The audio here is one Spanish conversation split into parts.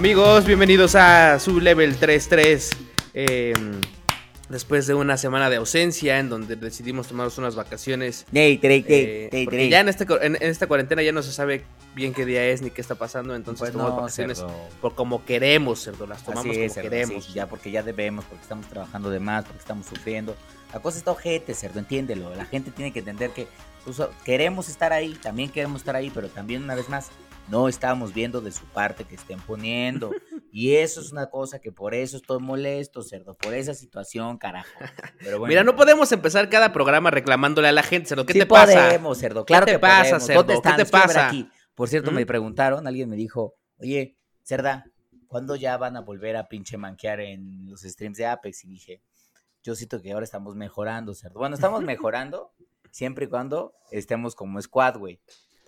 Amigos, bienvenidos a su level 33. Eh, después de una semana de ausencia en donde decidimos tomarnos unas vacaciones. Eh, trey, porque trey. ya en, este, en, en esta cuarentena ya no se sabe bien qué día es ni qué está pasando. Entonces Pues tomamos no, vacaciones cerdo. por como queremos, cerdo. Las tomamos como es, cerdo, queremos. sí, ya porque ya debemos, porque estamos trabajando de más, porque estamos sufriendo. La cosa está ojete, cerdo, entiéndelo. La gente tiene que entender que pues, queremos estar ahí, también queremos estar ahí, pero también una vez más, no estamos viendo de su parte que estén poniendo. y eso es una cosa que por eso estoy molesto, cerdo, por esa situación, carajo. Pero bueno, Mira, no podemos empezar cada programa reclamándole a la gente, cerdo. ¿Qué sí te pasa? podemos, cerdo, claro te que pasa, podemos. cerdo? ¿Dónde ¿Qué están? te quiero ver pasa? aquí. Por cierto, ¿Mm? me preguntaron, alguien me dijo, oye, Cerda, ¿cuándo ya van a volver a pinche manquear en los streams de Apex? Y dije, yo siento que ahora estamos mejorando, Cerdo. Bueno, estamos mejorando siempre y cuando estemos como squad, güey.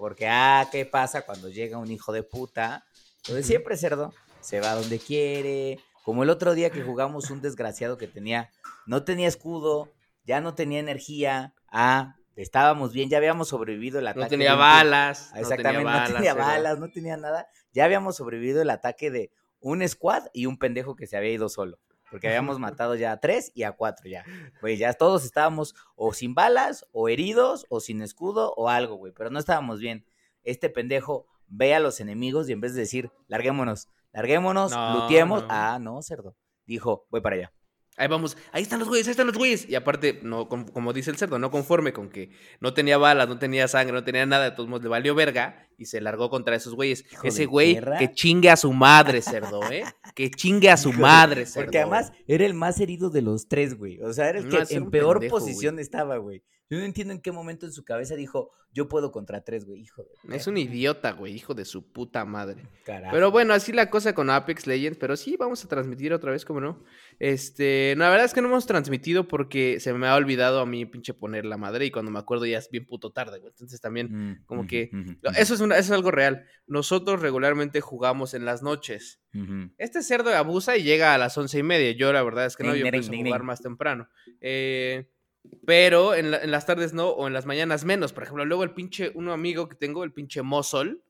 Porque, ah, ¿qué pasa cuando llega un hijo de puta? Pues siempre, Cerdo, se va donde quiere. Como el otro día que jugamos un desgraciado que tenía, no tenía escudo, ya no tenía energía. Ah, estábamos bien, ya habíamos sobrevivido el ataque. No tenía balas. Ah, Exactamente, no tenía balas, no tenía nada. Ya habíamos sobrevivido el ataque de un squad y un pendejo que se había ido solo. Porque habíamos matado ya a tres y a cuatro ya. Güey, ya todos estábamos o sin balas, o heridos, o sin escudo, o algo, güey. Pero no estábamos bien. Este pendejo ve a los enemigos y en vez de decir, larguémonos, larguémonos, No, luteemos. no. Ah, no, cerdo. Dijo, voy para allá. Ahí vamos, ahí están los güeyes, ahí están los güeyes. Y aparte, no, com- como dice el cerdo, no conforme con que no tenía balas, no tenía sangre, no tenía nada, de todos modos le valió verga y se largó contra esos güeyes. Hijo Ese güey que chingue a su madre, cerdo, ¿eh? Que chingue a su Hijo madre, cerdo. Porque además era el más herido de los tres, güey. O sea, era el No, que en peor pendejo, posición estaba, güey. Yo no entiendo en qué momento en su cabeza dijo, yo puedo contra tres, güey. Hijo de... Es un idiota, güey, hijo de su puta madre. Carajo. Pero bueno, así la cosa con Apex Legends, pero sí, vamos a transmitir otra vez, como no. Este, no, la verdad es que no hemos transmitido porque se me ha olvidado a mí pinche poner la madre y cuando me acuerdo ya es bien puto tarde, güey. Entonces también Mm, como que- Eso es, una- eso es algo real. Nosotros regularmente jugamos en las noches. Este cerdo abusa y llega a las once y media. Yo la verdad es que no, yo pienso ning, jugar más temprano. Eh, pero en, la- en las tardes no, o en las mañanas menos. Por ejemplo, luego el pinche, un amigo que tengo, el pinche Mosol,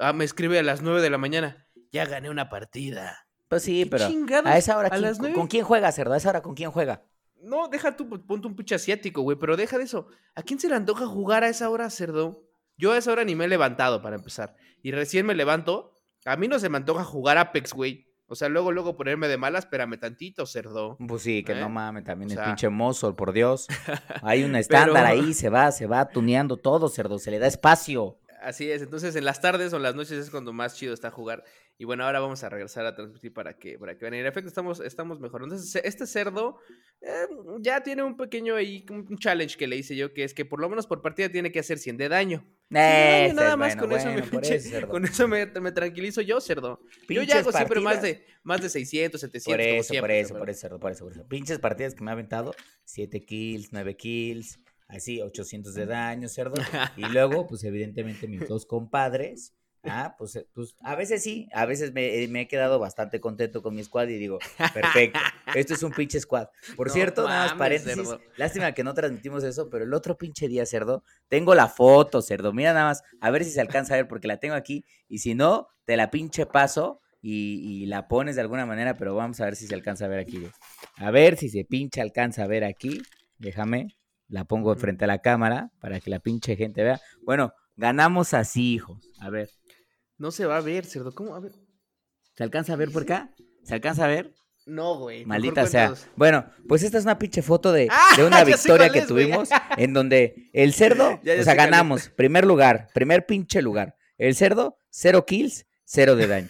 ah, me escribe a las nueve de la mañana. Ya gané una partida. Pues sí, ¿Qué pero chingados? a esa hora, ¿A ¿quién- las con-? ¿con quién juega, cerdo? A esa hora, ¿con quién juega? No, deja tú, pues, ponte un pinche asiático, güey, pero deja de eso. ¿A quién se le antoja jugar a esa hora, cerdo? Yo a esa hora ni me he levantado para empezar. Y recién me levanto. A mí no se me antoja jugar Apex, güey. O sea, luego, luego ponerme de malas, espérame tantito, cerdo. Pues sí, que ¿Eh? no mames, también O el pinche mozo, por Dios. Hay un estándar Pero- ahí, se va, se va tuneando todo, cerdo, se le da espacio. Así es. Entonces, en las tardes o en las noches es cuando más chido está jugar. Y bueno, ahora vamos a regresar a transmitir para que, para que vean. En efecto, estamos, estamos mejorando. Entonces, este cerdo eh, ya tiene un pequeño ahí, un challenge que le hice yo, que es que por lo menos por partida tiene que hacer 100 de daño. Sí, Ese daño, nada más bueno, con eso me bueno, por pinche- eso, con eso me, me tranquilizo yo, cerdo. yo Pinches ya hago siempre más partidas. de, más de 600, 700. Por como eso, por siempre, eso, cerdo. por eso, cerdo, por eso, por eso. Pinches partidas que me ha aventado, 7 kills, 9 kills, así, 800 de daño, cerdo. Y luego, pues evidentemente mis dos compadres, ah, pues, eh, pues a veces sí, a veces me, eh, me he quedado bastante contento con mi squad y digo, perfecto, esto es un pinche squad. Por No cierto, nada más paréntesis, cerdo. lástima que no transmitimos eso, pero el otro pinche día, cerdo, tengo la foto, cerdo, mira nada más, a ver si se alcanza a ver porque la tengo aquí y si no, te la pinche paso. Y, y la pones de alguna manera, pero vamos a ver si se alcanza a ver aquí. A ver si se pinche alcanza a ver aquí. Déjame, la pongo frente a la cámara para que la pinche gente vea. Bueno, ganamos así, hijos. A ver, No se va a ver, cerdo. ¿Cómo? A ver. ¿se alcanza a ver por acá? ¿Se alcanza a ver? No, güey. Maldita sea. Bueno, pues esta es una pinche foto de, Ah, de una victoria que tuvimos en donde el cerdo, Ya, ya o sea, cuál ganamos. Primer lugar, primer pinche lugar. El cerdo, cero kills, cero de daño.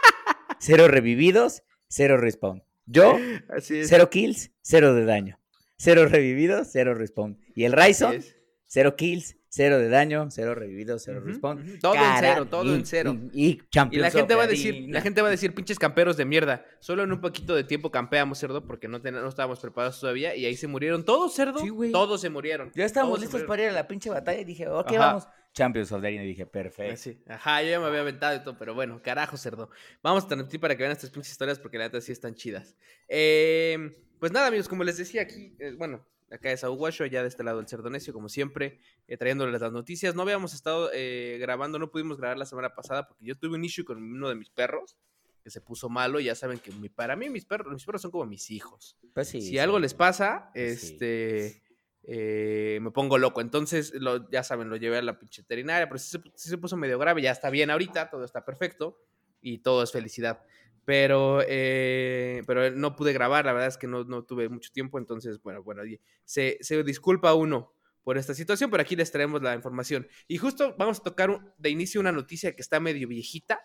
cero revividos, cero respawn. Yo, Así es. cero kills, cero de daño. Cero revividos, cero respawn. Y el Ryzen, cero kills, cero de daño, cero revividos, cero Ujú, respawn. Todo en cero, todo y- en cero. Y, y Y la gente va a decir, la gente va a decir, pinches camperos de mierda. Solo en un poquito de tiempo campeamos, cerdo, porque no, ten- no estábamos preparados todavía. Y ahí se murieron todos, cerdo. Sí, todos se murieron. Ya estábamos listos para ir a la pinche batalla y dije, ok, Ajá. vamos. Champions of the Arena y dije, perfecto. Ajá, yo ya me había aventado y todo, pero bueno, carajo, cerdo. Vamos a transmitir para que vean estas pinches historias porque la neta sí están chidas. Eh, pues nada, amigos, como les decía aquí, eh, bueno, acá es Aguasho, ya de este lado el cerdo necio, como siempre, eh, trayéndoles las noticias. No habíamos estado eh, grabando, no pudimos grabar la semana pasada porque yo tuve un issue con uno de mis perros. que se puso malo. Ya saben que mi- para mí mis perros, mis perros son como mis hijos. Pues sí. si sí. algo les pasa, Pues este, eh, me pongo loco. Entonces, lo- ya saben, lo llevé a la pinche veterinaria, pero sí se, sí se puso medio grave. Ya está bien ahorita, todo está perfecto y todo es felicidad. Pero, eh, pero no pude grabar, la verdad es que no, no tuve mucho tiempo, entonces, bueno, bueno, se, se disculpa uno por esta situación, pero aquí les traemos la información. Y justo vamos a tocar un- de inicio una noticia que está medio viejita,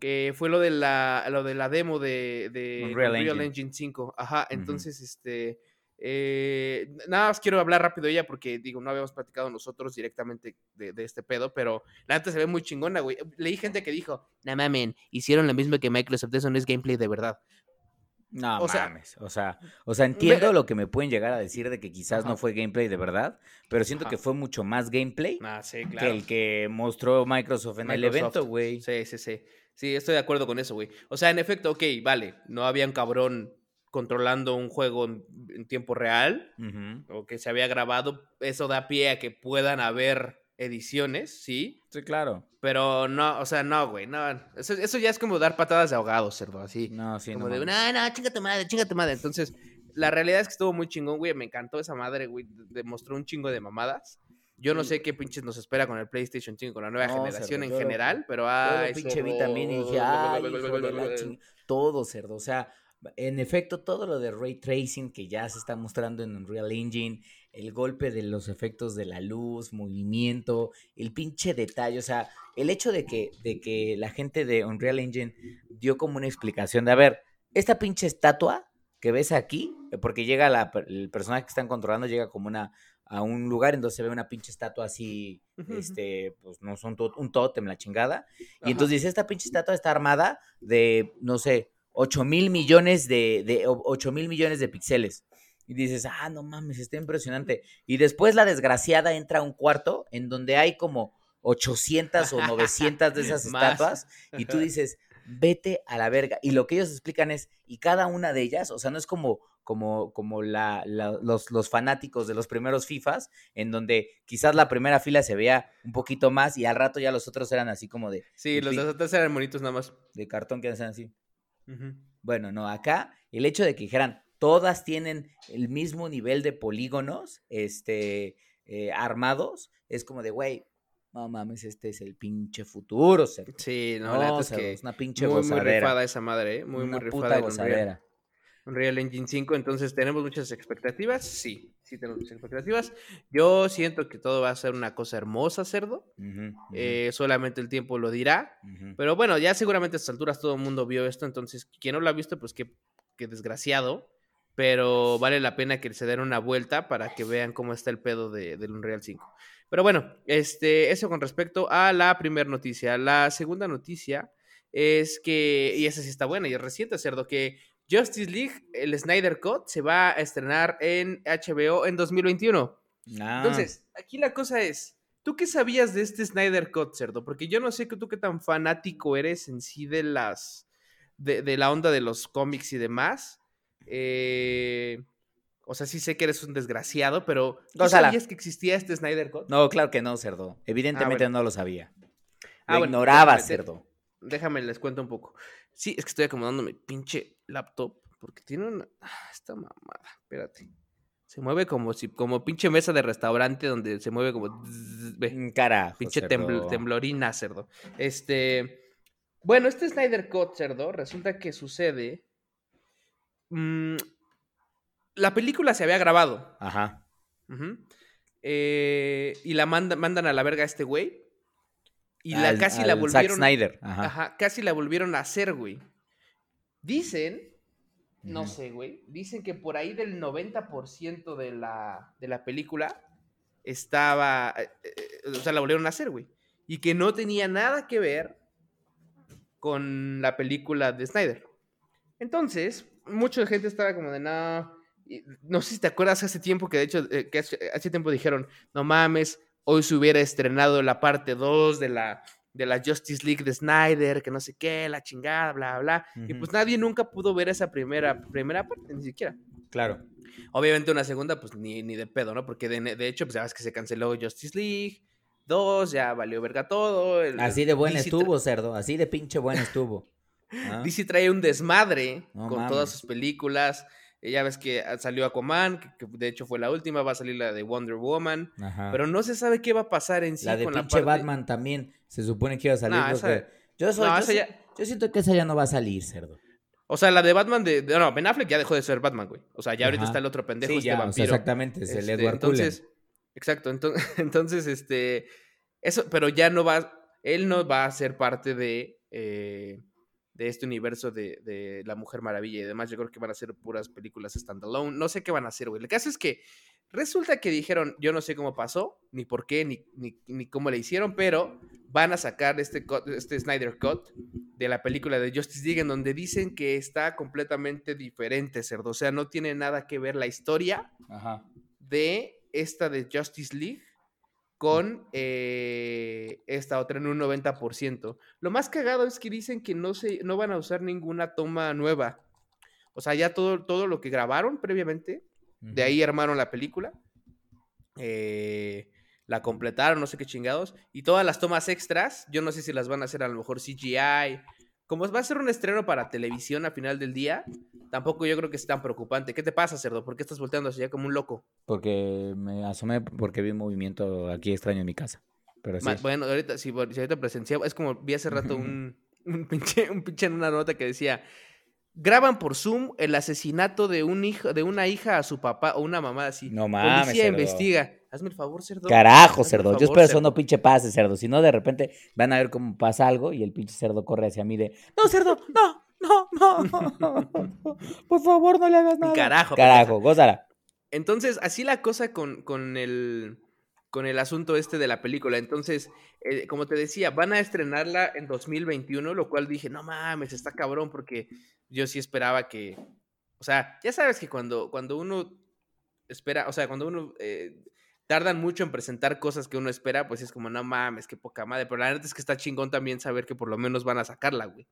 que fue lo de la, lo de la demo de, de Unreal Unreal, Engine. Engine. 5. Ajá, entonces, este, eh, nada más quiero hablar rápido de ella porque, digo, no habíamos platicado nosotros directamente de, de este pedo, pero la neta se ve muy chingona, güey. Leí gente que dijo, no mamen, hicieron lo mismo que Microsoft, eso no es gameplay de verdad. No O sea, mames. O sea, o sea, entiendo lo que me pueden llegar a decir de que quizás no fue gameplay de verdad, pero siento Ajá. que fue mucho más gameplay Ah, sí, que el que mostró Microsoft en el evento, güey. Sí, sí, sí. Sí, estoy de acuerdo con eso, güey. O sea, en efecto, ok, vale, no había un cabrón controlando un juego en, en tiempo real, Ujú. o que se había grabado, eso da pie a que puedan haber ediciones, sí, Sí, claro. pero no, o sea, no, güey, no, eso, eso ya es como dar patadas de ahogado, cerdo, así, No, sí, como no. de, mames. no, no, chinga tu madre, chinga tu madre, entonces, la realidad es que estuvo muy chingón, güey, me encantó esa madre, güey, demostró un chingo de mamadas, yo no sé qué pinches nos espera con el PlayStation 5, con la nueva No, generación cerdo, en yo general, pero ay, pinche cerdo. vi también y dije, ay, de la ching-". Todo, cerdo. O sea, en efecto, todo lo de ray tracing que ya se está mostrando en Unreal Engine, el golpe de los efectos de la luz, movimiento, el pinche detalle. O sea, el hecho de que, de que la gente de Unreal Engine dio como una explicación de, a ver, esta pinche estatua que ves aquí, porque llega la, el personaje que están controlando, llega como una a un lugar en donde se ve una pinche estatua así, este, pues no son to- un tótem, la chingada. Ajá. Y entonces dice, esta pinche estatua está armada de, no sé, 8 mil millones de, de 8 mil millones de píxeles. Y dices, ah, no mames, está impresionante. Y después la desgraciada entra a un cuarto en donde hay como 800 o 900 de esas estatuas. Y tú dices, vete a la verga. Y lo que ellos explican es, y cada una de ellas, o sea, no es como, como, como la, la- los, los fanáticos de los primeros FIFAs, en donde quizás la primera fila se veía un poquito más y al rato ya los otros eran así como de, Sí, los de atrás eran bonitos nada más. de cartón que hacen así. Bueno, no, acá el hecho de que dijeran, todas tienen el mismo nivel de polígonos este, eh, armados, es como de, güey, no mames, este es el pinche futuro. cerdo". Sí, no, No, la es que es una pinche muy, muy gozadera. rifada esa madre, ¿eh? Muy, una muy puta rifada Unreal, gozadera. Unreal Engine 5. Entonces, ¿tenemos muchas expectativas? Sí, sí tenemos muchas expectativas. Yo siento que todo va a ser una cosa hermosa, cerdo. Eh, solamente el tiempo lo dirá. Pero bueno, ya seguramente a estas alturas todo el mundo vio esto. Entonces, quien no lo ha visto, pues qué, qué desgraciado. Pero vale la pena que se den una vuelta para que vean cómo está el pedo de, del Unreal 5. Pero bueno, este, eso con respecto a la primera noticia. La segunda noticia es que, y esa sí está buena y es reciente, cerdo, que Justice League, el Snyder Cut, se va a estrenar en HBO en 2021. Ah, Entonces, aquí la cosa es, ¿tú qué sabías de este Snyder Cut, cerdo? Porque yo no sé que tú qué tan fanático eres en sí de las, de, de la onda de los cómics y demás. Eh, o sea, sí sé que eres un desgraciado, pero ¿tú sabías que existía este Snyder Cut? no, claro que no, cerdo. Evidentemente bueno. no lo sabía. Lo Ah, bueno, ignoraba, déjame- cerdo. Déjame, les cuento un poco. Sí, es que estoy acomodando mi pinche laptop porque tiene una... ah, esta mamada, espérate. Se mueve como si, como pinche mesa de restaurante donde se mueve como... Mm, Carajo, Pinche cerdo. tembl- temblorina, cerdo. Este. Bueno, este Snyder Cut, cerdo, resulta que sucede. mm, la película se había grabado. Ajá. eh, y la manda- mandan a la verga a este güey. Y la Al- casi la Zack volvieron. Snyder. Ajá. Ajá, casi la volvieron a hacer, güey. Dicen. No sé, güey. Dicen que por ahí del 90% de la, de la película estaba. eh, eh, o sea, la volvieron a hacer, güey. Y que no tenía nada que ver con la película de Snyder. Entonces, mucha gente estaba como de no. No sé si te acuerdas hace tiempo que de hecho, eh, que hace, hace tiempo dijeron, no mames, hoy se hubiera estrenado la parte 2 de la, de la Justice League de Snyder, que no sé qué, la chingada, bla, bla. Y Ujú. pues nadie nunca pudo ver esa primera, primera parte, ni siquiera. Claro. Obviamente una segunda, pues ni, ni de pedo, ¿no? Porque de, de hecho, pues ya ves que se canceló Justice League 2, ya valió verga todo. el- Así de buena estuvo, cerdo. Así de pinche buena estuvo. Ah, DC trae un desmadre No con mames. todas sus películas. Eh, Ya ves que ah, salió Aquaman, que, que de hecho fue la última, va a salir la de Wonder Woman, Ajá. pero no se sabe qué va a pasar en sí la de con pinche la parte... Batman también se supone que iba a salir. No, esa- porque yo, soy, no, yo, esa si- ya- yo siento que esa ya no va a salir, cerdo. O sea, la de Batman de, No, Ben Affleck ya dejó de ser Batman, güey. O sea, ya ahorita está el otro pendejo, Sí, este ya, o sea, vampiro. exactamente, es el Este, Edward entonces, exacto, entonces, entonces, este, eso, pero ya no va, él no va a ser parte de, eh, de este universo de, de la Mujer Maravilla y demás. Yo creo que van a ser puras películas standalone. No sé qué van a hacer, güey. El caso es que resulta que dijeron, yo no sé cómo pasó, ni por qué, ni, ni, ni cómo le hicieron, pero van a sacar este, este Snyder Cut de la película de Justice League en donde dicen que está completamente diferente, cerdo. O sea, no tiene nada que ver la historia Ajá. de esta de Justice League con eh, esta otra en un 90%. Lo más cagado es que dicen que no, se, no van a usar ninguna toma nueva. O sea, ya todo, todo lo que grabaron previamente, de ahí armaron la película. eh, la completaron, no sé qué chingados. Y todas las tomas extras, yo no sé si las van a hacer a lo mejor CGI. Como va a ser un estreno para televisión a final del día, tampoco yo creo que es tan preocupante. ¿Qué te pasa, cerdo? ¿Por qué estás volteando hacia allá como un loco? Porque me asomé porque vi un movimiento aquí extraño en mi casa. Pero sí. Ma- Bueno, ahorita, si, si ahorita presenciaba, es como vi hace rato un, un pinche, un pinche en una nota que decía, graban por Zoom el asesinato de un hijo, de una hija a su papá o una mamá así. No mames, Policía cerdo. investiga. Hazme el favor, cerdo. Carajo, Hazme cerdo. Yo favor, espero eso cerdo. no pinche pase, cerdo. Si no, de repente van a ver cómo pasa algo y el pinche cerdo corre hacia mí de, no, cerdo, no, no, no. Por favor, no le hagas nada. Carajo, Carajo, gózala. Entonces, así la cosa con, con el con el asunto este de la película. Entonces, eh, como te decía, van a estrenarla en 2021, lo cual dije, no mames, está cabrón, porque yo sí esperaba que, o sea, ya sabes que cuando, cuando uno espera, o sea, cuando uno eh, tardan mucho en presentar cosas que uno espera, pues es como, no mames, qué poca madre, pero la neta es que está chingón también saber que por lo menos van a sacarla, güey.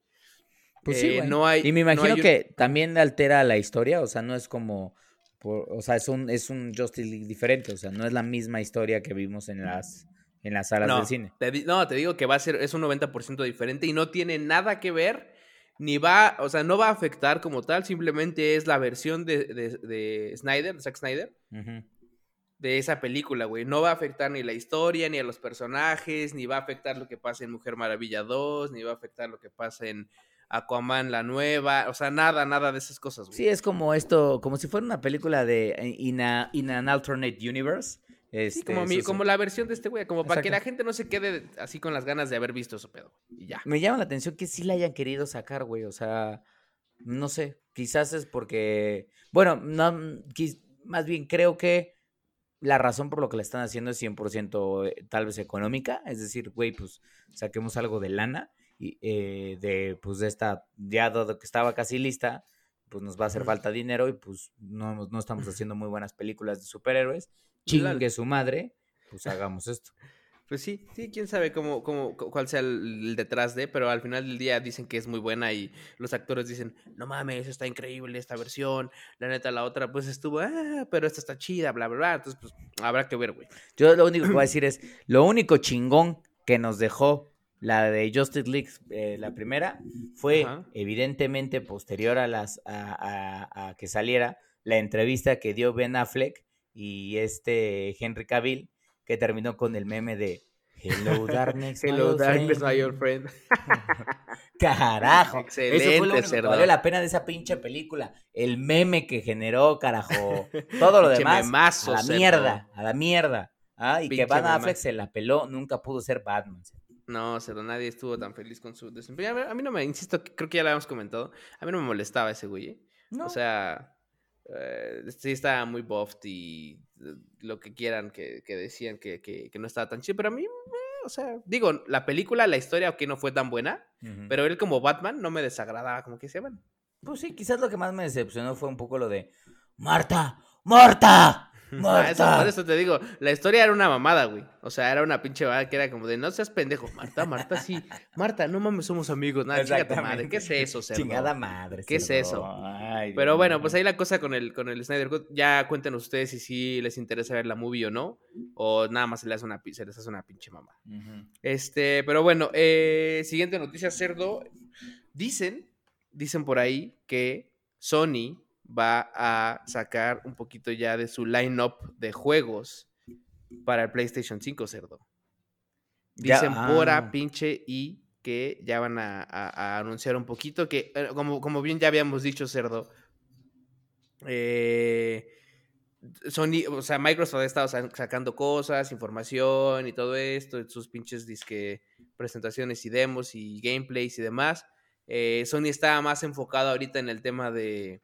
Pues sí, Eh, güey. no hay- y me no imagino hay que también altera la historia, o sea, no es como, por- o sea, es un, es un Justice League diferente, o sea, no es la misma historia que vimos en las, en las salas no, del cine. Te, no, te digo que va a ser, es un 90% diferente y no tiene nada que ver, ni va, o sea, no va a afectar como tal, simplemente es la versión de, de, de Snyder, de Zack Snyder, de esa película, güey. No va a afectar ni la historia, ni a los personajes, ni va a afectar lo que pasa en Mujer Maravilla 2, ni va a afectar lo que pasa en Aquaman la nueva, o sea, nada, nada de esas cosas, güey. Sí, es como esto, como si fuera una película de eh, In, a- in an Alternate Universe. Sí, Este, como, mi- eso- como la versión de este güey, como para que Exacto. la gente no se quede así con las ganas de haber visto eso pedo. Y ya. Me llama la atención que sí la hayan querido sacar, güey. O sea, no sé. Quizás es porque. Bueno, no, quiz- más bien creo que la razón por lo que la están haciendo es 100% eh, tal vez económica. Es decir, güey, pues saquemos algo de lana y eh, de, pues, de esta. Ya dado que estaba casi lista, pues nos va a hacer falta dinero y pues no, no estamos haciendo muy buenas películas de superhéroes. Claro. Chingue su madre, pues hagamos esto. Pues sí, sí, quién sabe cómo, cómo, cu- cuál sea el, el detrás de, pero al final del día dicen que es muy buena y los actores dicen, no mames, está increíble esta versión, la neta la otra pues estuvo, ah, pero esta está chida, bla, bla, bla, entonces pues habrá que ver, güey. Yo lo único que voy a decir es, lo único chingón que nos dejó la de Justice League, eh, la primera, fue Ajá. evidentemente posterior a, las, a, a- a que saliera la entrevista que dio Ben Affleck y este Henry Cavill, que terminó con el meme de Hello Darkness, Hello, darkness, my friend". old friend. Carajo. Eso fue lo Excelente, que valió la pena de esa pinche película. El meme que generó, carajo. Todo lo demás. memazo, a la cerdo. mierda, a la mierda. Ah, y que Van Affleck memazo. se la peló, nunca pudo ser Batman. No, cerdo, nadie estuvo tan feliz con su desempeño. A mí- no me, insisto, creo que ya lo habíamos comentado, a mí no me molestaba ese güey, ¿eh? No. O sea, eh, sí estaba muy buffed y eh, lo que quieran que, que decían que, que- que no estaba tan chido, pero a mí, eh, o sea, digo, la película, la historia, ok, no fue tan buena, pero él como Batman no me desagradaba, como que se llaman. Pues sí, quizás lo que más me decepcionó fue un poco lo de Marta, Marta, Ah, eso, Marta. por eso te digo, la historia era una mamada, güey. O sea, era una pinche mamada que era como de, no seas pendejo, Marta, Marta, sí. Marta, no mames, somos amigos. Nada, chinga tu madre. ¿Qué es eso, cerdo? Chingada madre. ¿Qué es eso? Ay, Pero bueno, pues ahí la cosa con el, con el Snyder Cut. Ya cuéntenos ustedes si sí les interesa ver la movie o no. O nada más se les hace una, se les hace una pinche mamá. Ujú. Este, pero bueno, eh, siguiente noticia, cerdo. Dicen dicen por ahí que Sony va a sacar un poquito ya de su line-up de juegos para el PlayStation 5, cerdo. Dicen por a ah. pinche y que ya van a, a- a anunciar un poquito, que eh, como, como bien ya habíamos dicho, cerdo, eh, Sony, o sea, Microsoft ha estado sa- sacando cosas, información y todo esto, sus pinches disque presentaciones y demos y gameplays y demás. Eh, Sony está más enfocado ahorita en el tema de,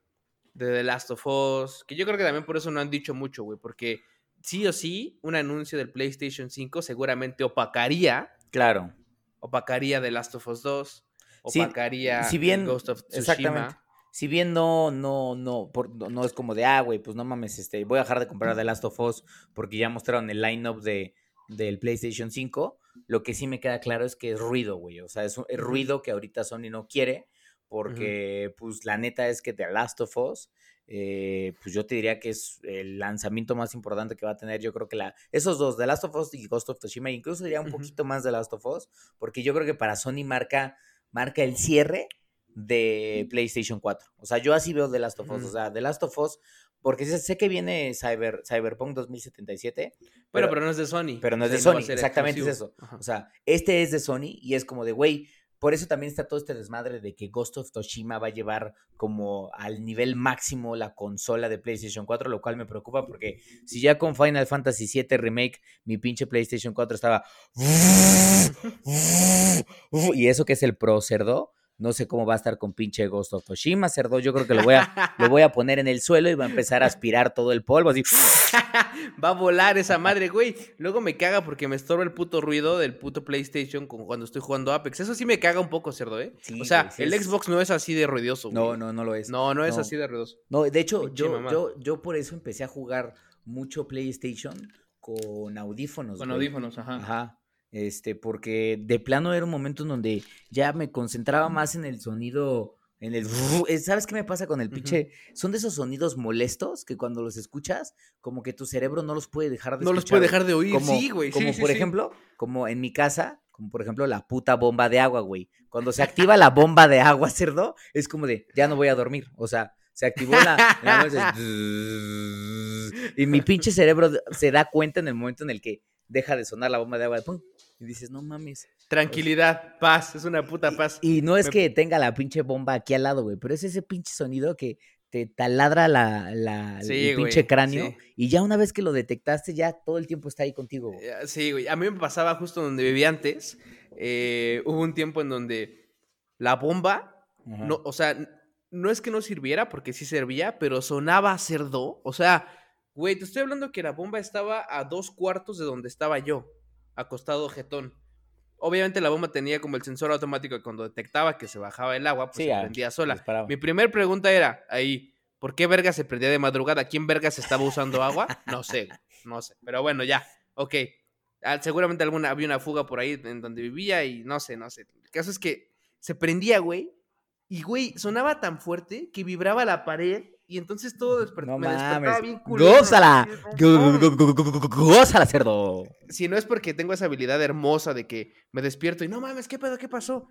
de The Last of Us, que yo creo que también por eso no han dicho mucho, güey, porque sí o sí, un anuncio del PlayStation 5 seguramente opacaría, Claro. opacaría The Last of Us 2, Sí, opacaría si bien- Ghost of Tsushima. Exactamente. Si bien no, no, no, por- no, no es como de, ah, güey, pues no mames, este, voy a dejar de comprar The Last of Us porque ya mostraron el line-up de, del PlayStation 5. Lo que sí me queda claro es que es ruido, güey. O sea, es, un- es ruido que ahorita Sony no quiere porque, pues, la neta es que The Last of Us, eh, pues yo te diría que es el lanzamiento más importante que va a tener. Yo creo que la, esos dos, The Last of Us y Ghost of Tsushima, incluso diría un Ujú. poquito más The Last of Us, porque yo creo que para Sony marca, marca el cierre de PlayStation 4. O sea, yo así veo The Last of Us. O sea, The Last of Us, porque sé, que viene Cyber, Cyberpunk 2077, Bueno, pero no es de Sony. pero no es de Sony, exactamente es eso. Ajá. O sea, este es de Sony y es como de, güey, por eso también está todo este desmadre de que Ghost of Tsushima va a llevar como al nivel máximo la consola de PlayStation 4, lo cual me preocupa porque si ya con Final Fantasy VII Remake mi pinche PlayStation 4 estaba... y eso que es el Pro Cerdo, no sé cómo va a estar con pinche Ghost of Tsushima, Cerdo, yo creo que lo voy a, lo voy a poner en el suelo y va a empezar a aspirar todo el polvo, así... Va a volar esa madre, güey. Luego me caga porque me estorba el puto ruido del puto PlayStation cuando estoy jugando Apex. Eso sí me caga un poco, cerdo, ¿eh? Sí, o sea, güey, el es- Xbox no es así de ruidoso, güey. No, no, no lo es. No, no es así de ruidoso. No, de hecho, Pinche yo, mamá. yo, yo por eso empecé a jugar mucho PlayStation con audífonos. Con güey. audífonos, ajá. Ajá. Este, porque de plano era un momento en donde ya me concentraba más en el sonido, en el... eh, ¿Sabes qué me pasa con el pinche? Son de esos sonidos molestos que cuando los escuchas, como que tu cerebro no los puede dejar de No los puede dejar de oír, como, sí, güey. Como sí, por sí. ejemplo, como en mi casa, como por ejemplo la puta bomba de agua, güey. Cuando se activa la bomba de agua, cerdo, es como de, ya no voy a dormir. O sea, se activó la... la y mi pinche cerebro se da cuenta en el momento en el que deja de sonar la bomba de agua. ¡pum! Y dices, no mames. Tranquilidad, paz, es una puta paz. Y no es Me- que tenga la pinche bomba aquí al lado, güey, pero es ese pinche sonido que te taladra la, la- Sí, el güey, pinche cráneo. sí. Y ya una vez que lo detectaste, ya todo el tiempo está ahí contigo, güey. Eh, Sí, güey. A mí me pasaba justo donde vivía antes. eh, hubo un tiempo en donde la bomba Ajá. No, o sea, no es que no sirviera, porque sí servía, pero sonaba cerdo. O sea, güey, te estoy hablando que la bomba estaba a dos cuartos de donde estaba yo, acostado jetón. Obviamente la bomba tenía como el sensor automático que cuando detectaba que se bajaba el agua, pues Sí, se ya, prendía sola. disparaba. Mi primer pregunta era, ahí, ¿por qué verga se prendía de madrugada? ¿Quién verga se estaba usando agua? No sé, no sé. Pero bueno, ya, ok. Ah, seguramente alguna, había una fuga por ahí en donde vivía y no sé, no sé. El caso es que se prendía, güey. Y, güey, sonaba tan fuerte que vibraba la pared y entonces todo desper- No me mames. bien. ¡Gózala! ¡Gózala, cerdo! Si no es porque tengo esa habilidad hermosa de que me despierto y no mames, ¿qué pedo? ¿Qué pasó?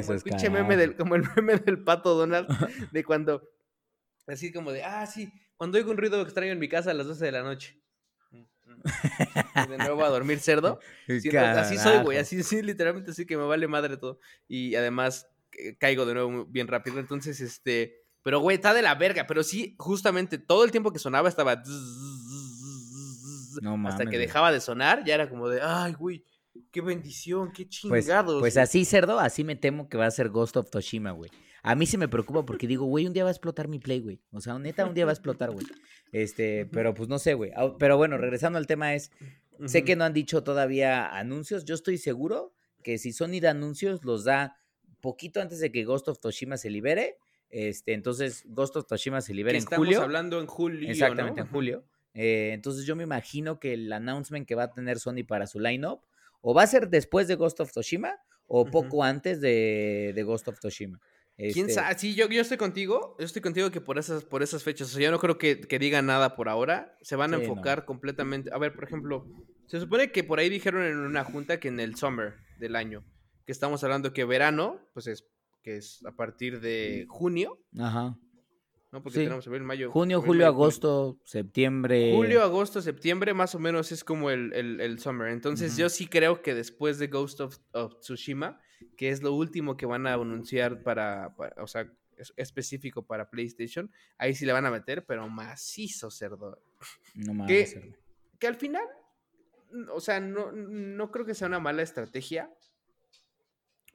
Eso como es meme del, como el meme del pato Donald, de cuando, así como de, ah, sí, cuando oigo un ruido extraño en mi casa a las 12 de la noche. Y de nuevo a dormir cerdo. Sí, así soy, güey, así, sí, literalmente así que me vale madre todo. Y además eh, caigo de nuevo bien rápido. Entonces, este, pero güey, está de la verga. Pero sí, justamente todo el tiempo que sonaba estaba... No mames, hasta que dejaba de sonar, ya era como de, ay, güey, qué bendición, qué Pues, chingados. pues güey". así, cerdo, así me temo que va a ser Ghost of Tsushima, güey. A mí sí me preocupa porque digo, güey, un día va a explotar mi play, güey. O sea, neta, un día va a explotar, güey. Este, pero pues no sé, güey. Pero bueno, regresando al tema es, sé que no han dicho todavía anuncios. Yo estoy seguro que si Sony da anuncios, los da poquito antes de que Ghost of Tsushima se libere. Este, entonces, Ghost of Tsushima se libera en estamos julio. hablando en julio, Exactamente, ¿no? en julio. Eh, entonces yo me imagino que el announcement que va a tener Sony para su lineup o va a ser después de Ghost of Tsushima o poco antes de, de Ghost of Tsushima. ¿Quién Este, sabe? Sí, yo, yo estoy contigo. Yo estoy contigo que por esas, por esas fechas. O sea, yo no creo que, que digan nada por ahora. Se van a Sí, no. enfocar completamente. A ver, por ejemplo, se supone que por ahí dijeron en una junta que en el summer del año, que estamos hablando que verano, pues es que es a partir de junio, Ajá. ¿no? Porque Sí. tenemos abril, mayo. Junio, abril, julio, mayo, junio. agosto, septiembre. Julio, agosto, septiembre, más o menos es como el, el, el summer. Entonces, yo sí creo que después de Ghost of, of Tsushima, que es lo último que van a anunciar para, para- o sea, es específico para PlayStation, ahí sí le van a meter, pero macizo, cerdo. No mames. cerdo. Que al final, o sea, no, no creo que sea una mala estrategia,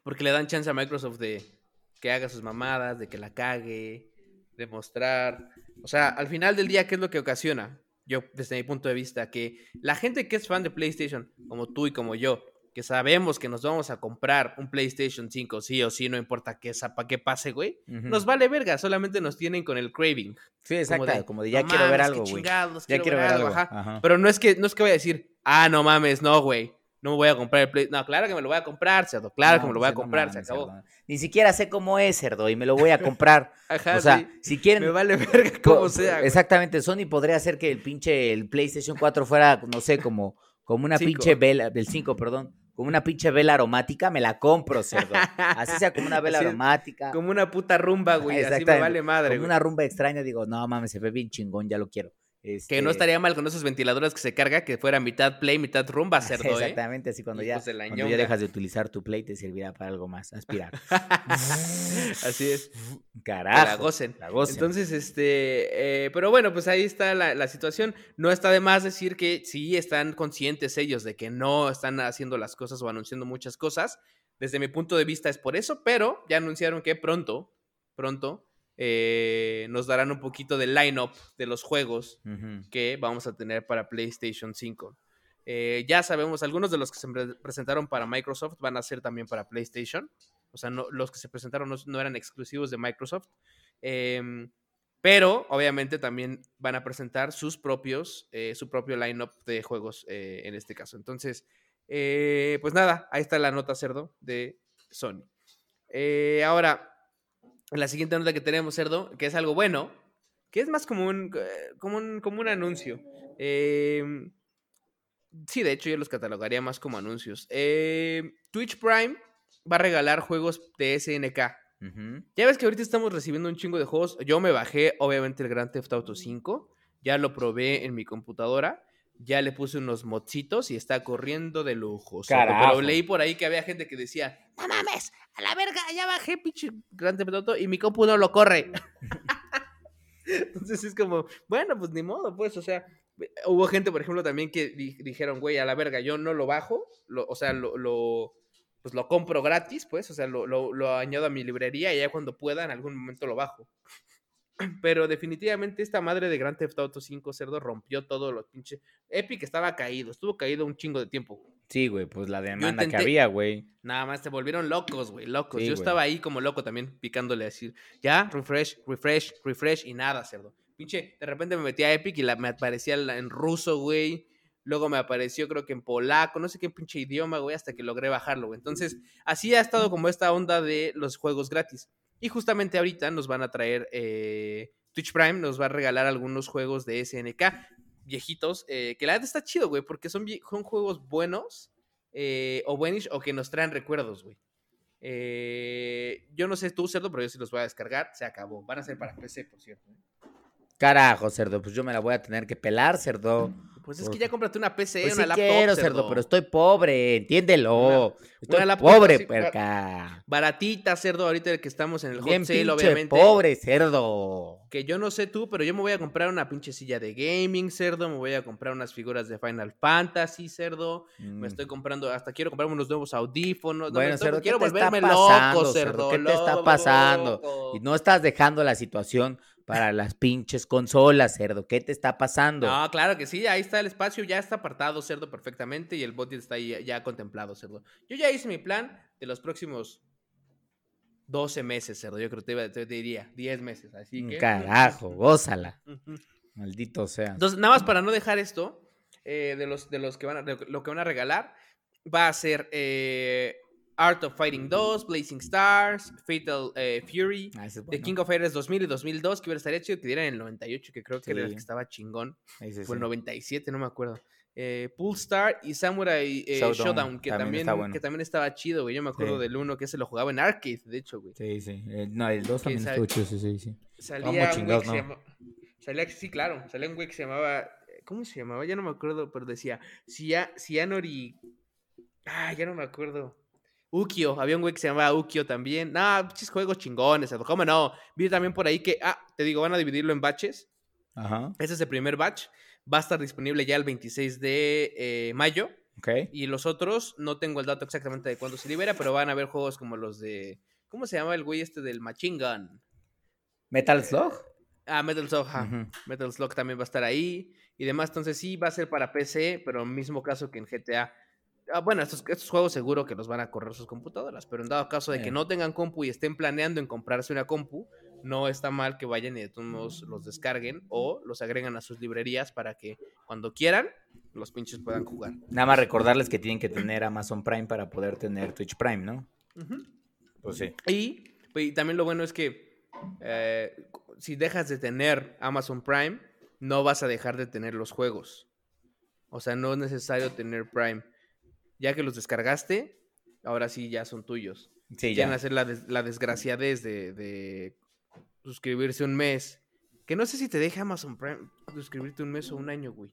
porque le dan chance a Microsoft de que haga sus mamadas, de que la cague, de mostrar. O sea, al final del día, ¿qué es lo que ocasiona? Yo, desde mi punto de vista, que la gente que es fan de PlayStation, como tú y como yo, que sabemos que nos vamos a comprar un PlayStation 5, sí o sí, no importa qué, para qué pase, güey, nos vale verga, solamente nos tienen con el craving. Sí, exacto. de, Como de, ya "No quiero ver algo, güey. Ya quiero ver algo. ajá. Ajá. Pero no es que no es que voy a decir, ah, no mames, no, güey. No me voy a comprar el Play. No, claro que me lo voy a comprar, cerdo. Claro No, que me lo voy a pues, no comprar, se acabó. cerdo. Ni siquiera sé cómo es, cerdo, y me lo voy a comprar. Ajá, o sea, sí. si quieren. Me vale verga como co- sea. Exactamente, Sony podría hacer que el pinche el PlayStation 4 fuera, no sé, como, como una Cinco. pinche vela, del 5, perdón, como una pinche vela aromática, me la compro, cerdo. Así sea como una vela Así aromática. Como una puta rumba, güey. Así me vale madre, como güey. una rumba extraña, digo, no mames, se ve bien chingón, ya lo quiero. Que no Este, estaría mal con esos ventiladores que se carga, que fuera mitad play, mitad rumba, cerdo, ¿eh? Exactamente, así cuando ya, cuando ya dejas de utilizar tu play te servirá para algo más, aspirar. Así es. Que la Carajo. gocen. la gocen. Entonces, este, eh, pero bueno, pues ahí está la, la situación. No está de más decir que sí están conscientes ellos de que no están haciendo las cosas o anunciando muchas cosas. Desde mi punto de vista es por eso, pero ya anunciaron que pronto, pronto, eh, nos darán un poquito del line-up de los juegos que vamos a tener para PlayStation 5. Eh, ya sabemos, algunos de los que se pre- presentaron para Microsoft van a ser también para PlayStation. O sea, no, los que se presentaron no, no eran exclusivos de Microsoft. Em, pero obviamente también van a presentar sus propios, eh, su propio lineup de juegos eh, en este caso. Entonces, eh, pues nada, ahí está la nota cerdo de Sony. Ahora, la siguiente nota que tenemos, cerdo, que es algo bueno, que es más como un, eh, como un, como un anuncio. Em, sí, de hecho yo los catalogaría más como anuncios. Eh, Twitch Prime va a regalar juegos de SNK. Ya ves que ahorita estamos recibiendo un chingo de juegos. Yo me bajé, obviamente, el Grand Theft Auto 5. Ya lo probé en mi computadora. Ya le puse unos modcitos y está corriendo de lujo. Pero leí por ahí que había gente que decía, no mames, a la verga, ya bajé pinche Grand Theft Auto y mi compu no lo corre. Entonces es como, bueno, pues ni modo, pues, o sea, hubo gente, por ejemplo, también que di- dijeron, güey, a la verga, yo no lo bajo, lo- o sea, lo, lo- pues lo compro gratis, pues, o sea, lo, lo- lo añado a mi librería y ya cuando pueda, en algún momento lo bajo. Pero definitivamente esta madre de Grand Theft Auto 5 Cerdo rompió todos los pinches... Epic estaba caído, estuvo caído un chingo de tiempo. Sí, güey, pues la demanda que había, güey. Nada más te volvieron locos, güey, locos. Sí, Yo güey. estaba ahí como loco también, picándole así. Ya, refresh, refresh, refresh y nada, cerdo. Pinche, de repente me metí a Epic y la, me aparecía en ruso, güey. Luego me apareció, creo que en polaco, no sé qué pinche idioma, güey, hasta que logré bajarlo, güey. Entonces, así ha estado como esta onda de los juegos gratis. Y justamente ahorita nos van a traer, eh, Twitch Prime nos va a regalar algunos juegos de SNK viejitos, eh, que la verdad está chido, güey, porque son, son juegos buenos eh, o buenos o que nos traen recuerdos, güey. Yo no sé tú, cerdo, pero yo sí los voy a descargar. Se acabó. Van a ser para PC, por cierto. Carajo, cerdo, pues yo me la voy a tener que pelar, cerdo. Pues es que ya cómprate una PC, Pues una sí laptop. quiero, cerdo, pero estoy pobre, entiéndelo. Estoy una laptop pobre, así, perca. Baratita, cerdo, ahorita que estamos en el hot Bien sale, pinche obviamente. pobre, cerdo. Que yo no sé tú, pero yo me voy a comprar una pinche silla de gaming, cerdo. Me voy a comprar unas figuras de Final Fantasy, cerdo. Mm. Me estoy comprando, hasta quiero comprarme unos nuevos audífonos. no, Bueno, estoy- cerdo, ¿qué quiero te está volverme pasando, loco, cerdo? cerdo. ¿Qué te está loco. pasando? Y no estás dejando la situación para las pinches consolas, cerdo. ¿Qué te está pasando? No, claro que sí, ahí está el espacio, ya está apartado, cerdo, perfectamente, y el budget está ahí ya, contemplado, cerdo. Yo ya hice mi plan de los próximos 12 meses, cerdo, yo creo que te, iba- te diría 10 meses, así que... Carajo, gózala. Maldito sea. Entonces, nada más para no dejar esto, eh, de, los, de los que van a, de lo que van a regalar, va a ser eh, Art of Fighting 2, Blazing Stars, Fatal eh, Fury, Ah, The. King of Fighters 2000 y 2002, que hubiera estaría chido que dieran el 98, que creo que era el que estaba chingón. Ese O el sí. 97, no me acuerdo. eh, Poolstar y Samurai eh, Showdown, Showdown, que también también, está bueno. que también estaba chido, güey. Yo me acuerdo Sí. del uno que se lo jugaba en arcade, de hecho, güey. Sí, sí. Eh, no, el 2 Que también estuvo chido, sí, sí, sí. Salía chingados, ¿no? llama- salía, sí, claro, salía un güey que se llamaba, ¿cómo se llamaba? Ya no me acuerdo, pero decía, Cia- Cianori, ah, ya no me acuerdo. Ukio, había un güey que se llamaba Ukio también. Nah, pinches juegos chingones, ¿cómo no? Vi también por ahí que, ah, te digo, van a dividirlo en batches. Ajá. Ese es el primer batch. Va a estar disponible ya el 26 de eh, mayo. Ok. Y los otros, no tengo el dato exactamente de cuándo se libera, pero van a haber juegos como los de. ¿Cómo se llama el güey este del Machine Gun? Metal Slug. Ah, Metal Slug, ajá. Ujú. Metal Slug también va a estar ahí. Y demás, entonces sí, va a ser para PC, pero mismo caso que en GTA. Ah, bueno, estos, estos juegos seguro que los van a correr sus computadoras, pero en dado caso de que no tengan compu y estén planeando en comprarse una compu, no está mal que vayan y de todos modos los descarguen o los agreguen a sus librerías para que cuando quieran los pinches puedan jugar. Nada más recordarles que tienen que tener Amazon Prime para poder tener Twitch Prime, ¿no? Pues sí. Y, y también lo bueno es que eh, si dejas de tener Amazon Prime, no vas a dejar de tener los juegos. O sea, no es necesario tener Prime. Ya que los descargaste, ahora sí ya son tuyos. Sí, Quieren ya. hacer la, des- la desgraciadez de, de suscribirse un mes. Que no sé si te deja Amazon Prime suscribirte un mes o un año, güey.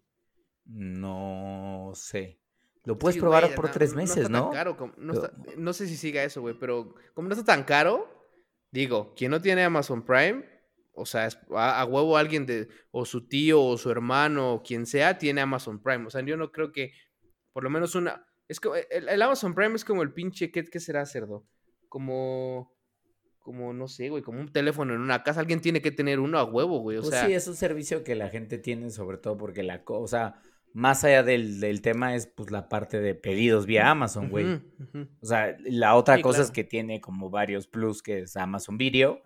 No sé. Lo puedes Sí, probar güey, por no- tres no meses, está tan ¿no? caro como- no, Pero- está- no sé si siga eso, güey, pero como no está tan caro, digo, quien no tiene Amazon Prime, o sea, es- a, a huevo alguien de, o su tío, o su hermano, o quien sea, tiene Amazon Prime. O sea, yo no creo que, por lo menos una, es como, el, el Amazon Prime es como el pinche, ¿qué, qué será, cerdo? Como, como, no sé, güey, como un teléfono en una casa, alguien tiene que tener uno a huevo, güey, o Pues sea. sí, es un servicio que la gente tiene, sobre todo porque la cosa, más allá del, del tema, es pues la parte de pedidos vía Amazon, güey. O sea, la otra Sí, cosa es que tiene como varios plus, que es Amazon Video.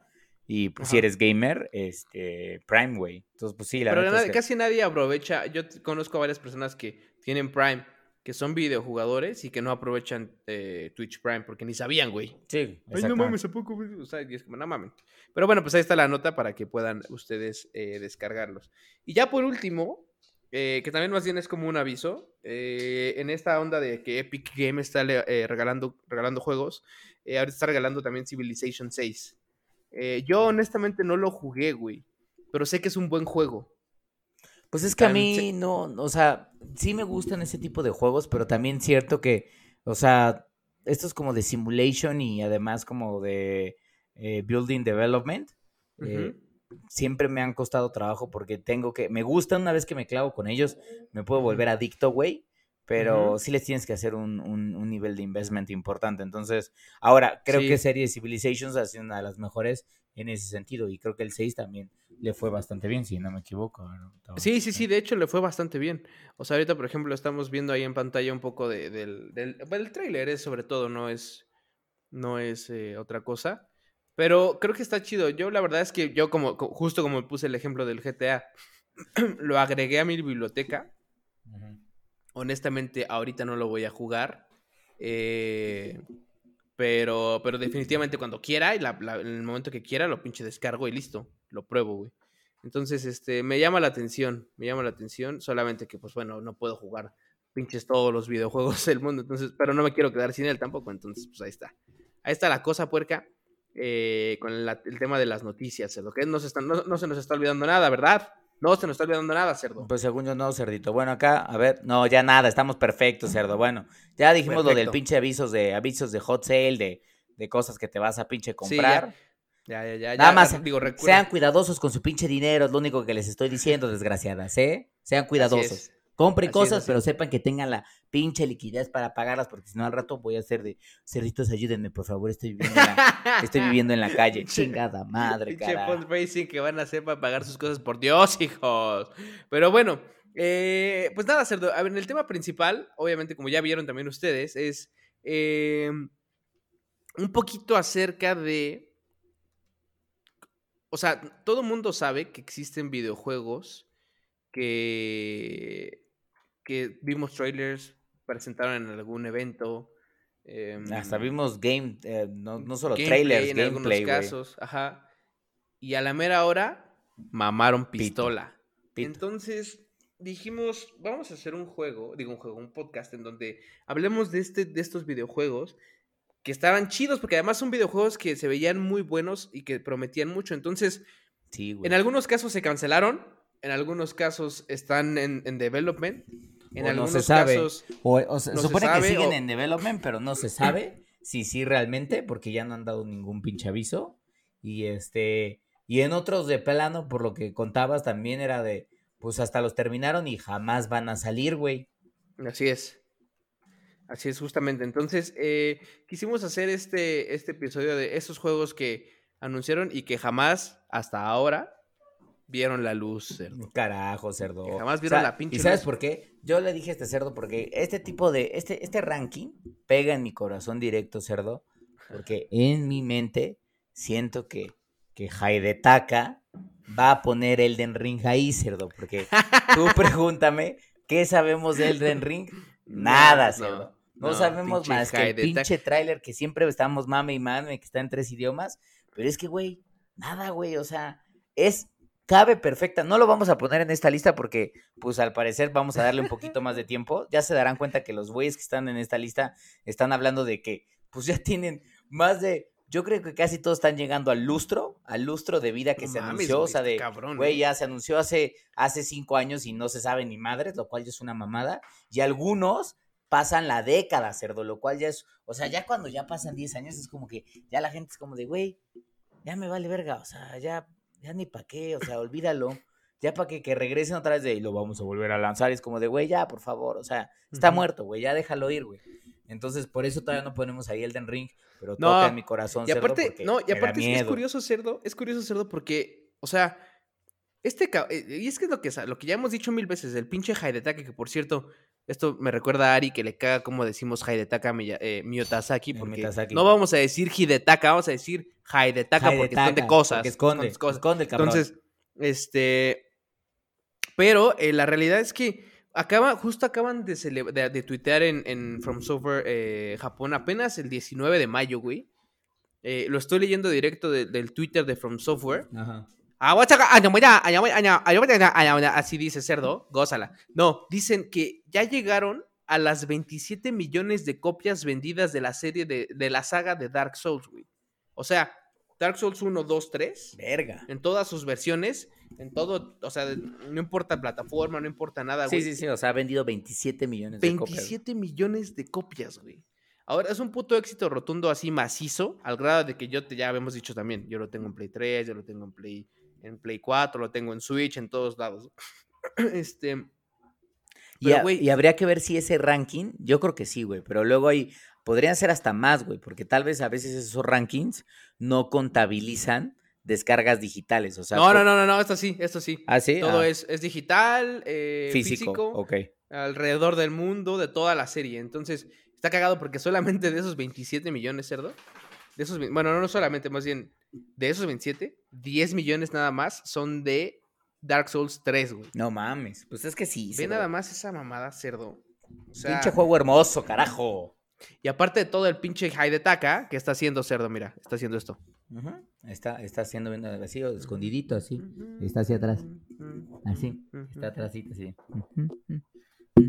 Y pues, si eres gamer, este, Prime, güey. Entonces, pues sí, la Pero neta nada- es que- casi nadie aprovecha. Yo conozco a varias personas que tienen Prime, que son videojugadores y que no aprovechan eh, Twitch Prime porque ni sabían, güey. Sí, Ay, no mames, ¿a poco? güey? O sea, y es como, no mames. Pero bueno, pues ahí está la nota para que puedan ustedes eh, descargarlos. Y ya por último, eh, que también más bien es como un aviso, eh, en esta onda de que Epic Game está eh, regalando, regalando juegos, eh, ahorita está regalando también Civilization 6. Eh, yo honestamente no lo jugué, güey, pero sé que es un buen juego. Pues es que a mí no, o sea, sí me gustan ese tipo de juegos, pero también cierto que, o sea, esto es como de simulation y además como de eh, building development. eh, siempre me han costado trabajo porque tengo que, me gusta una vez que me clavo con ellos, me puedo volver adicto, güey, pero sí les tienes que hacer un, un- un nivel de investment importante. Entonces, ahora, creo Sí. que serie Civilizations ha sido una de las mejores en ese sentido y creo que el 6 también le fue bastante bien, si no me equivoco. Sí, sí, sí, de hecho le fue bastante bien. O sea, ahorita, por ejemplo, estamos viendo ahí en pantalla un poco de- del, del, el tráiler es sobre todo, no es, no es eh, otra cosa. Pero creo que está chido. Yo la verdad es que yo como, co- justo como puse el ejemplo del GTA, lo agregué a mi biblioteca. Honestamente, ahorita no lo voy a jugar. eh, pero, pero definitivamente cuando quiera, y la- en el momento que quiera, lo pinche descargo y listo. Lo pruebo, güey. Entonces, este, me llama la atención. Me llama la atención. Solamente que, pues bueno, no puedo jugar pinches todos los videojuegos del mundo. Entonces, pero no me quiero quedar sin él tampoco. Entonces, pues ahí está. Ahí está la cosa, puerca. eh, con el tema de las noticias, cerdo. Que no se, está- no- no se nos está olvidando nada, ¿verdad? No se nos está olvidando nada, cerdo. Pues según yo no, cerdito. Bueno, acá, a ver, no, ya nada, estamos perfectos, cerdo. Bueno, ya dijimos lo del pinche avisos de avisos de hot sale, de, de cosas que te vas a pinche Sí, comprar. Ya, ya, ya. Nada ya, más, Digo, recuerda- Sean cuidadosos con su pinche dinero, es lo único que les estoy diciendo, desgraciadas, ¿eh? Sean Así cuidadosos. Así es, cosas, pero sepan que tengan la pinche liquidez para pagarlas, porque si no al rato voy a hacer de cerditos, ayúdenme, por favor, estoy viviendo en la, estoy viviendo en la calle. Chingada madre, cara. fundraising que van a hacer para pagar sus cosas, por Dios, hijos. Pero bueno, eh, pues nada, cerdo. A ver, el tema principal, obviamente, como ya vieron también ustedes, es eh, un poquito acerca de. O sea, todo mundo sabe que existen videojuegos que, que vimos trailers, presentaron en algún evento. em, Hasta vimos game, eh, no, no solo gameplay trailers, en gameplay, algunos casos, ajá. Y a la mera hora mamaron pistola. Pito. Entonces, dijimos, vamos a hacer un juego, digo un juego, un podcast en donde hablemos de, este, de estos videojuegos que estaban chidos, porque además son videojuegos que se veían muy buenos y que prometían mucho. Entonces, Sí, en algunos casos se cancelaron, en algunos casos están en, en development, en O no algunos se sabe. casos... O, o se no se supone sabe, que siguen o- en development, pero no se sabe si sí realmente, porque ya no han dado ningún pinche aviso. Y este, y en otros de plano, por lo que contabas, también era de, pues hasta los terminaron y jamás van a salir, güey. Así es. Así es, justamente. Entonces, eh, quisimos hacer este, este episodio de esos juegos que anunciaron y que jamás, hasta ahora, vieron la luz, cerdo. Carajo, cerdo. Que jamás vieron la pinche ¿Y sabes luz. por qué? Yo le dije a este cerdo porque este tipo de, este, este ranking pega en mi corazón directo, cerdo, porque en mi mente siento que, que Haidetaka va a poner Elden Ring ahí, cerdo, porque tú pregúntame, ¿qué sabemos de Elden Ring? Nada, No, cerdo. No, no, sabemos más que el pinche tráiler que siempre estamos mame y mame, que está en tres idiomas, pero es que, güey, nada, güey, o sea, es cabe perfecta. No lo vamos a poner en esta lista porque, pues al parecer vamos a darle un poquito más de tiempo. Ya se darán cuenta que los güeyes que están en esta lista están hablando de que, pues ya tienen más de, yo creo que casi todos están llegando al lustro, al lustro de vida que No se mames, anunció, o sea, de, güey, ¿eh? ya se anunció hace, hace cinco años y no se sabe ni madres, lo cual ya es una mamada. Y algunos pasan la década, cerdo, lo cual ya es, o sea, ya cuando ya pasan 10 años es como que ya la gente es como de, güey, ya me vale verga, o sea, ya, ya ni pa' qué, o sea, olvídalo. Ya para que, que regresen otra vez de y lo vamos a volver a lanzar. Es como de, güey, ya, por favor. O sea, está muerto, güey, ya déjalo ir, güey. Entonces, por eso todavía no ponemos ahí Elden Ring, pero No, toca en mi corazón. Y aparte, no, y aparte es, curioso, cerdo, es curioso, cerdo, porque, o sea, este, eh, y es que es lo que, lo que ya hemos dicho mil veces, el pinche Haidetaka, que por cierto, esto me recuerda a Ari, que le caga como decimos Haidetaka eh, Miyotazaki, porque no vamos a decir Hidetaka, vamos a decir Haidetaka, porque esconde cosas. porque esconde, cosas. esconde el cabrón. Entonces, este. Pero eh, la realidad es que acaba, justo acaban de, de, de tuitear en, en From Software eh, Japón apenas el 19 de mayo, güey. Eh, lo estoy leyendo directo de- del Twitter de From Software. Ajá. Ah, Así dice cerdo, gózala. No, dicen que ya llegaron a las 27 millones de copias vendidas de la serie de, de la saga de Dark Souls, güey. O sea, Dark Souls 1, 2, 3 Verga. en todas sus versiones, en todo, o sea, no importa plataforma, no importa nada, Sí, güey. sí, sí, o sea, ha vendido 27 millones de copias. 27 millones de copias, güey. Ahora, es un puto éxito rotundo así macizo, al grado de que yo te, ya habíamos dicho también, yo lo tengo en Play 3, yo lo tengo en Play, en Play 4, lo tengo en Switch, en todos lados. este, Y, ha- güey- y habría que ver si ese ranking, yo creo que sí, güey, pero luego hay, podrían ser hasta más, güey, porque tal vez a veces esos rankings no contabilizan descargas digitales, o sea, no, por- no, no, no, no, esto sí, esto sí. ¿Ah, sí? Todo Ah, es, es digital, eh, físico, físico, ok. alrededor del mundo, de toda la serie. Entonces, está cagado porque solamente de esos 27 millones, cerdo, de esos, bueno, no, solamente, más bien, de esos 27, 10 millones nada más son de Dark Souls 3, güey. No mames, pues es que sí. Ve nada más esa mamada, cerdo. O sea, Pinche juego hermoso, carajo. y aparte de todo el pinche Haidetaka que está haciendo cerdo, mira, está haciendo esto. Está, está haciendo así, o escondidito, así. Está hacia atrás. Así. Está atrásito, así.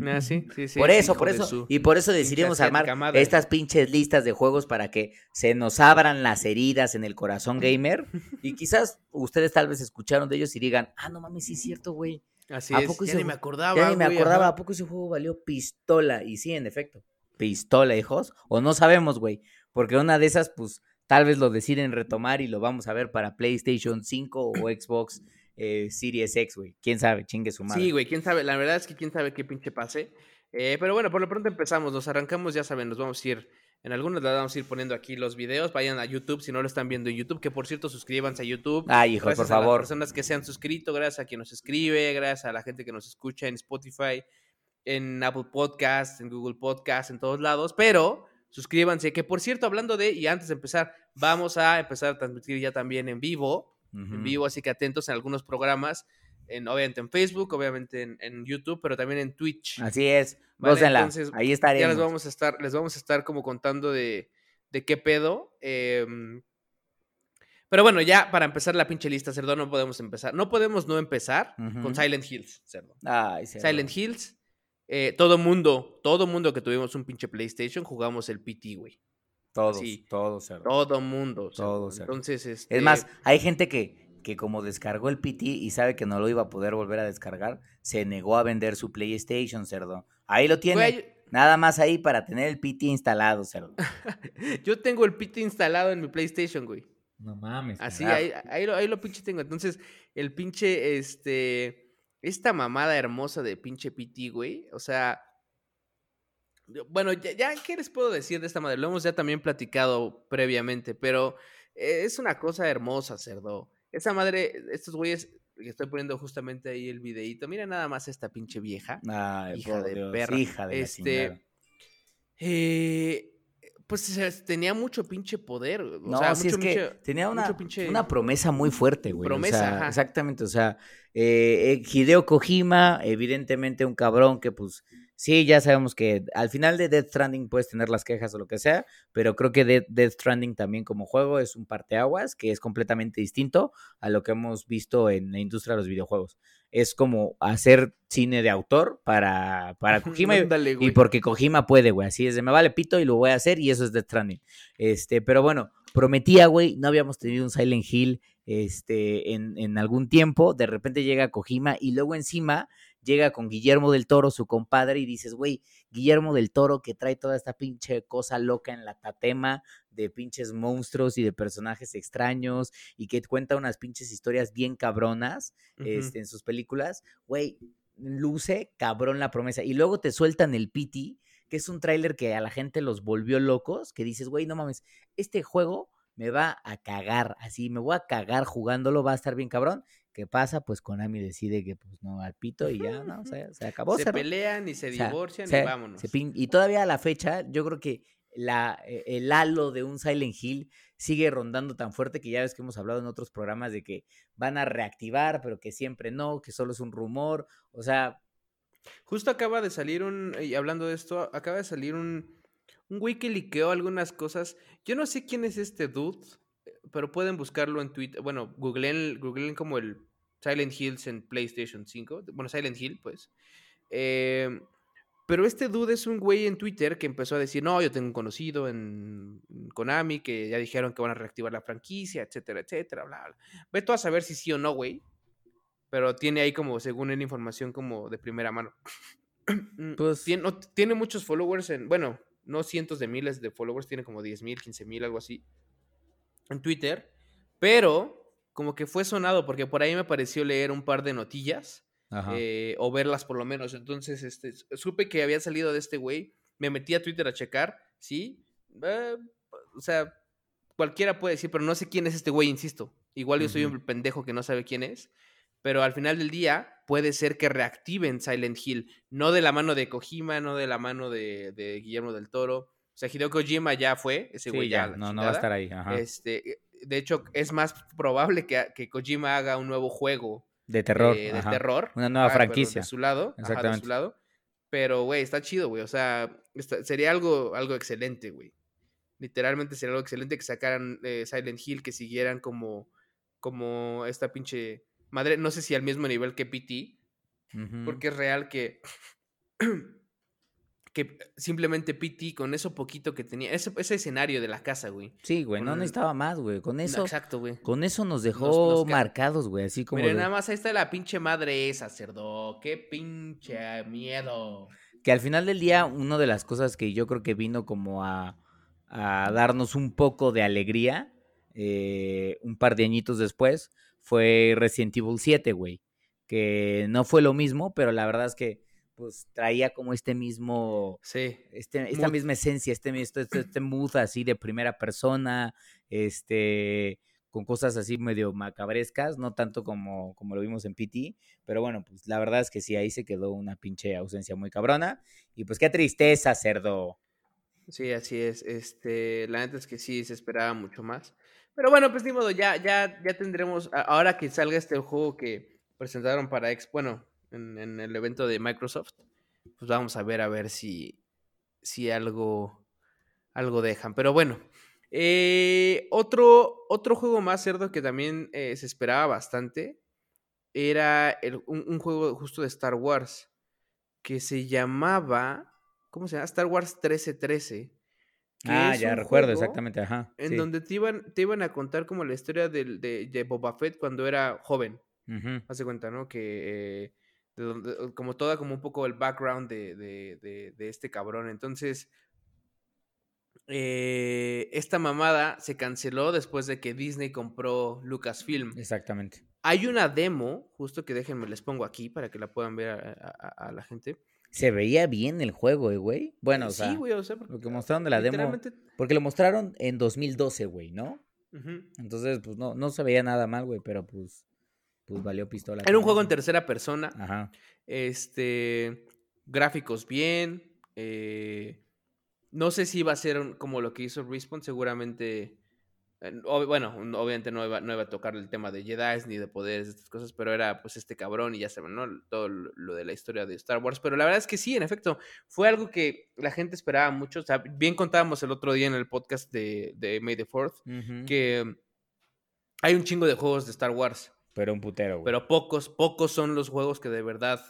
Ah, sí, sí, sí, por es eso, por eso. Y por eso decidimos armar estas pinches listas de juegos para que se nos abran las heridas en el corazón gamer. Y quizás ustedes tal vez escucharon de ellos y digan, ah, no mames, sí es cierto, güey. Así ¿A es, poco ya ese ni me acordaba, Ya ni me acordaba. ¿a poco ese juego valió pistola? Y sí, en efecto. Pistola, hijos. O no sabemos, güey. Porque una de esas, pues, tal vez lo deciden retomar y lo vamos a ver para PlayStation 5 o Xbox eh, Series X, güey. ¿Quién sabe? Chingue su madre. Sí, güey, quién sabe. La verdad es que quién sabe qué pinche pase. Eh, pero bueno, por lo pronto empezamos. Nos arrancamos, ya saben, nos vamos a ir. En algunos les vamos a ir poniendo aquí los videos. Vayan a YouTube si no lo están viendo en YouTube. Que por cierto, suscríbanse a YouTube. Ay, hijos, por gracias a las favor. personas que se han suscrito, gracias a quien nos escribe, gracias a la gente que nos escucha en Spotify, en Apple Podcast, en Google Podcast, en todos lados. Pero suscríbanse. Que por cierto, hablando de, y antes de empezar, vamos a empezar a transmitir ya también en vivo en vivo, así que atentos en algunos programas, en, obviamente en Facebook, obviamente en, en YouTube, pero también en Twitch. Así es. Vale, entonces, Ahí ya estaremos. les vamos a estar, les vamos a estar como contando de, de qué pedo. em, Pero bueno, ya para empezar la pinche lista, cerdo, no podemos empezar. No podemos no empezar con Silent Hills, cerdo. Ay, Silent Hills. Eh, todo mundo, todo mundo que tuvimos un pinche PlayStation jugamos el PT, güey. Todos, sí. todos, cerdo. Todo mundo. Todos, Entonces, este... Es más, hay gente que, que como descargó el PT y sabe que no lo iba a poder volver a descargar, se negó a vender su PlayStation, cerdo. Ahí lo tiene. Nada más ahí para tener el PT instalado, cerdo. Yo tengo el PT instalado en mi PlayStation, güey. No mames. Así, ahí, ahí, lo, ahí lo pinche tengo. Entonces, el pinche, este, esta mamada hermosa de pinche PT, güey. O sea, bueno, ya, ya, ¿qué les puedo decir de esta madre? Lo hemos ya también platicado previamente, pero es una cosa hermosa, cerdo. Esa madre, estos güeyes, que estoy poniendo justamente ahí el videito. Mira nada más esta pinche vieja. hija de perra. Hija de este, eh, pues tenía mucho pinche poder. O no, sea, es que tenía una, una promesa muy fuerte, güey. Promesa, Exactamente, o sea, eh, eh, Hideo Kojima, evidentemente un cabrón que pues sí, ya sabemos que al final de Death Stranding puedes tener las quejas o lo que sea, pero creo que Death Stranding también como juego es un parteaguas que es completamente distinto a lo que hemos visto en la industria de los videojuegos es como hacer cine de autor para, para Kojima y, porque Kojima puede, güey, así es de me vale pito y lo voy a hacer y eso es Death Stranding. Este, pero bueno, prometía, güey, no habíamos tenido un Silent Hill este, en, en algún tiempo, de repente llega Kojima y luego encima llega con Guillermo del Toro, su compadre, y dices, güey, Guillermo del Toro que trae toda esta pinche cosa loca en la tatema de pinches monstruos y de personajes extraños y que cuenta unas pinches historias bien cabronas este, en sus películas, güey, luce cabrón la promesa. Y luego te sueltan el Pity, que es un tráiler que a la gente los volvió locos, que dices, güey, no mames, este juego me va a cagar, así, me voy a cagar jugándolo, va a estar bien cabrón. ¿Qué pasa? Pues Konami decide que pues no al pito y ya, ¿no? O sea, se acabó. Se pelean y se divorcian y vámonos. y todavía a la fecha, yo creo que la, e, el halo de un Silent Hill sigue rondando tan fuerte que ya ves que hemos hablado en otros programas de que van a reactivar, pero que siempre no, que solo es un rumor. O sea. Justo acaba de salir un. Y hablando de esto, acaba de salir un. Un güey que liqueó algunas cosas. Yo no sé quién es este dude, pero pueden buscarlo en Twitter. Bueno, googleen, googleen como el Silent Hills en PlayStation 5. Bueno, Silent Hill, pues. Eh, pero este dude es un güey en Twitter que empezó a decir, no, yo tengo un conocido en Konami que ya dijeron que van a reactivar la franquicia, etcétera, etcétera, bla, bla. Ve tú a saber si sí o no, güey. Pero tiene ahí como, según él, información como de primera mano. pues... tiene, tiene muchos followers en, bueno, no cientos de miles de followers, tiene como 10 mil, 15 mil, algo así, en Twitter. Pero como que fue sonado porque por ahí me pareció leer un par de notillas eh, o verlas por lo menos. Entonces, este, supe que había salido de este güey, me metí a Twitter a checar, ¿sí? Eh, o sea, cualquiera puede decir, pero no sé quién es este güey, insisto. Igual yo soy un pendejo que no sabe quién es, pero al final del día puede ser que reactiven Silent Hill, no de la mano de Kojima, no de la mano de, Guillermo del Toro. O sea, Hideo Kojima ya fue, ese güey ya. no, no va a estar ahí. Este, de hecho, es más probable que, que Kojima haga un nuevo juego de terror. Eh, de terror. Una nueva franquicia. De su lado. Exactamente. de su lado. Pero, güey, está chido, güey. O sea, sería algo, algo excelente, güey. Literalmente sería algo excelente que sacaran eh, Silent Hill, que siguieran como, como esta pinche madre. No sé si al mismo nivel que PT. Porque es real que que simplemente PT con eso poquito que tenía, ese, ese escenario de la casa, güey. Sí, güey, no necesitaba más, güey. Con eso. exacto, güey. Con eso nos dejó marcados, güey, así como. Mira, nada más ahí está la pinche madre esa, cerdo. Qué pinche miedo. Que al final del día, una de las cosas que yo creo que vino como a, a darnos un poco de alegría, eh, un par de añitos después, fue Resident Evil 7, güey. Que no fue lo mismo, pero la verdad es que pues traía como este mismo, sí. este, esta misma esencia, este, este, este, mood así de primera persona, este, con cosas así medio macabrescas, no tanto como, como lo vimos en PT, pero bueno, pues la verdad es que sí, ahí se quedó una pinche ausencia muy cabrona, y pues qué tristeza, cerdo. Sí, así es, este, la neta es que sí, se esperaba mucho más, pero bueno, pues ni modo, ya, ya, ya tendremos, ahora que salga este juego que presentaron para X, bueno, en, el evento de Microsoft, pues vamos a ver a ver si, si algo, algo dejan. Pero bueno, eh, otro, otro juego más cerdo que también eh, se esperaba bastante era el- un, un juego justo de Star Wars que se llamaba, ¿cómo se llama? Star Wars 1313. que Ah, ya recuerdo, exactamente, ajá. En sí. donde te iban, te iban a contar como la historia de, de Boba Fett cuando era joven. Ujú. Hace cuenta, ¿no? Que eh, de donde- como toda, como un poco el background de, de- de- de este cabrón. Entonces, eh, esta mamada se canceló después de que Disney compró Lucasfilm. Exactamente. Hay una demo, justo que déjenme, les pongo aquí para que la puedan ver a, a- la gente. Se veía bien el juego, eh, güey. Bueno, o sí, sea, güey, o sea, porque, lo que mostraron de la demo. Porque lo mostraron en 2012, güey, ¿no? Entonces, pues no, no se veía nada mal, güey, pero pues, pues valió pistola. Era un juego en tercera persona. Ajá. Este. Gráficos bien. eh, no sé si iba a ser un- como lo que hizo Respawn. Seguramente. eh, ob- bueno, obviamente no iba, no iba a tocar el tema de Jedi ni de poderes, estas cosas, pero era pues este cabrón y ya saben, ¿no? Todo lo de la historia de Star Wars. Pero la verdad es que sí, en efecto, fue algo que la gente esperaba mucho. O sea, bien contábamos el otro día en el podcast de, de May the 4th Ujú. que hay un chingo de juegos de Star Wars. Pero un putero, güey. Pero pocos, pocos son los juegos que de verdad,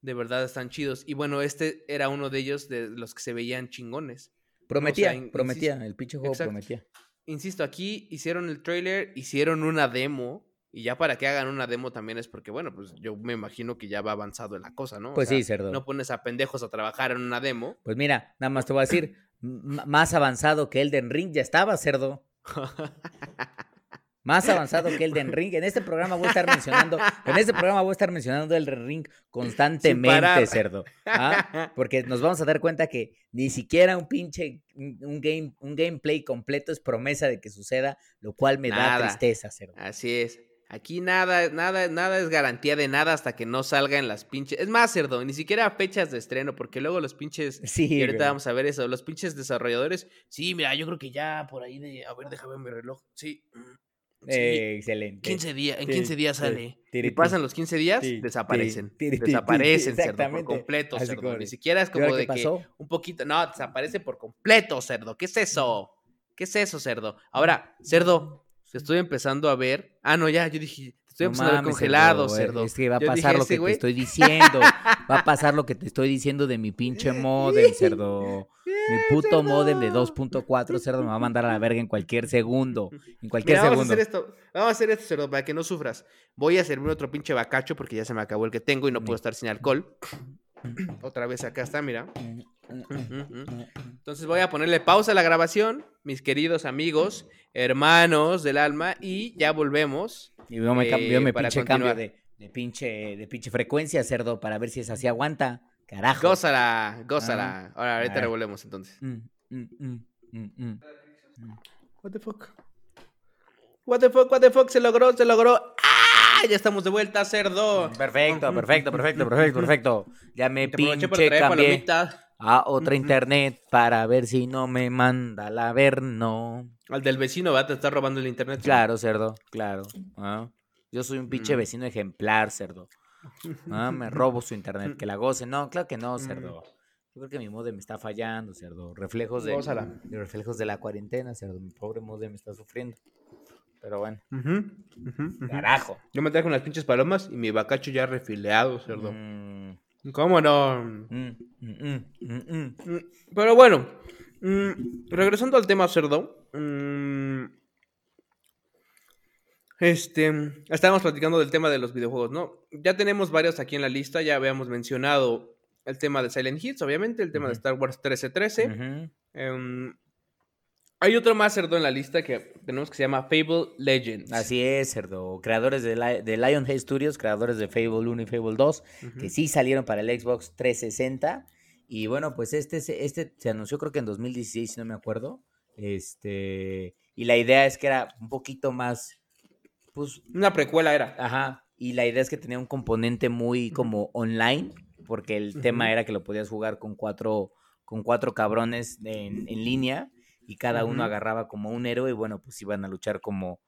de verdad están chidos. Y bueno, este era uno de ellos de los que se veían chingones. prometía, prometía. insisto. El pinche juego Exacto. prometía. Insisto, aquí hicieron el trailer, hicieron una demo. Y ya para que hagan una demo también es porque, bueno, pues yo me imagino que ya va avanzado en la cosa, ¿no? O Pues sea, sí, cerdo. No pones a pendejos a trabajar en una demo. Pues mira, nada más te voy a decir, más avanzado que Elden Ring ya estaba, cerdo. Más avanzado que Elden Ring. En este programa voy a estar mencionando, en este programa voy a estar mencionando Elden Ring constantemente, cerdo. ¿ah? Porque nos vamos a dar cuenta que ni siquiera un pinche un game, un gameplay completo es promesa de que suceda, lo cual me da tristeza, cerdo. Así es. Aquí nada, nada, nada es garantía de nada hasta que no salga en las pinches. Es más, cerdo, ni siquiera fechas de estreno, porque luego los pinches. Sí, Y ahorita vamos a ver eso. Los pinches desarrolladores. Sí, mira, yo creo que ya por ahí de. A ver, déjame ver mi reloj. Sí. Sí, Eh, excelente. 15 días, en sí, 15 días sale. Y pasan los 15 días, desaparecen. Desaparecen, cerdo, por completo, Así cerdo. como Ni siquiera es ¿Y ahora como qué de que un poquito. No, desaparece por completo, cerdo. ¿Qué es eso? ¿Qué es eso, cerdo? Ahora, cerdo, estoy empezando a ver. Ah, no, ya, yo dije, estoy No empezando a ver mames, congelado, cerdo. Es que va a Yo dije, pasar lo que güey- te estoy diciendo. Va a pasar lo que te estoy diciendo de mi pinche modem, cerdo. Mi puto modem de 2.4, cerdo, me va a mandar a la verga en cualquier segundo. En cualquier Mira, vamos a segundo. hacer esto. Vamos a hacer esto, cerdo, para que no sufras. Voy a servir otro pinche bacacho porque ya se me acabó el que tengo y no puedo estar sin alcohol. Otra vez acá está, mira. Entonces voy a ponerle pausa a la grabación, mis queridos amigos, hermanos del alma, y ya volvemos. Y yo me, yo eh, me para pinche cambio continuar. de, de pinche, de pinche frecuencia, cerdo, para ver si esa sí aguanta. Carajo. Gózala, gózala. Ahora, ahorita Ah. revolvemos entonces. Mm, mm, mm, mm, mm. What the fuck? What the fuck, what the fuck, se logró, se logró. ¡Ah! Ya estamos de vuelta, cerdo. Perfecto, perfecto, perfecto, perfecto, perfecto. Ya me Te pinche traer cambié palomitas. a otra internet para ver si no me manda la no. Al del vecino, va, te está robando el internet. Claro, cerdo, claro. Ah, Yo soy un pinche Mm. vecino ejemplar, cerdo. Ah, Me robo su internet, que la goce. No, claro que no, cerdo. Yo creo que mi modem está fallando, cerdo. Reflejos de, de reflejos de la cuarentena, cerdo. Mi pobre modem está sufriendo. Pero bueno, carajo. Yo me traje unas pinches palomas y mi bacacho ya refileado, cerdo. Mm, ¿Cómo no? mm, mm, mm, mm, mm. Mm, Pero bueno, mm, regresando al tema cerdo. mm, este, estábamos platicando del tema de los videojuegos, ¿no? Ya tenemos varios aquí en la lista, ya habíamos mencionado el tema de Silent Hits, obviamente, el tema de. Star Wars 1313. Ujú. Em, hay otro más cerdo en la lista que tenemos que se llama Fable Legends. Así es, cerdo. Creadores de, Li- de Lionhead Studios, creadores de Fable 1 y Fable 2, Ujú. que sí salieron para el Xbox 360. Y bueno, pues este, se- este se anunció creo que en 2016, si no me acuerdo. Este, y la idea es que era un poquito más, pues, Una precuela era. ajá. Y la idea es que tenía un componente muy como online, porque el tema era que lo podías jugar con cuatro, con cuatro cabrones en, en línea y cada uno agarraba como un héroe y bueno, pues iban a luchar como,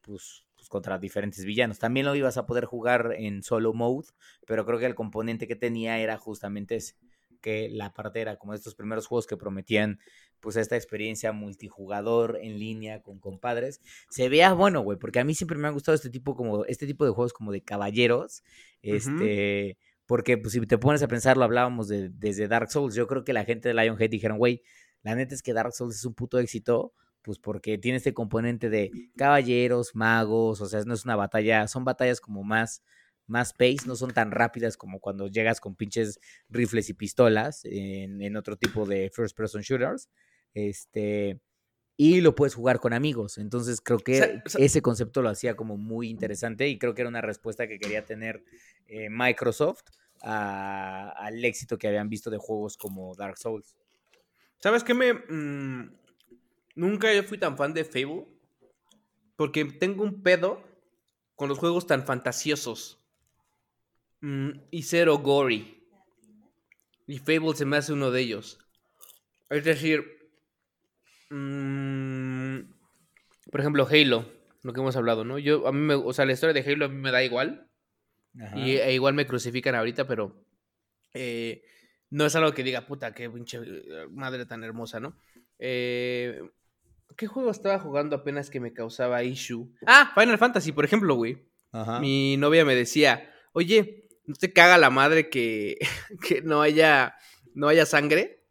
pues, pues, contra diferentes villanos. También lo ibas a poder jugar en solo mode, pero creo que el componente que tenía era justamente ese, que la parte era como estos primeros juegos que prometían pues esta experiencia multijugador en línea con compadres. Se vea bueno, güey, porque a mí siempre me ha gustado este tipo como este tipo de juegos como de caballeros, este, porque pues si te pones a pensar, lo hablábamos de, desde Dark Souls, yo creo que la gente de Lionhead dijeron, güey, la neta es que Dark Souls es un puto éxito, pues porque tiene este componente de caballeros, magos, o sea, no es una batalla, son batallas como más más pace, no son tan rápidas como cuando llegas con pinches rifles y pistolas en, en otro tipo de first person shooters. Este, y lo puedes jugar con amigos. Entonces creo que ese concepto lo hacía como muy interesante y creo que era una respuesta que quería tener eh, Microsoft al éxito que habían visto de juegos como Dark Souls. ¿Sabes qué me... Mm, nunca yo fui tan fan de Fable porque tengo un pedo con los juegos tan fantasiosos mm, y cero gory. Y Fable se me hace uno de ellos. Es decir, Mm, por ejemplo, Halo, lo que hemos hablado, ¿no? Yo, a mí me, o sea, la historia de Halo a mí me da igual. Y e igual me crucifican ahorita, pero eh, no es algo que diga, puta, qué pinche eh, madre tan hermosa, ¿no? Eh, ¿Qué juego estaba jugando apenas que me causaba issue? Ah, Final Fantasy, por ejemplo, güey. Mi novia me decía, oye, ¿no te caga la madre que, que no haya no haya sangre?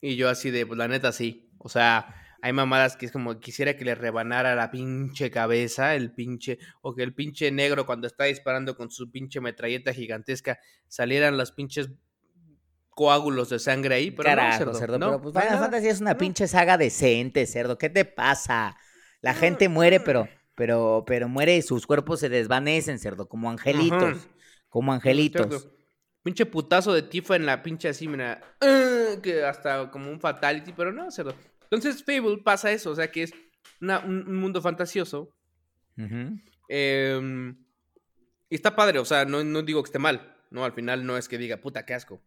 Y yo así de, pues la neta sí. O sea, hay mamadas que es como quisiera que le rebanara la pinche cabeza, el pinche, o que el pinche negro cuando está disparando con su pinche metralleta gigantesca salieran los pinches coágulos de sangre ahí. Pero Carajo, cerdo, pero pues Final Fantasy es una pinche saga decente, cerdo. ¿Qué te pasa? La gente muere, pero, pero, pero muere y sus cuerpos se desvanecen, cerdo, como angelitos. Como angelitos. Pinche putazo de Tifa en la pinche así, mira. ¡ah! que hasta como un fatality, pero no, cerdo. Entonces, Fable pasa eso, o sea que es un, mundo fantasioso. Em, y está padre, o sea, no, digo que esté mal, ¿no? Al final no es que diga, puta, qué asco.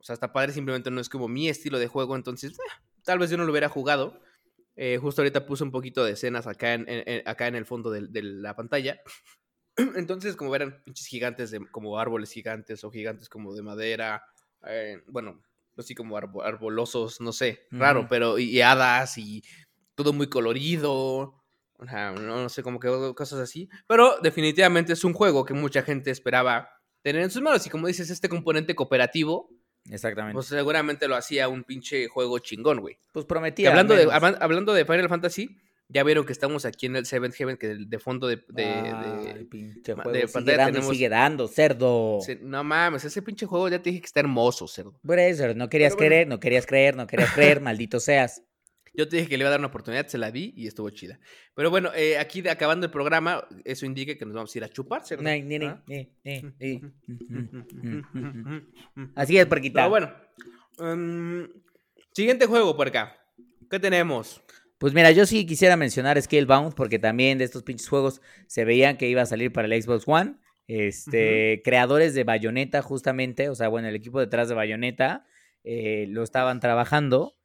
O sea, está padre, simplemente no es como mi estilo de juego, entonces, eh, tal vez yo no lo hubiera jugado. Eh, justo ahorita puse un poquito de escenas acá en, acá en el fondo de, la pantalla. Entonces, como verán, pinches gigantes de, como árboles gigantes o gigantes como de madera. Eh, bueno, así como arbolosos, no sé, raro, pero y, hadas y todo muy colorido. O sea, no, sé, como que cosas así. Pero definitivamente es un juego que mucha gente esperaba tener en sus manos. Y como dices, este componente cooperativo. Exactamente. Pues seguramente lo hacía un pinche juego chingón, güey. Pues prometía. hablando, de, hablando de Final Fantasy, ya vieron que estamos aquí en el Seventh Heaven, que de, fondo de, de, de, pinche juego de sigue dando, tenemos... sigue dando, cerdo. No mames, ese pinche juego ya te dije que está hermoso, cerdo. No querías creer, no querías creer, no querías creer, maldito seas. Yo te dije que le iba a dar una oportunidad, se la di y estuvo chida. Pero bueno, eh, aquí acabando el programa, eso indica que nos vamos a ir a chupar. Así es, porquita. Pero bueno, um, siguiente juego por acá. ¿Qué tenemos? Pues mira, yo sí quisiera mencionar Scalebound porque también de estos pinches juegos se veían que iba a salir para el Xbox One. Este, creadores de Bayonetta, justamente, o sea, bueno, el equipo detrás de Bayonetta eh, lo estaban trabajando.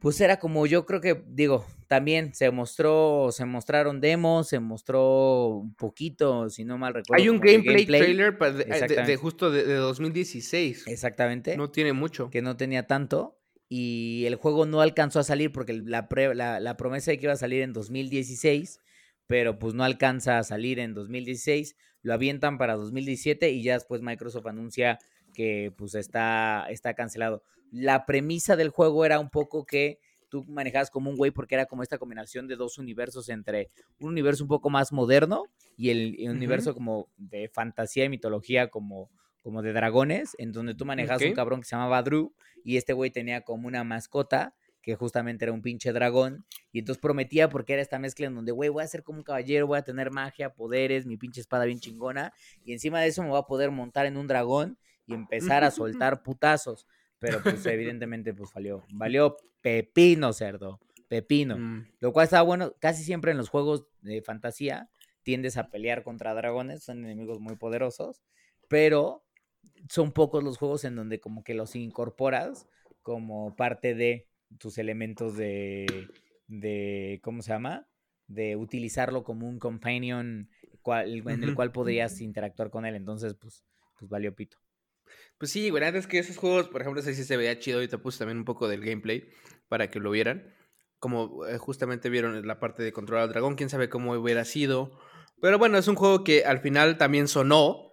Pues era como yo creo que, digo, también se mostró, se mostraron demos, se mostró un poquito, si no mal recuerdo. Hay un gameplay, trailer de, justo de, de, 2016. Exactamente. No tiene mucho. Que no tenía tanto y el juego no alcanzó a salir porque la, la, promesa de que iba a salir en 2016, pero pues no alcanza a salir en 2016, lo avientan para 2017 y ya después Microsoft anuncia que pues está, está cancelado. La premisa del juego era un poco que tú manejabas como un güey porque era como esta combinación de dos universos entre un universo un poco más moderno y el, universo como de fantasía y mitología como, como de dragones, en donde tú manejabas un cabrón que se llamaba Drew y este güey tenía como una mascota que justamente era un pinche dragón, y entonces prometía porque era esta mezcla en donde, güey, voy a ser como un caballero, voy a tener magia, poderes, mi pinche espada bien chingona, y encima de eso me voy a poder montar en un dragón y empezar a soltar putazos, pero pues evidentemente pues valió, valió pepino, cerdo, pepino, mm. lo cual estaba bueno, casi siempre en los juegos de fantasía tiendes a pelear contra dragones, son enemigos muy poderosos, pero son pocos los juegos en donde como que los incorporas como parte de tus elementos de, de ¿cómo se llama? De utilizarlo como un companion en el cual podrías interactuar con él. Entonces, pues, pues valió pito. Pues sí, güey, antes que esos juegos, por ejemplo, ese sí se veía chido y te puse también un poco del gameplay para que lo vieran. Como eh, justamente vieron la parte de controlar al dragón, quién sabe cómo hubiera sido. Pero bueno, es un juego que al final también sonó,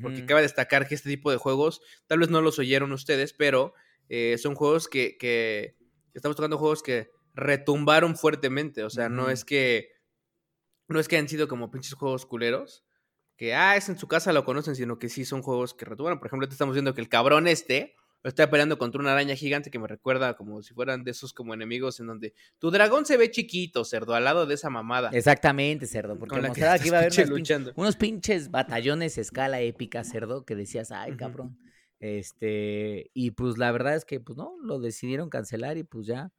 porque cabe destacar que este tipo de juegos, tal vez no los oyeron ustedes, pero eh, son juegos que, que- estamos tocando juegos que retumbaron fuertemente. O sea, no es que no es que han sido como pinches juegos culeros, que ah, es en su casa lo conocen, sino que sí son juegos que retumbaron. Por ejemplo, te estamos viendo que el cabrón este está peleando contra una araña gigante que me recuerda como si fueran de esos como enemigos en donde tu dragón se ve chiquito, cerdo, al lado de esa mamada. Exactamente, cerdo, porque que mostraba que estás iba a haber unos, luchando. unos pinches batallones escala épica, cerdo, que decías, ay, cabrón. Este, y pues la verdad es que, pues no, lo decidieron cancelar y pues ya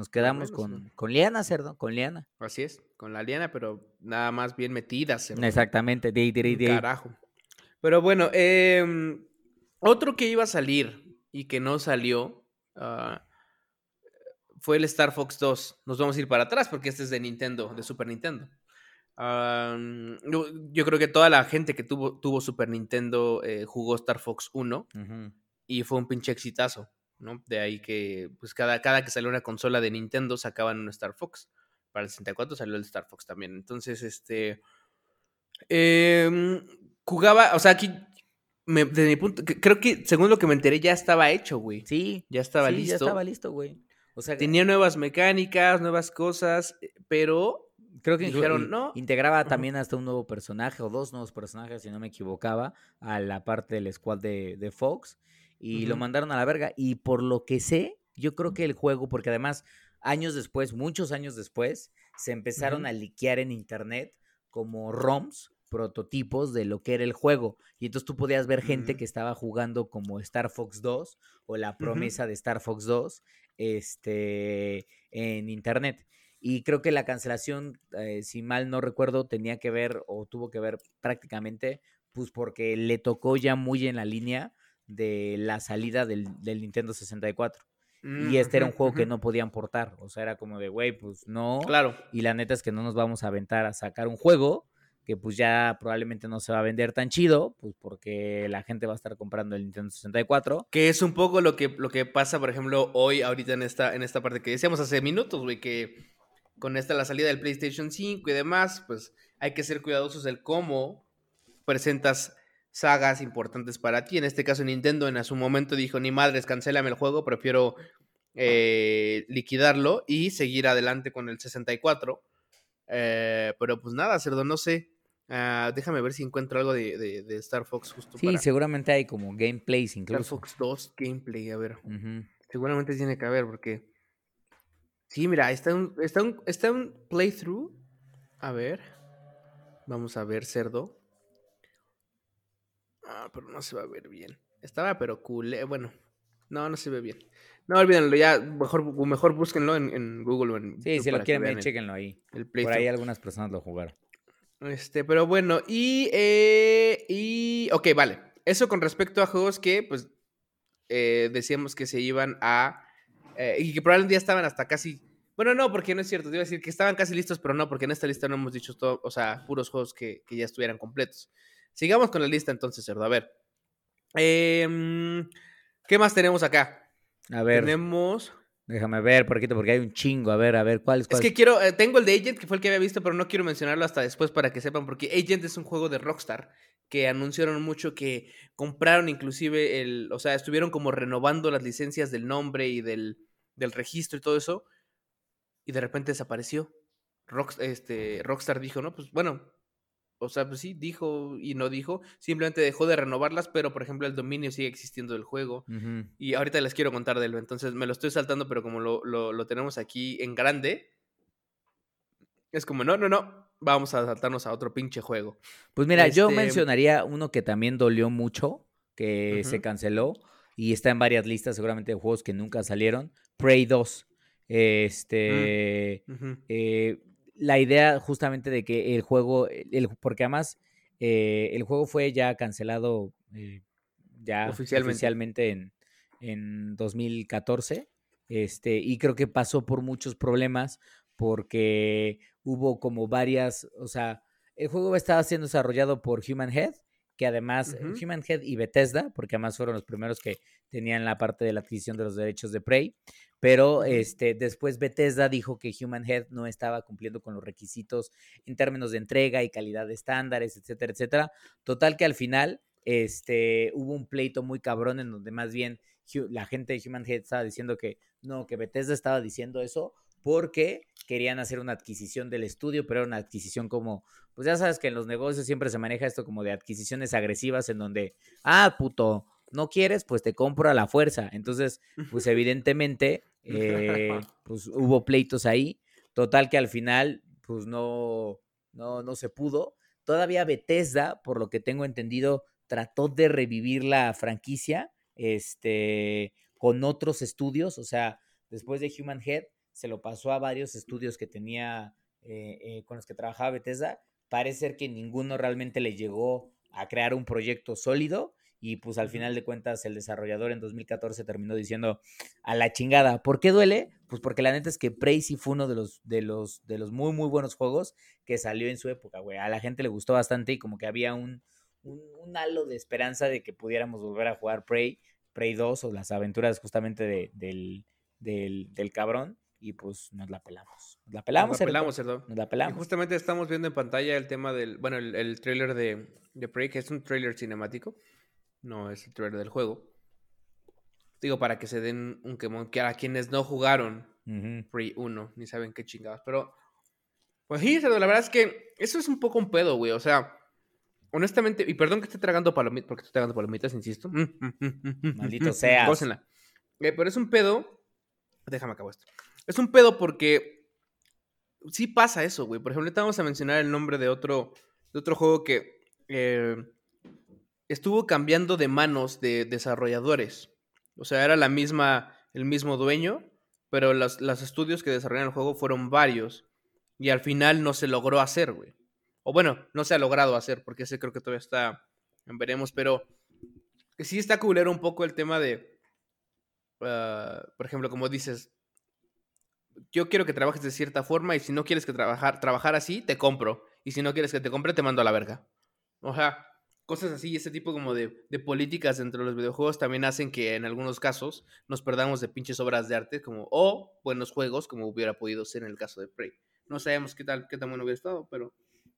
nos quedamos menos, con, con Liana, cerdo, con Liana. Así es, con la liana, pero nada más bien metida, cerdo. Exactamente, de, de, de- Carajo. Pero bueno, em, otro que iba a salir y que no salió ah, fue el Star Fox 2. Nos vamos a ir para atrás porque este es de Nintendo, de Super Nintendo. Am, yo, yo creo que toda la gente que tuvo, tuvo Super Nintendo eh, jugó Star Fox 1 Ujú. y fue un pinche exitazo, ¿no? De ahí que, pues cada, cada que salió una consola de Nintendo sacaban un Star Fox. Para el 64 salió el Star Fox también. Entonces, este. em, jugaba, o sea, aquí. me- desde mi punto. que- Creo que, según lo que me enteré, ya estaba hecho, güey. Sí, Ya estaba sí, listo. ya estaba listo, güey. O sea, Tenía nuevas mecánicas, nuevas cosas, eh, pero. creo que dijeron, in- "No". integraba también hasta un nuevo personaje o dos nuevos personajes, si no me equivocaba, a la parte del squad de, de Fox y lo mandaron a la verga. Y por lo que sé, yo creo que el juego, porque además años después, muchos años después, se empezaron a liquear en internet como ROMs, prototipos de lo que era el juego. Y entonces tú podías ver gente que estaba jugando como Star Fox 2 o la promesa de Star Fox 2 este, en internet. Y creo que la cancelación, eh, si mal no recuerdo, tenía que ver o tuvo que ver prácticamente, pues porque le tocó ya muy en la línea de la salida del, del Nintendo 64. Mm, Y este era un juego que no podían portar. O sea, era como de, güey, pues no. Claro. Y la neta es que no nos vamos a aventar a sacar un juego que pues ya probablemente no se va a vender tan chido, pues porque la gente va a estar comprando el Nintendo 64. Que es un poco lo que, lo que pasa, por ejemplo, hoy, ahorita en esta, en esta parte que decíamos hace minutos, güey, que con esta la salida del PlayStation 5 y demás, pues hay que ser cuidadosos del cómo presentas sagas importantes para ti. En este caso, Nintendo en su momento dijo, ni madres, cancélame el juego, prefiero eh, liquidarlo y seguir adelante con el 64. Eh, pero pues nada, cerdo, no sé. Ah, déjame ver si encuentro algo de, de- de Star Fox justo Sí, para seguramente hay como gameplays Star incluso. Fox 2 gameplay, a ver. Seguramente tiene que haber, porque. Sí, mira, está un, está un, está un playthrough. A ver. Vamos a ver, cerdo. Ah, pero no se va a ver bien. Estaba, pero cool. eh, Bueno, no, no se ve bien. No, olvídenlo, ya. Mejor, mejor búsquenlo en, en Google o en. Sí, YouTube si lo quieren ver, chéquenlo ahí. el Por ahí algunas personas lo jugaron. Este, pero bueno, y, eh, y, ok, vale. Eso con respecto a juegos que, pues, eh, decíamos que se iban a, eh, y que probablemente ya estaban hasta casi, bueno, no, porque no es cierto, te iba a decir que estaban casi listos, pero no, porque en esta lista no hemos dicho todo, o sea, puros juegos que, que ya estuvieran completos. Sigamos con la lista entonces, cerdo, a ver. Em, ¿Qué más tenemos acá? A ver, Tenemos... déjame ver, poquito, porque hay un chingo. A ver, a ver, ¿cuál es Es que quiero, eh, tengo el de Agent, que fue el que había visto, pero no quiero mencionarlo hasta después para que sepan, porque Agent es un juego de Rockstar que anunciaron mucho que compraron inclusive el, o sea, estuvieron como renovando las licencias del nombre y del, del registro y todo eso, y de repente desapareció. Rock- este, Rockstar dijo, no, pues bueno, o sea, pues sí, dijo y no dijo, simplemente dejó de renovarlas, pero por ejemplo el dominio sigue existiendo del juego. Y ahorita les quiero contar de él, entonces me lo estoy saltando, pero como lo, lo- lo tenemos aquí en grande, es como, no, no, no, vamos a saltarnos a otro pinche juego. Pues mira, yo Este- mencionaría uno que también dolió mucho, que se canceló y está en varias listas seguramente de juegos que nunca salieron. Prey 2. Este, eh, la idea justamente de que el juego, el, porque además eh, el juego fue ya cancelado eh, ya Oficialmente. oficialmente, en, en 2014. Este, y creo que pasó por muchos problemas porque hubo como varias, o sea, el juego estaba siendo desarrollado por Human Head, que además Human Head y Bethesda, porque además fueron los primeros que tenían la parte de la adquisición de los derechos de Prey, pero este, después Bethesda dijo que Human Head no estaba cumpliendo con los requisitos en términos de entrega y calidad de estándares, etcétera, etcétera. Total que al final este, hubo un pleito muy cabrón en donde más bien la gente de Human Head estaba diciendo que no, que Bethesda estaba diciendo eso porque querían hacer una adquisición del estudio, pero era una adquisición como, pues ya sabes que en los negocios siempre se maneja esto como de adquisiciones agresivas en donde, ah, puto, no quieres, pues te compro a la fuerza. Entonces, pues evidentemente, eh, pues hubo pleitos ahí. Total que al final, pues no, no, no se pudo. Todavía Bethesda, por lo que tengo entendido, trató de revivir la franquicia, este, con otros estudios, o sea, después de Human Head, se lo pasó a varios estudios que tenía, eh, eh, con los que trabajaba Bethesda. Parece ser que ninguno realmente le llegó a crear un proyecto sólido y pues al final de cuentas el desarrollador en 2014 terminó diciendo a la chingada. ¿Por qué duele? Pues porque la neta es que Prey sí fue uno de los, de los, de los muy, muy buenos juegos que salió en su época, güey. A la gente le gustó bastante y como que había un, un, halo de esperanza de que pudiéramos volver a jugar Prey, Prey 2 o las aventuras justamente de, del, del, del cabrón y pues nos la pelamos. Nos la pelamos, Nos la pelamos, ¿cierto? Nos la pelamos. Y justamente estamos viendo en pantalla el tema del, bueno, el, el trailer de, de Prey, que es un trailer cinemático no es el trailer del juego. Digo, para que se den un quemón que a quienes no jugaron Free 1, ni saben qué chingados. Pero, pues sí, la verdad es que eso es un poco un pedo, güey. O sea, honestamente, y perdón que esté tragando palomitas, porque estoy tragando palomitas, insisto. Maldito sea. Eh, pero es un pedo. Déjame acabar esto. Es un pedo porque sí pasa eso, güey. Por ejemplo, ahorita vamos a mencionar el nombre de otro, de otro juego que eh, estuvo cambiando de manos de desarrolladores. O sea, era la misma, el mismo dueño, pero los, estudios que desarrollaron el juego fueron varios. Y al final no se logró hacer, güey. O bueno, no se ha logrado hacer, porque ese creo que todavía está, veremos, pero sí está culero un poco el tema de, ah, por ejemplo, como dices, yo quiero que trabajes de cierta forma y si no quieres que trabajar, trabajar así, te compro. Y si no quieres que te compre, te mando a la verga. O sea, cosas así, ese tipo como de, políticas dentro de los videojuegos también hacen que en algunos casos nos perdamos de pinches obras de arte como o buenos juegos como hubiera podido ser en el caso de Prey. No sabemos qué tal, qué tan bueno hubiera estado, pero...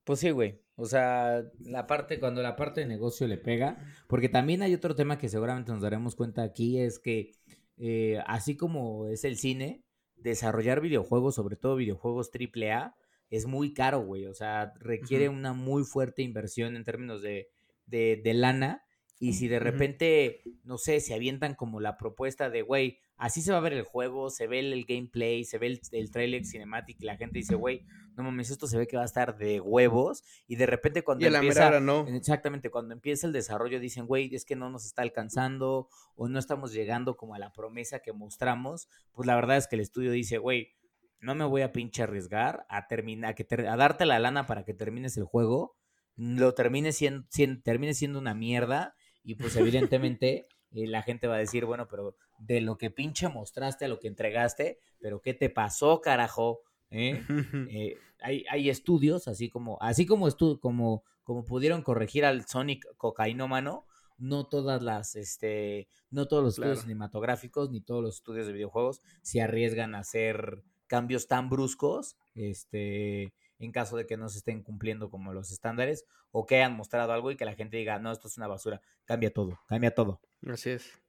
Pues sí, güey. O sea, la parte, cuando la parte de negocio le pega, porque también hay otro tema que seguramente nos daremos cuenta aquí, es que eh, así como es el cine, desarrollar videojuegos, sobre todo videojuegos AAA, es muy caro, güey. O sea, requiere una muy fuerte inversión en términos de de, lana. Y si de repente, no sé, se avientan como la propuesta de, güey, así se va a ver el juego, se ve el, gameplay, se ve el, el trailer cinematic y la gente dice, güey, no mames, esto se ve que va a estar de huevos. Y de repente cuando empieza... no. Exactamente, cuando empieza el desarrollo dicen, güey, es que no nos está alcanzando o no estamos llegando como a la promesa que mostramos. Pues la verdad es que el estudio dice, güey, no me voy a pinche arriesgar a terminar, a, a darte la lana para que termines el juego lo termine siendo, termine siendo una mierda y pues evidentemente eh, la gente va a decir, bueno, pero de lo que pinche mostraste a lo que entregaste, pero ¿qué te pasó, carajo? ¿Eh? Eh, hay, hay, estudios, así como, así como, como, como pudieron corregir al Sonic cocainómano, no todas las, este, no todos los estudios cinematográficos ni todos los estudios de videojuegos se arriesgan a hacer cambios tan bruscos, este, en caso de que no se estén cumpliendo como los estándares o que hayan mostrado algo y que la gente diga, no, esto es una basura. Cambia todo, cambia todo. Así es.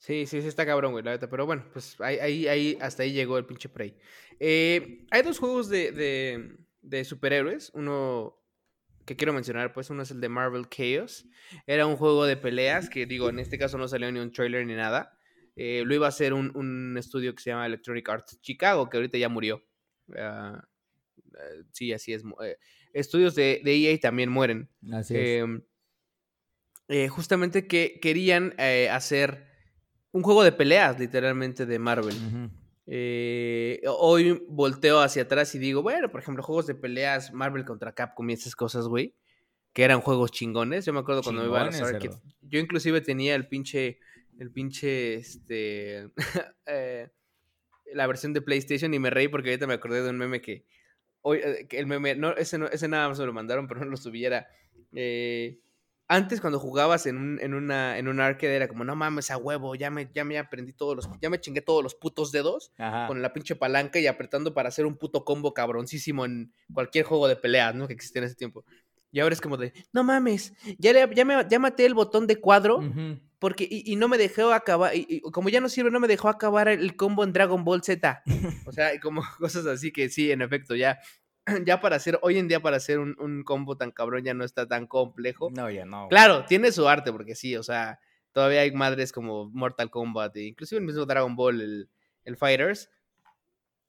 Sí, sí, sí está cabrón, güey, la verdad. Pero bueno, pues ahí, ahí, hasta ahí llegó el pinche Prey. Eh, hay dos juegos de, de, superhéroes. Uno que quiero mencionar, pues uno es el de Marvel Chaos. Era un juego de peleas que, digo, en este caso no salió ni un trailer ni nada. Eh, lo iba a hacer un, un, estudio que se llama Electronic Arts Chicago, que ahorita ya murió. Ah, eh, sí, así es. Eh, estudios de, de, EA también mueren. Así es. Em, eh, justamente que querían hacer un juego de peleas, literalmente, de Marvel. hoy volteo hacia atrás y digo, bueno, por ejemplo, juegos de peleas, Marvel contra Capcom y esas cosas, güey, que eran juegos chingones. Yo me acuerdo cuando me iba a Yo inclusive tenía el pinche, el pinche, este, la versión de PlayStation y me reí porque ahorita me acordé de un meme que Hoy, eh, el meme, no, ese, no, ese nada más me lo mandaron, pero no lo subiera. Eh, antes cuando jugabas en un, en una, en un arcade era como, no mames, a huevo, ya me, ya me aprendí todos los, ya me chingué todos los putos dedos Ajá. con la pinche palanca y apretando para hacer un puto combo cabroncísimo en cualquier juego de peleas, ¿no? Que existía en ese tiempo. Y ahora es como de, no mames, ya, le, ya, me, ya maté el botón de cuadro porque, y, y no me dejó acabar, y, y como ya no sirve, no me dejó acabar el combo en Dragon Ball Z. O sea, como cosas así que sí, en efecto, ya, ya para hacer, hoy en día para hacer un, un combo tan cabrón ya no está tan complejo. No, ya no. Claro, tiene su arte, porque sí, o sea, todavía hay madres como Mortal Kombat, e inclusive el mismo Dragon Ball, el, el Fighters,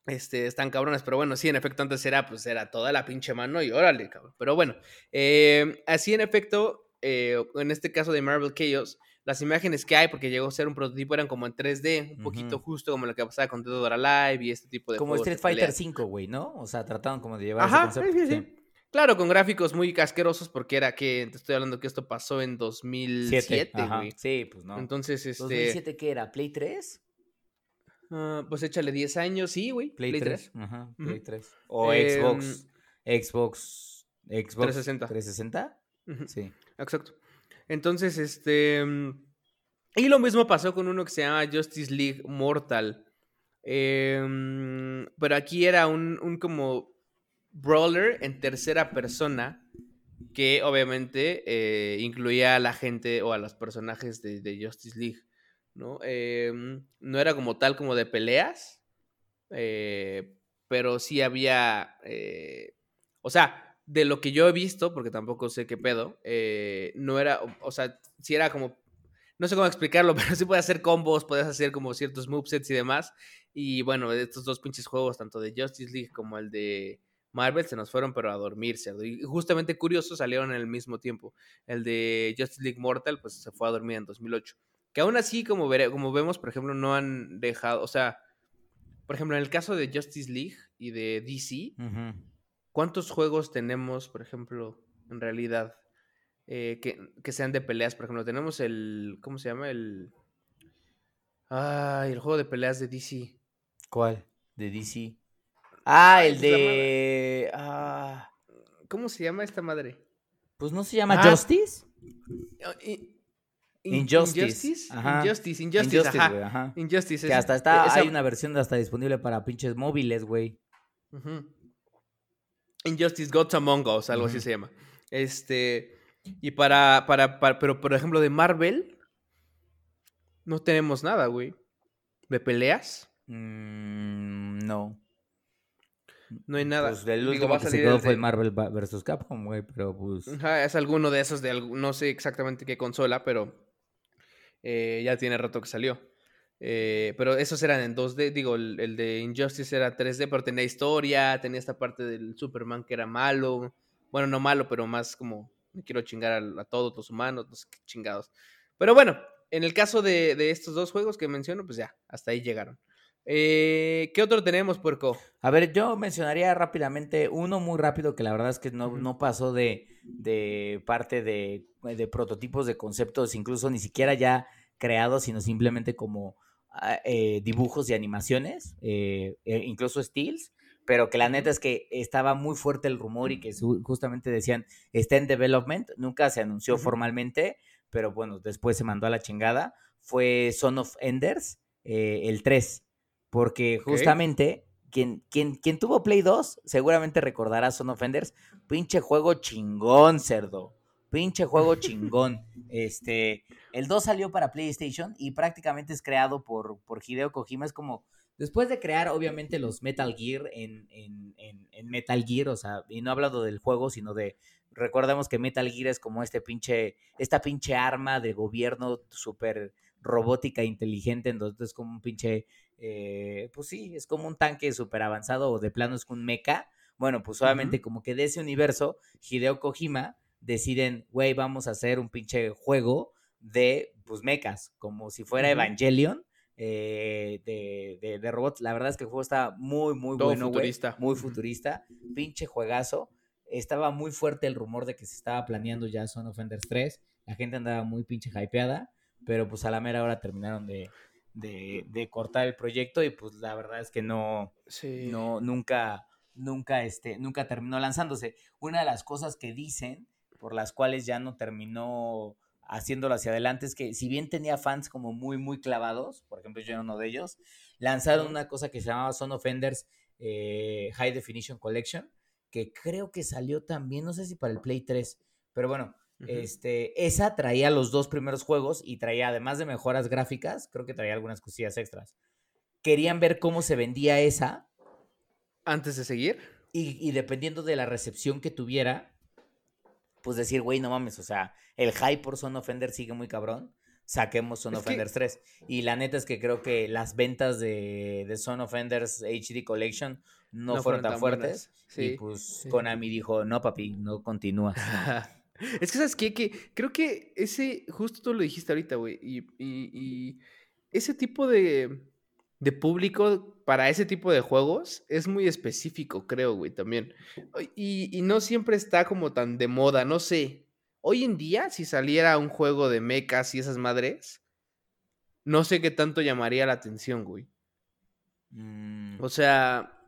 este, están cabrones, pero bueno, sí, en efecto, antes era, pues, era toda la pinche mano y órale, cabrón. Pero bueno, eh, así en efecto, eh, en este caso de Marvel Chaos, las imágenes que hay, porque llegó a ser un prototipo, eran como en 3D, un poquito justo como lo que pasaba con Dead or Alive y este tipo de Como Street Fighter. 5, güey, ¿no? O sea, trataron como de llevar Ajá, ese sí, concepto. sí, sí. Claro, con gráficos muy casquerosos, porque era que, te estoy hablando que esto pasó en 2007, Siete, ajá. güey. Sí, pues no. Entonces, este... ¿2007 qué era? ¿Play 3? Ah, pues échale 10 años, sí, güey. Play, 3. Ajá, Play Ujú. 3. O Em, Xbox. Xbox. Xbox 360. 360. Ujú, Sí. Exacto. Entonces, este. mm, Y lo mismo pasó con uno que se llama Justice League Mortal. Em, pero aquí era un, un como brawler en tercera persona que obviamente eh, incluía a la gente o a los personajes de, Justice League, ¿no? Em, no era como tal como de peleas, eh, pero sí había, eh, o sea, de lo que yo he visto, porque tampoco sé qué pedo, eh, no era, o, sea, sí era como, no sé cómo explicarlo, pero sí puedes hacer combos, puedes hacer como ciertos movesets y demás, y bueno, estos dos pinches juegos, tanto de Justice League como el de Marvel, se nos fueron pero a dormir, cerdo. Y justamente curioso, salieron en el mismo tiempo. El de Justice League Mortal, pues se fue a dormir en 2008. Que aún así, como, vere- como vemos, por ejemplo, no han dejado, o sea, por ejemplo, en el caso de Justice League y de DC. ¿Cuántos juegos tenemos, por ejemplo, en realidad, eh, que, que sean de peleas? Por ejemplo, tenemos el, ¿cómo se llama? El... Ay, el juego de peleas de DC. ¿Cuál? De DC. Ah, Ay, el de. Ah, ¿Cómo se llama esta madre? pues no se llama Ah. Justice. Ah, Injustice. Injustice, Ajá. Injustice, Injustice, Injustice, ajá. güey, ajá. Injustice. Que ese. hasta está, Esa- hay una versión hasta disponible para pinches móviles, güey. Ujú. Injustice Gods Among Us, algo así se llama. Este. Y para, para, para- Pero, por ejemplo, de Marvel. No tenemos nada, güey. ¿De peleas? Mm, no. No hay nada. Pues el Digo, último que se quedó el fue el Marvel vs. Capcom, güey, pero pues. Ajá, es alguno de esos de no sé exactamente qué consola, pero eh, ya tiene rato que salió. Eh, pero esos eran en 2D, digo, el, el de Injustice era 3D, pero tenía historia, tenía esta parte del Superman que era malo. Bueno, no malo, pero más como me quiero chingar a, a todos los humanos, no sé qué chingados. Pero bueno, en el caso de, de estos dos juegos que menciono, pues ya, hasta ahí llegaron. Eh, ¿Qué otro tenemos, puerco? A ver, yo mencionaría rápidamente uno muy rápido que la verdad es que no, no pasó de, de parte de, de prototipos de conceptos, incluso ni siquiera ya creados, sino simplemente como eh, dibujos y animaciones, eh, eh, incluso steals, pero que la neta es que estaba muy fuerte el rumor y que su- justamente decían está en development, nunca se anunció formalmente, pero bueno, después se mandó a la chingada, fue Son of Enders, eh, el 3, porque justamente quien, quien, quien tuvo Play 2 seguramente recordará Son of Enders, pinche juego chingón, cerdo, pinche juego chingón. Este, el 2 salió para PlayStation y prácticamente es creado por, por Hideo Kojima, es como... Después de crear, obviamente, los Metal Gear en, en, en, en Metal Gear, o sea, y no he hablado del juego, sino de recordemos que Metal Gear es como este pinche, esta pinche arma de gobierno súper robótica, inteligente, entonces es como un pinche, eh, pues sí, es como un tanque súper avanzado o de plano es un mecha. Bueno, pues obviamente como que de ese universo, Hideo Kojima deciden, güey, vamos a hacer un pinche juego de, pues, mechas, como si fuera. Evangelion. eh, de, de, de robots, la verdad es que el juego está muy, muy Todo bueno, futurista. muy futurista, pinche juegazo, estaba muy fuerte el rumor de que se estaba planeando ya Son of Enders 3. La gente andaba muy pinche hypeada, pero pues a la mera hora terminaron de, de, de cortar el proyecto y pues la verdad es que no, Sí. no, nunca, nunca, este, nunca terminó lanzándose. Una de las cosas que dicen por las cuales ya no terminó haciéndolo hacia adelante es que si bien tenía fans como muy, muy clavados, por ejemplo yo era uno de ellos, lanzaron una cosa que se llamaba Son Offenders eh, High Definition Collection, que creo que salió también, no sé si para el Play 3, pero bueno, este, esa traía los dos primeros juegos y traía, además de mejoras gráficas, creo que traía algunas cosillas extras. Querían ver cómo se vendía esa. Antes de seguir. Y, dependiendo de la recepción que tuviera, pues decir, güey, no mames, o sea, el hype por Son Offender sigue muy cabrón. Saquemos Son Offenders 3. Y la neta es que creo que las ventas de, de Son Offenders HD Collection no, fueron, tan, fuertes. y pues Konami dijo, no, papi, no continúa. Es que, ¿sabes qué? Que creo que ese, justo tú lo dijiste ahorita, güey, y, ese tipo de, de público para ese tipo de juegos es muy específico, creo, güey, también. Y, y, no siempre está como tan de moda, no sé. Hoy en día, si saliera un juego de mechas y esas madres, no sé qué tanto llamaría la atención, güey. Mm. O sea,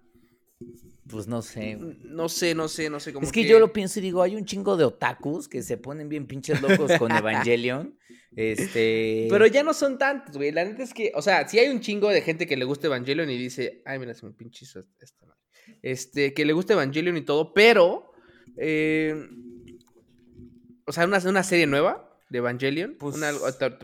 pues no sé. No sé, no sé, no sé cómo. Es que, yo lo pienso y digo, hay un chingo de otakus que se ponen bien pinches locos con Evangelion. Este. Pero ya no son tantos, güey. La neta es que, o sea, si hay un chingo de gente que le gusta Evangelion y dice, ay, mira, se me pinches esta. Este, que le gusta Evangelion y todo, pero. Eh, o sea, una, una serie nueva de Evangelion. Pues,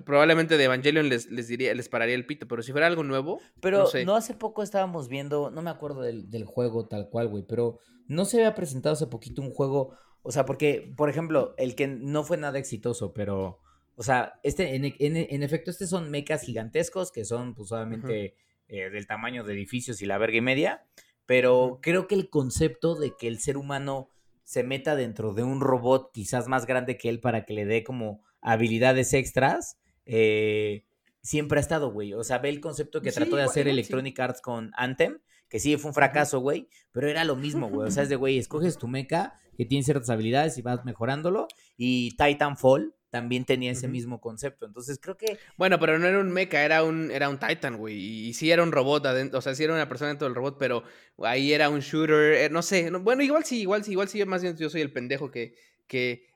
probablemente de Evangelion les, les, diría, les pararía el pito, pero si fuera algo nuevo. Pero no, hace poco estábamos viendo, no me acuerdo del, juego tal cual, güey, pero no se había presentado hace poquito un juego. O sea, porque, por ejemplo, el que no fue nada exitoso, pero. O sea, este, en, en, efecto, estos son mechas gigantescos que son, pues, obviamente, eh, del tamaño de edificios y la verga y media. Pero creo que el concepto de que el ser humano se meta dentro de un robot quizás más grande que él para que le dé como habilidades extras, eh, siempre ha estado, güey. O sea, ve el concepto que trató de hacer Electronic Arts con Anthem, que sí fue un fracaso, güey, pero era lo mismo, güey. O sea, es de, güey, escoges tu mecha que tiene ciertas habilidades y vas mejorándolo. Y Titanfall también tenía ese mismo concepto. Entonces creo que. Bueno, pero no era un mecha, era un, era un Titan, güey. Y, sí era un robot adentro, o sea, sí era una persona dentro del robot, pero ahí era un shooter. Eh, no sé. bueno, igual sí, igual sí, igual sí, más bien yo soy el pendejo que, que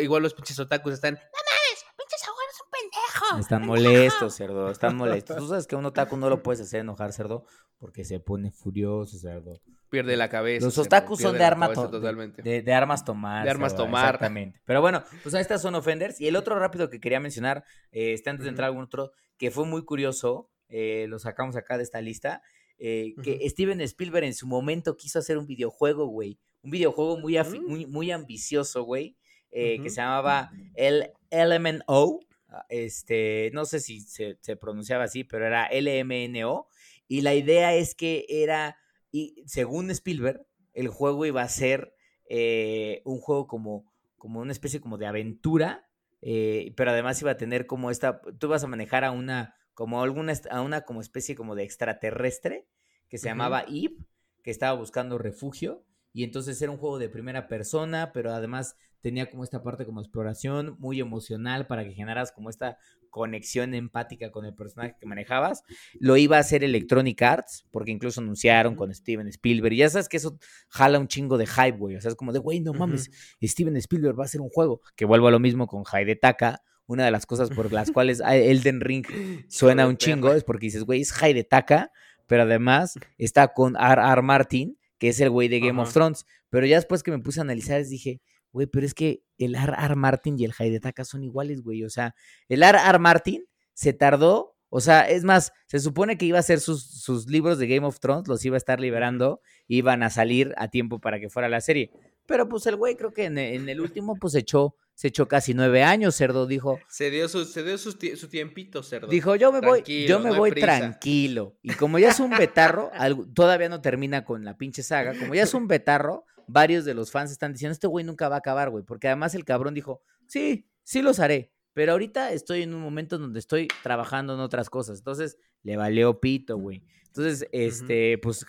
igual los pinches otakus están, no mames, pinches es un pendejo. Están molestos, cerdo, están molestos. Tú sabes que un otaku no lo puedes hacer enojar, cerdo, porque se pone furioso, cerdo. Pierde la cabeza. Los otakus son de, arma totalmente. De, armas tomar. De armas tomar. Exactamente. Pero bueno, pues estas son offenders. Y el otro rápido que quería mencionar, eh, este, antes de entrar a algún otro, que fue muy curioso, eh, lo sacamos acá de esta lista, eh, que Steven Spielberg en su momento quiso hacer un videojuego, güey. Un videojuego muy, mm. muy, muy ambicioso, güey. Eh, que se llamaba el LMNO. Ah, este, no sé si se, pronunciaba así, pero era LMNO. Y la idea es que era, y según Spielberg, el juego iba a ser eh, un juego como, como una especie como de aventura, eh, pero además iba a tener como esta, tú vas a manejar a una, como alguna, a una como especie como de extraterrestre que se llamaba Eve, que estaba buscando refugio. Y entonces era un juego de primera persona, pero además tenía como esta parte como exploración muy emocional para que generas como esta conexión empática con el personaje que manejabas. Lo iba a hacer Electronic Arts, porque incluso anunciaron con Steven Spielberg. Y ya sabes que eso jala un chingo de hype, güey. O sea, es como de, güey, no mames, Steven Spielberg va a hacer un juego. Que vuelvo a lo mismo con Taka. Una de las cosas por las cuales Elden Ring suena un chingo es porque dices, güey, es Taka, pero además está con R.R. Martin, que es el güey de Game of Thrones. Pero ya después que me puse a analizar, dije, güey, pero es que el R.R. Martin y el Haidetaka son iguales, güey. O sea, el R.R. Martin se tardó, o sea, es más, se supone que iba a hacer sus, sus, libros de Game of Thrones, los iba a estar liberando, iban a salir a tiempo para que fuera la serie. Pero pues el güey creo que en, el último pues echó, se echó casi nueve años, Cerdo dijo. Se dio su, se dio su, tiempito, Cerdo. Dijo, yo me voy, yo me voy tranquilo. Y como ya es un betarro, todavía no termina con la pinche saga, como ya es un betarro, varios de los fans están diciendo, este güey nunca va a acabar, güey, porque además el cabrón dijo, sí, sí los haré, pero ahorita estoy en un momento donde estoy trabajando en otras cosas, entonces le valió pito, güey. Entonces, este, pues...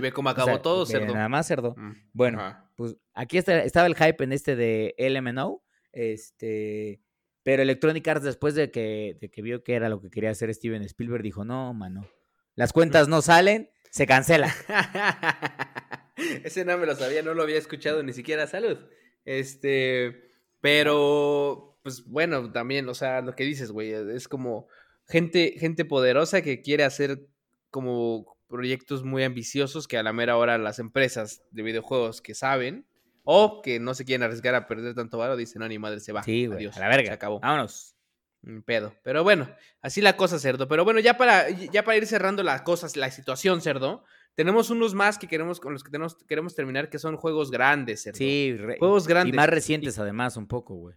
ve cómo acabó todo, cerdo. Nada más, cerdo. Mm, bueno, pues aquí estaba el hype en este de LMNO, este... Pero Electronic Arts, después de que, de que vio que era lo que quería hacer Steven Spielberg, dijo, no, mano, las cuentas no salen, se cancela. Ese no me lo sabía, no lo había escuchado ni siquiera. Salud. Este. Pero, pues bueno, también, o sea, lo que dices, güey, es como gente, gente poderosa que quiere hacer como proyectos muy ambiciosos que a la mera hora las empresas de videojuegos que saben o que no se quieren arriesgar a perder tanto valor dicen, no, ni madre, se va. Sí, güey, a la verga. Se acabó. Vámonos. Un pedo. Pero bueno, así la cosa, cerdo. Pero bueno, ya para, ya para ir cerrando las cosas, la situación, cerdo, tenemos unos más que queremos, con los que tenemos, queremos terminar, que son juegos grandes, cerdo. Sí, re- Juegos grandes. y más recientes además, un poco, güey.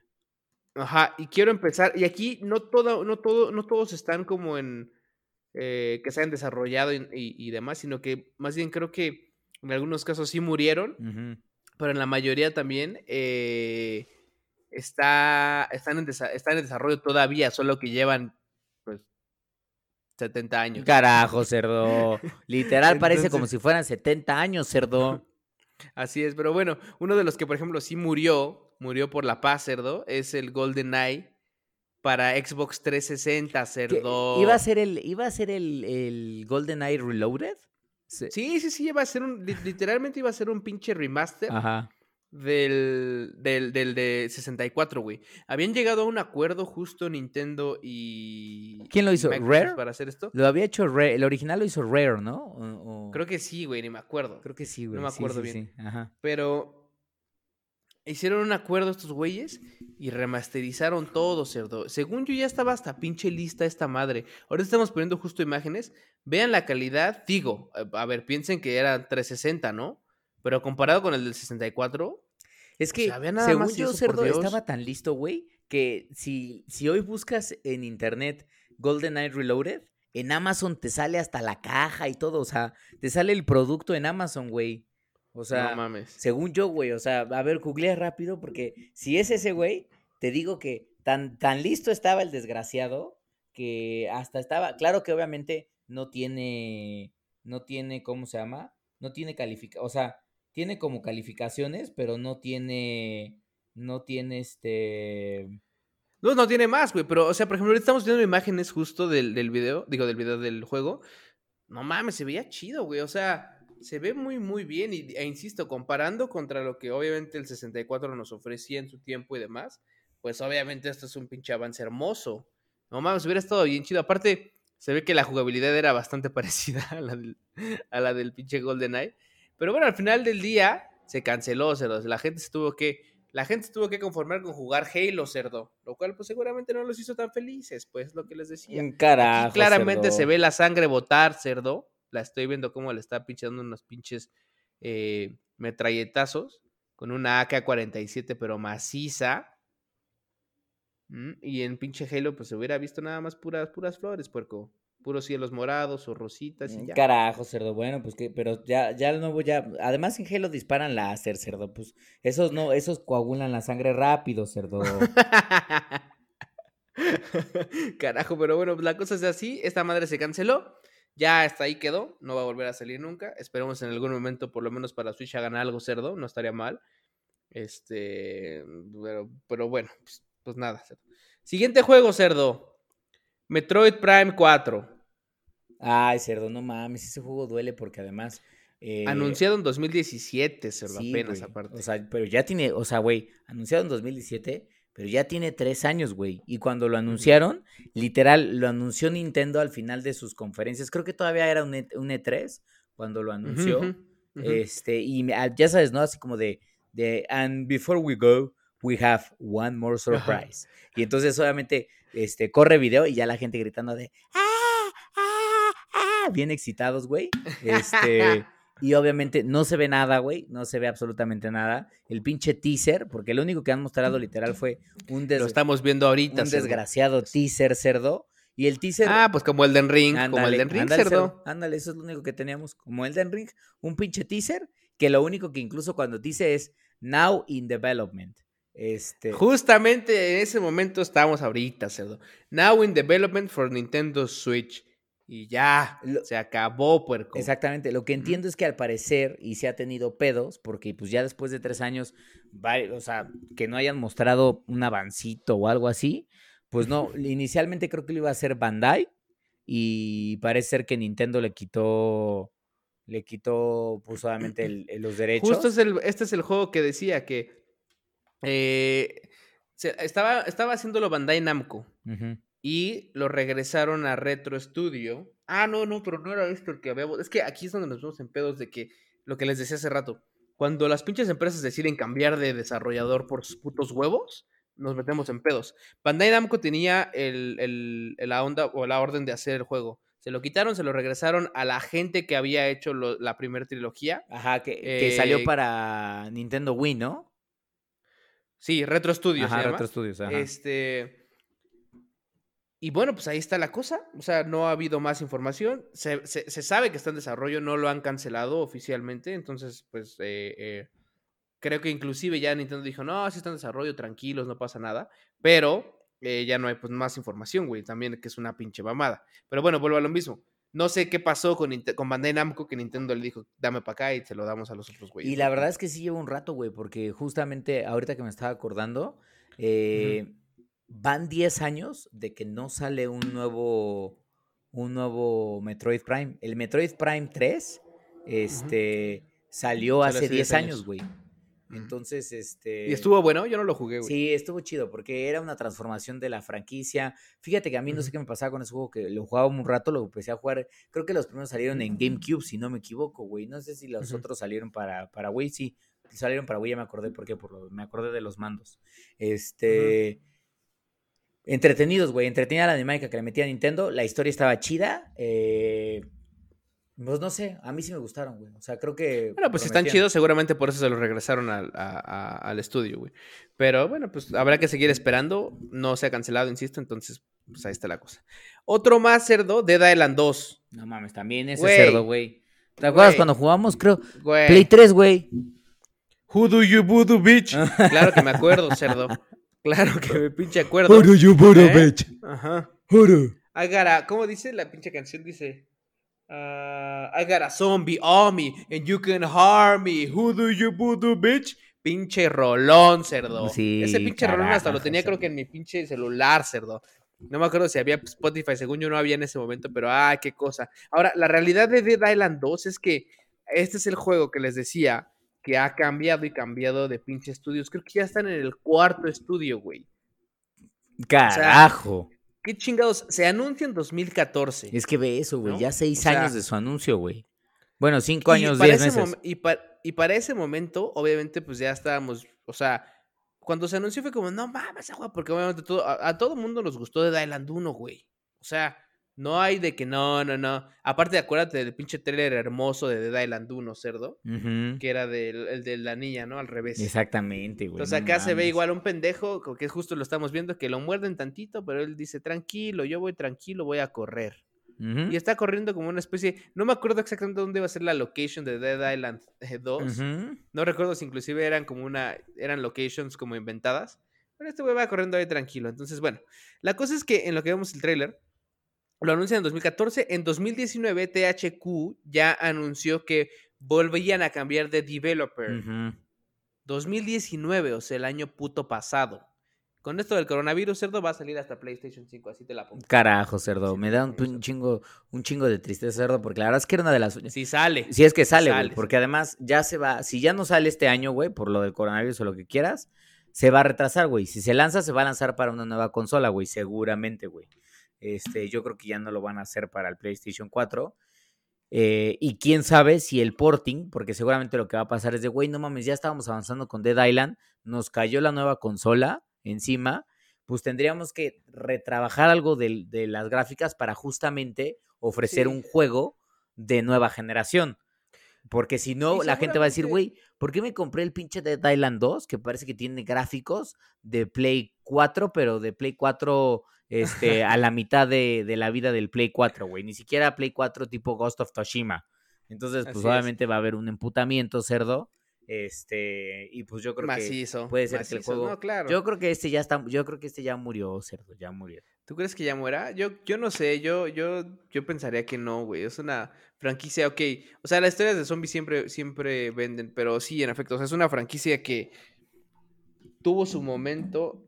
Ajá, y quiero empezar, y aquí no todo, no todo, no todos están como en eh, que se han desarrollado y, y- y demás, sino que más bien creo que en algunos casos sí murieron, pero en la mayoría también eh, está, están, en están en desarrollo todavía, solo que llevan 70 años. Carajo, cerdo. Literal parece como si fueran 70 años, cerdo. Así es, pero bueno, uno de los que, por ejemplo, sí murió, murió por la paz, cerdo, es el Golden Eye para Xbox 360, ¿Qué- cerdo. ¿Iba a ser el, iba a ser el, el Golden Eye Reloaded? Sí. Sí, sí, sí, iba a ser un, li- literalmente iba a ser un pinche remaster Ajá. Del, del, del de 64, güey. Habían llegado a un acuerdo justo Nintendo y... ¿Quién lo hizo? Microsoft ¿Rare? Para hacer esto. Lo había hecho Rare, el original lo hizo Rare, ¿no? O- o- Creo que sí, güey, ni me acuerdo. creo que sí, güey. me sí, acuerdo sí, bien. sí, Ajá. Pero hicieron un acuerdo estos güeyes y remasterizaron todo, cerdo. Según yo ya estaba hasta pinche lista esta madre. Ahora estamos poniendo justo imágenes. Vean la calidad. Digo, a a ver, piensen que era 360, ¿no? Pero comparado con el del 64, Es que, sea, vea nada según yo, eso, Cerdo, estaba tan listo, güey, que si, si hoy buscas en internet GoldenEye Reloaded, en Amazon te sale hasta la caja y todo, o sea, te sale el producto en Amazon, güey. O sea, no mames. según yo, güey, o sea, a ver, googlea rápido, porque si es ese güey, te digo que tan, tan listo estaba el desgraciado que hasta estaba, claro que obviamente no tiene, no tiene, ¿cómo se llama? No tiene calificación, o sea, tiene como calificaciones, pero no tiene, no tiene este... No, no tiene más, güey. Pero, o sea, por ejemplo, ahorita estamos viendo imágenes justo del, del video, digo, del video del juego. No mames, se veía chido, güey. O sea, se ve muy, muy bien. Y, e insisto, comparando contra lo que obviamente el 64 nos ofrecía en su tiempo y demás, pues obviamente esto es un pinche avance hermoso. No mames, hubiera estado bien chido. Aparte, se ve que la jugabilidad era bastante parecida a la del, a la del pinche GoldenEye. Pero bueno, al final del día se canceló, cerdo. La gente se tuvo que. La gente se tuvo que conformar con jugar Halo, cerdo. Lo cual, pues seguramente no los hizo tan felices, pues lo que les decía. Carajo. Aquí claramente se ve la sangre botar, cerdo. La estoy viendo cómo le está pinchando unos pinches eh, metralletazos con una AK-47, pero maciza. Mm, Y en pinche Halo, pues se hubiera visto nada más puras, puras flores, puerco. Puros cielos morados o rositas y Un ya. Carajo, cerdo. Bueno, pues que, pero ya, ya el nuevo ya. Además en Halo disparan láser, cerdo. Pues esos no, esos coagulan la sangre rápido, cerdo. Carajo, pero bueno, pues la cosa es así. Esta madre se canceló. Ya hasta ahí quedó. No va a volver a salir nunca. Esperemos en algún momento, por lo menos para Switch, hagan algo cerdo. No estaría mal. Este. Pero, pero bueno, pues, pues nada. cerdo. Siguiente juego, cerdo. Metroid Prime 4. Ay, cerdo, no mames, ese juego duele porque además. eh, Anunciado en 2017, cerdo, sí, apenas güey, aparte. O sea, pero ya tiene, o sea, güey, anunciado en 2017, pero ya tiene tres años, güey. Y cuando lo anunciaron, literal, lo anunció Nintendo al final de sus conferencias. Creo que todavía era un, E- un E3 cuando lo anunció. Este, y ah, ya sabes, ¿no? Así como de, de, and before we go, we have one more surprise. Y entonces, obviamente, este, corre video y ya la gente gritando de. ¡ah! Bien excitados, güey. Este, y obviamente no se ve nada, güey, no se ve absolutamente nada. El pinche teaser, porque lo único que han mostrado literal fue un, des- Lo estamos viendo ahorita. un cerdo. desgraciado teaser cerdo. Y el teaser... Ah, pues como Elden Ring. como Ándale, Elden Ring, ándale, cerdo. Ándale, eso es lo único que teníamos. Como Elden Ring, un pinche teaser, que lo único que incluso cuando dice es now in development. Este, Justamente en ese momento estábamos ahorita, cerdo. Now in development for Nintendo Switch. Y ya, Lo- se acabó, puerco. exactamente. Lo que entiendo es que al parecer, y se ha tenido pedos, porque pues ya después de tres años, o sea, que no hayan mostrado un avancito o algo así, pues no. Inicialmente creo que lo iba a hacer Bandai, y parece ser que Nintendo le quitó, le quitó pues el- el- los derechos. Justo es el, este es el juego que decía que eh, se- estaba, estaba haciéndolo Bandai Namco Ujú. Y lo regresaron a Retro Studio. Ah, no, no, pero no era esto el que habíamos. Es que aquí es donde nos vemos en pedos de que lo que les decía hace rato. Cuando las pinches empresas deciden cambiar de desarrollador por sus putos huevos, nos metemos en pedos. Bandai Namco tenía el, el- la onda o la orden de hacer el juego. Se lo quitaron, se lo regresaron a la gente que había hecho lo- la primera trilogía. Ajá, que, que salió Eh, para Nintendo Wii, ¿no? Sí, Retro Studio Ajá, se llama. Retro Studios, ajá. Este. Y bueno, pues ahí está la cosa. O sea, no ha habido más información. Se, se- se sabe que está en desarrollo, no lo han cancelado oficialmente. Entonces, pues eh, eh, creo que inclusive ya Nintendo dijo, no, sí está en desarrollo, tranquilos, no pasa nada. Pero eh, ya no hay pues más información, güey. También que es una pinche mamada. Pero bueno, vuelvo a lo mismo. No sé qué pasó con, con Bandai Namco que Nintendo le dijo, dame para acá y se lo damos a los otros güeyes. Y la verdad es que sí lleva un rato, güey, porque justamente ahorita que me estaba acordando, eh, van 10 años de que no sale un nuevo, un nuevo Metroid Prime. El Metroid Prime 3 este, salió Salió hace hace 10 10 años, güey. Entonces, este... Y estuvo bueno, yo no lo jugué, güey. Sí, estuvo chido porque era una transformación de la franquicia. Fíjate que a mí no sé qué me pasaba con ese juego que lo jugaba un rato, lo empecé a jugar. Creo que los primeros salieron en GameCube, si no me equivoco, güey. No sé si los otros salieron para, para Wii, sí. Salieron para Wii, ya me acordé por qué, por lo- me acordé de los mandos. Este. Entretenidos, güey. Entretenida la dinámica que le metía a Nintendo. La historia estaba chida. eh, pues no sé, a mí sí me gustaron, güey. O sea, creo que. Bueno, pues están chidos, seguramente por eso se los regresaron al, a- a- al estudio, güey. Pero bueno, pues habrá que seguir esperando. No se ha cancelado, insisto, entonces, pues ahí está la cosa. Otro más cerdo, Dead Island 2. No mames, también ese Güey. cerdo, güey. ¿Te acuerdas Güey. cuando jugamos? Creo. Güey. Play 3, güey. Who do you voodoo, bitch? claro que me acuerdo, cerdo. Claro que me pinche acuerdo. you ¿Eh? Ajá. I got a, ¿cómo dice la pinche canción? Dice, ah, I got a zombie on me and you can harm me. Who do you voodoo, bitch? Pinche rolón, cerdo. Sí, Ese pinche rolón hasta lo tenía creo que en mi pinche celular, cerdo. No me acuerdo si había Spotify, según yo no había en ese momento, pero ah, qué cosa. Ahora, la realidad de Dead Island 2 es que este es el juego que les decía que ha cambiado y cambiado de pinche estudios. Creo que ya están en el cuarto estudio, güey. Carajo. ¿Qué chingados? Se anuncia en 2014. Es que ve eso, güey. ¿no? Ya seis O sea, años de su anuncio, güey. Bueno, cinco años, diez ese meses. y, pa- y para ese momento, obviamente, pues ya estábamos, o sea, cuando se anunció fue como, no mames, juego", porque obviamente todo, a, a todo mundo nos gustó de Island 1, güey. O sea, no hay de que no, no, no. Aparte, acuérdate del pinche trailer hermoso de Dead Island 1, cerdo, que era del, el de la niña, ¿no? Al revés. Exactamente, güey. Entonces no acá se ve igual un pendejo, que justo lo estamos viendo, que lo muerden tantito, pero él dice, tranquilo, yo voy tranquilo, voy a correr. Y está corriendo como una especie. No me acuerdo exactamente dónde iba a ser la location de Dead Island eh, 2. Ujú. No recuerdo si inclusive eran como una. eran locations como inventadas. Pero este güey va corriendo ahí tranquilo. Entonces, bueno. La cosa es que en lo que vemos el tráiler. Lo anuncian en 2014. En 2019, THQ ya anunció que volvían a cambiar de developer. Ujú. 2019, o sea, el año puto pasado. Con esto del coronavirus, cerdo va a salir hasta PlayStation 5, así te la pongo. Carajo, cerdo. Sí, Me da un, chingo, un chingo de tristeza, cerdo, porque la verdad es que era una de las. Si sale. Si es que sale, güey. Porque además ya se va. Si ya no sale este año, güey, por lo del coronavirus o lo que quieras, se va a retrasar, güey. Si se lanza, se va a lanzar para una nueva consola, güey. Seguramente, güey. Este, yo creo que ya no lo van a hacer para el PlayStation 4. Eh, y quién sabe si el porting, porque seguramente lo que va a pasar es de, güey, no mames, ya estábamos avanzando con Dead Island, nos cayó la nueva consola encima, pues tendríamos que retrabajar algo de, las gráficas para justamente ofrecer Sí. un juego de nueva generación. Porque si no, la gente va a decir, güey, ¿por qué me compré el pinche Dead Island 2? Que parece que tiene gráficos de Play 4, pero de Play 4 este, a la mitad de, de la vida del Play 4, güey. Ni siquiera Play 4 tipo Ghost of Toshima. Entonces, pues Así es. obviamente va a haber un emputamiento cerdo. Este, y pues yo creo que Macizo. puede ser que el macizo. juego. No, claro. Yo creo que este ya está, yo creo que este ya murió, cerdo, ya murió. ¿Tú crees que ya muera? Yo, yo no sé, yo, yo, yo pensaría que no, güey. Es una franquicia, ok. O sea, las historias de zombies siempre, siempre venden, pero sí, en efecto. O sea, es una franquicia que tuvo su momento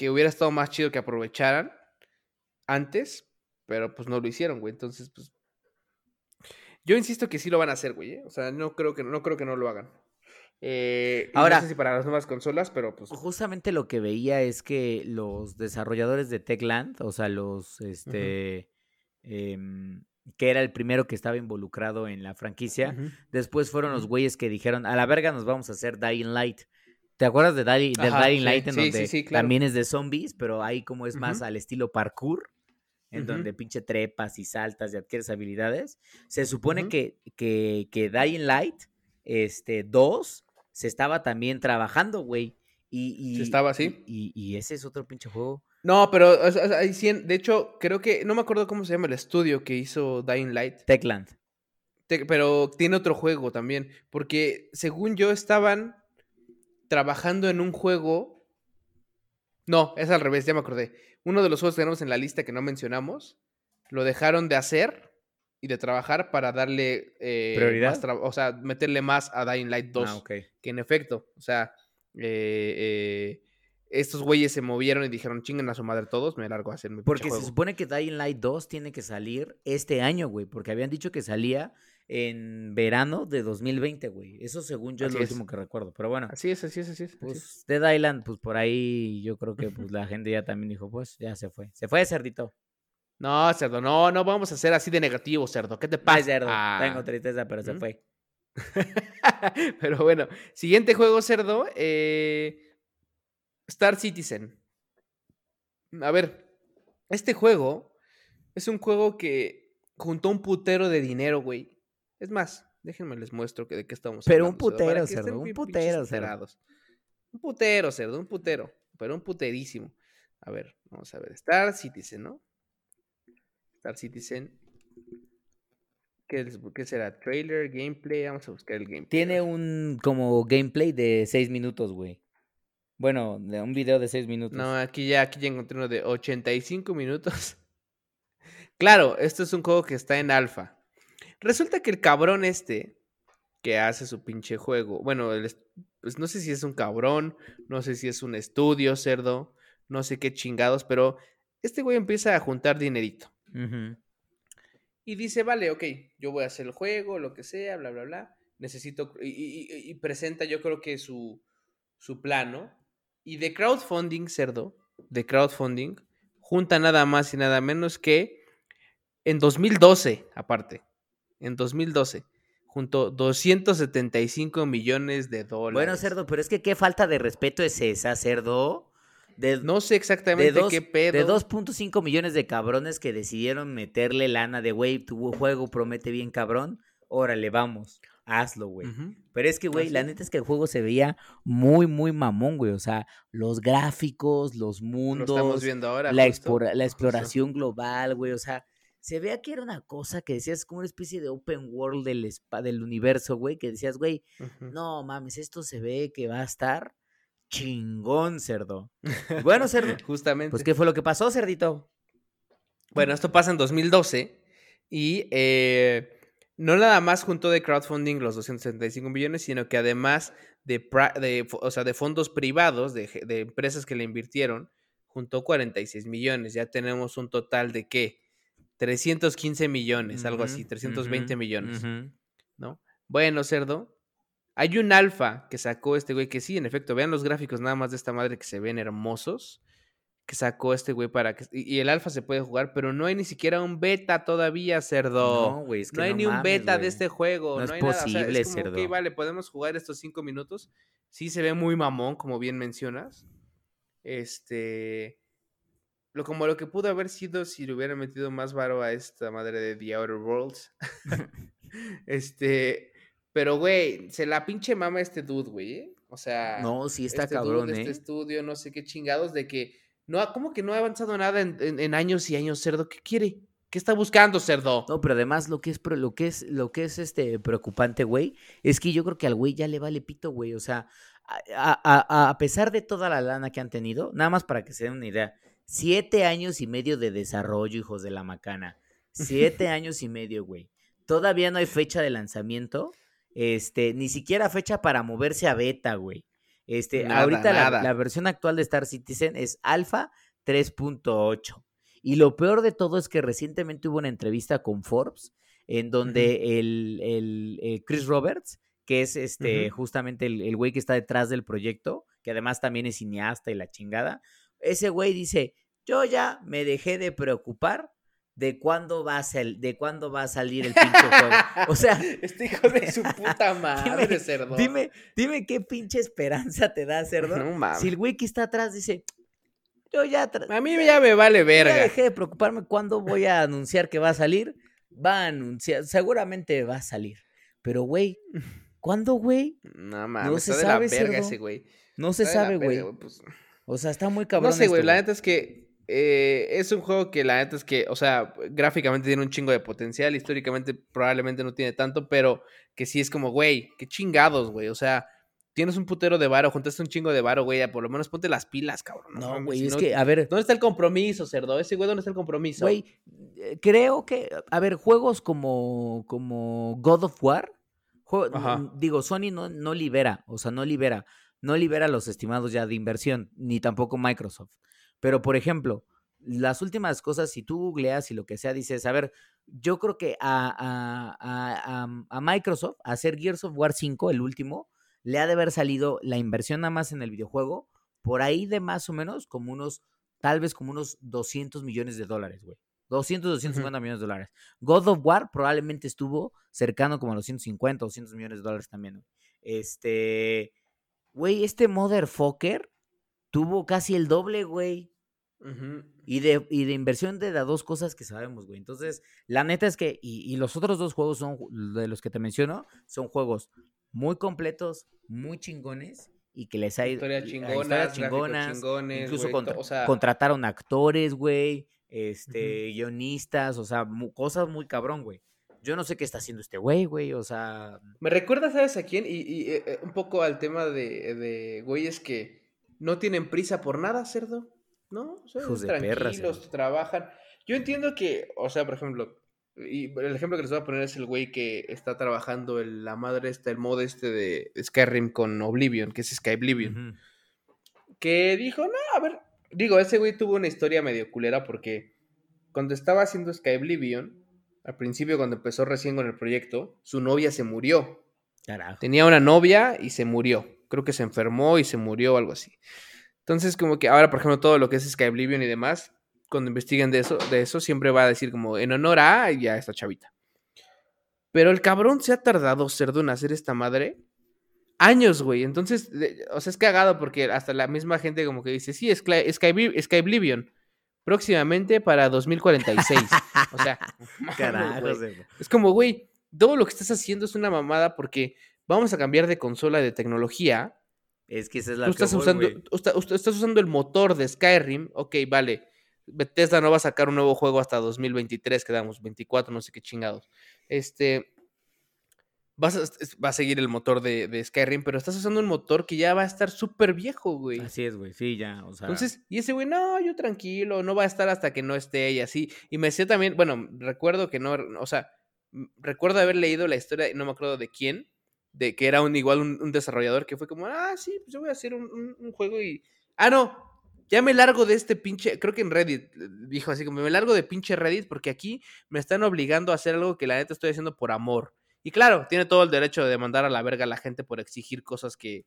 que hubiera estado más chido que aprovecharan antes, pero pues no lo hicieron, güey. Entonces, pues. Yo insisto que sí lo van a hacer, güey. ¿eh? O sea, no creo que no creo que no lo hagan. Eh, Ahora- no sé si para las nuevas consolas, pero pues. Justamente lo que veía es que los desarrolladores de Techland, o sea, los, este, em, que era el primero que estaba involucrado en la franquicia, después fueron los güeyes que dijeron, a la verga nos vamos a hacer Dying Light. ¿Te acuerdas de Dying, del Ajá, Dying sí, Light en sí, sí, donde sí, claro. también es de zombies, pero ahí como es más al estilo parkour, en donde pinche trepas y saltas y adquieres habilidades? Se supone que, que, que Dying Light este, 2 se estaba también trabajando, güey. Y, y, Se estaba así. Y, y ese es otro pinche juego. No, pero o sea, hay cien- de hecho, creo que. No me acuerdo cómo se llama el estudio que hizo Dying Light. Techland. Te- pero tiene otro juego también. Porque según yo estaban trabajando en un juego. No, es al revés, ya me acordé. Uno de los juegos que tenemos en la lista que no mencionamos, lo dejaron de hacer y de trabajar para darle eh, ¿Prioridad? más o sea, meterle más a Dying Light 2. Ah, ok. Que en efecto, o sea, eh, eh, estos güeyes se movieron y dijeron, chinguen a su madre todos, me largo a hacer mi Porque se juego". supone que Dying Light 2 tiene que salir este año, güey. Porque habían dicho que salía en verano de 2020, güey. Eso según yo es Así lo es. último que recuerdo. Pero bueno, Así es, así es, así es. así es. pues Dead Island, pues por ahí yo creo que pues la gente ya también dijo, pues ya se fue. Se fue cerdito. No, cerdo, no, no vamos a ser así de negativo, cerdo. ¿Qué te pasa? cerdo. Ah. Tengo tristeza, pero se fue. Pero bueno, siguiente juego, cerdo. eh, Star Citizen. A ver, este juego es un juego que juntó un putero de dinero, güey. Es más, déjenme les muestro que de qué estamos Pero un hablando, cerdo, para putero, cerdo, un putero, cerdo. Un putero, cerdo, un putero. Pero un puterísimo. A ver, vamos a ver. Star Citizen, ¿no? Star Citizen. ¿Qué, es- qué será? ¿Trailer? ¿Gameplay? Vamos a buscar el gameplay. Tiene un como gameplay de 6 minutos, güey. Bueno, de un video de 6 minutos. No, aquí ya, aquí ya encontré uno de 85 minutos. Claro, esto es un juego que está en alfa. Resulta que el cabrón este que hace su pinche juego, bueno, el pues no sé si es un cabrón, no sé si es un estudio, cerdo, no sé qué chingados, pero este güey empieza a juntar dinerito. Y dice, vale, ok, yo voy a hacer el juego, lo que sea, bla, bla, bla. Necesito. Y, y- y- y presenta, yo creo que su, su plano. Y de crowdfunding, cerdo, de crowdfunding, junta nada más y nada menos que en 2012, aparte. En 2012, juntó 275 millones de dólares. Bueno, cerdo, pero es que qué falta de respeto es esa, cerdo. De, No sé de, exactamente dos- qué pedo. de 2.5 millones de cabrones que decidieron meterle lana de, güey, tu juego promete bien cabrón. Órale, vamos, hazlo, güey. Pero es que, güey, la neta es que el juego se veía muy, muy mamón, güey. O sea, los gráficos, los Lo mundos, estamos viendo ahora. la, justo, la justo. exploración global, güey. O sea, se veía que era una cosa que decías como una especie de open world del, spa- del universo, güey. Que decías, güey, no mames, esto se ve que va a estar chingón, cerdo. Bueno, cerdo. Justamente. Pues, ¿qué fue lo que pasó, cerdito? Bueno, esto pasa en 2012 y eh, no nada más juntó de crowdfunding los 275 millones, sino que además de, de, o sea, de fondos privados, de, de empresas que le invirtieron, juntó 46 millones. Ya tenemos un total de qué? 315 millones, algo así, Ujú, 320 ujú, millones. ¿no? Bueno, cerdo. Hay un alfa que sacó este güey, que sí, en efecto, vean los gráficos nada más de esta madre que se ven hermosos que sacó este güey para que... Y el alfa se puede jugar, pero no hay ni siquiera un beta todavía, cerdo. No, güey, es que no hay no ni un beta de este juego. No No, es hay nada. O sea, posible, es como, ok, cerdo. vale, podemos jugar estos cinco minutos. Sí se ve muy mamón, como bien mencionas. Este... Lo, como lo que pudo haber sido si le hubieran metido más varo a esta madre de The Outer Worlds. este... Pero, güey, se la pinche mama este dude, güey. ¿eh? O sea... No, sí está este dude, cabrón, este ¿eh? estudio, no sé qué chingados, de que no, ¿cómo que no ha avanzado nada en, en- en años y años, cerdo? ¿Qué quiere? ¿Qué está buscando, cerdo? No, pero además lo que es lo que es lo que es este preocupante, güey, es que yo creo que al güey ya le vale pito, güey, o sea, a, a- a- a pesar de toda la lana que han tenido, nada más para que se den una idea, siete años y medio de desarrollo, hijos de la macana, siete años y medio, güey, todavía no hay fecha de lanzamiento, este, ni siquiera fecha para moverse a beta, güey. Este, Nada, ahorita la, nada. la versión actual de Star Citizen es Alpha 3.8. Y lo peor de todo es que recientemente hubo una entrevista con Forbes en donde el, el, eh, Chris Roberts, que es este justamente el el güey que está detrás del proyecto, que además también es cineasta y la chingada. Ese güey dice: "Yo ya me dejé de preocupar de cuándo va a de cuándo va a salir el pinche juego". O sea, Este hijo de su puta madre, dime cerdo. dime dime qué pinche esperanza te da, cerdo, No mames. si el güey que está atrás dice: "Yo ya A mí ya me vale yo ya verga. dejé de preocuparme cuándo voy a anunciar que va a salir". Va a anunciar, seguramente va a salir. Pero, güey, ¿cuándo, güey? No mames, se está de la sabe, verga cerdo. ese güey. No se sabe, güey. verga, pues. O sea, está muy cabrón No sé, güey, la neta es que eh, es un juego que la neta es que, o sea, gráficamente tiene un chingo de potencial, históricamente probablemente no tiene tanto, pero que sí es como, güey, qué chingados, güey, o sea, tienes un putero de varo, juntaste un chingo de varo, güey, ya por lo menos ponte las pilas, cabrón. No, güey, si es no- que, a ver, ¿Dónde está el compromiso, cerdo? Ese güey, ¿dónde está el compromiso? güey, eh, creo que, a ver, juegos como, como God of War, digo, Sony no, no libera, o sea, no libera, no libera los estimados ya de inversión, ni tampoco Microsoft. Pero, por ejemplo, las últimas cosas, si tú googleas y lo que sea, dices, a ver, yo creo que a, a- a- a- a Microsoft, a hacer Gears of War 5, el último, le ha de haber salido la inversión nada más en el videojuego, por ahí de más o menos como unos, tal vez como unos 200 millones de dólares, güey. 200, 250 millones de dólares. God of War probablemente estuvo cercano como a los 150, 200 millones de dólares también. güey. Este, güey, este motherfucker tuvo casi el doble, güey. Y de, y de inversión de las dos cosas que sabemos, güey. Entonces, la neta es que, y, y los otros dos juegos son, de los que te menciono, son juegos muy completos, muy chingones, y que les ha ido. Historia y- a chingona, historias chingonas, chingones, incluso güey, contra- to- o sea, contrataron actores, güey, este, guionistas, o sea, mu- cosas muy cabrón, güey. Yo no sé qué está haciendo este güey, güey, o sea, Me recuerda, ¿sabes a quién? Y, y, eh, eh, un poco al tema de, de güeyes que no tienen prisa por nada, cerdo. ¿No? Son Hijos de perra, tranquilos, trabajan. Yo entiendo que, o sea, por ejemplo, y el ejemplo que les voy a poner es el güey que está trabajando el- la madre esta, el mod este de Skyrim con Oblivion, que es Sky Oblivion. ujú, Que dijo, no, a ver. Digo, ese güey tuvo una historia medio culera porque cuando estaba haciendo Sky Oblivion, al principio cuando empezó recién con el proyecto, su novia se murió. carajo. Tenía una novia y se murió. Creo que se enfermó y se murió o algo así. Entonces, como que ahora, por ejemplo, todo lo que es Sky Oblivion y demás, cuando investiguen de eso, de eso, siempre va a decir como en honor a y a esta chavita. Pero el cabrón se ha tardado, cerdo, en hacer esta madre años, güey. Entonces, de- o sea, es cagado porque hasta la misma gente como que dice, sí, Sky, Sky, Obli- Sky Oblivion, próximamente para 2046. o sea, Carajo. Es como, güey, todo lo que estás haciendo es una mamada porque vamos a cambiar de consola de tecnología. Es que esa es la Tú estás voy, usando, estás el motor de Skyrim. Ok, vale. Bethesda no va a sacar un nuevo juego hasta 2023, quedamos 24, no sé qué chingados. Este. Vas a, va a seguir el motor de, de Skyrim, pero estás usando un motor que ya va a estar súper viejo, güey. Así es, güey, sí, ya, o sea. Entonces, y ese güey, no, yo tranquilo, no va a estar hasta que no esté y así. Y me decía también, bueno, recuerdo que no, o sea, recuerdo haber leído la historia, y no me acuerdo de quién, de que era un igual un, desarrollador que fue como, ah, sí, pues yo voy a hacer un, un- un juego y... Ah, no, ya me largo de este pinche, creo que en Reddit eh, dijo así como, me largo de pinche Reddit porque aquí me están obligando a hacer algo que la neta estoy haciendo por amor. Y claro, tiene todo el derecho de mandar a la verga a la gente por exigir cosas que,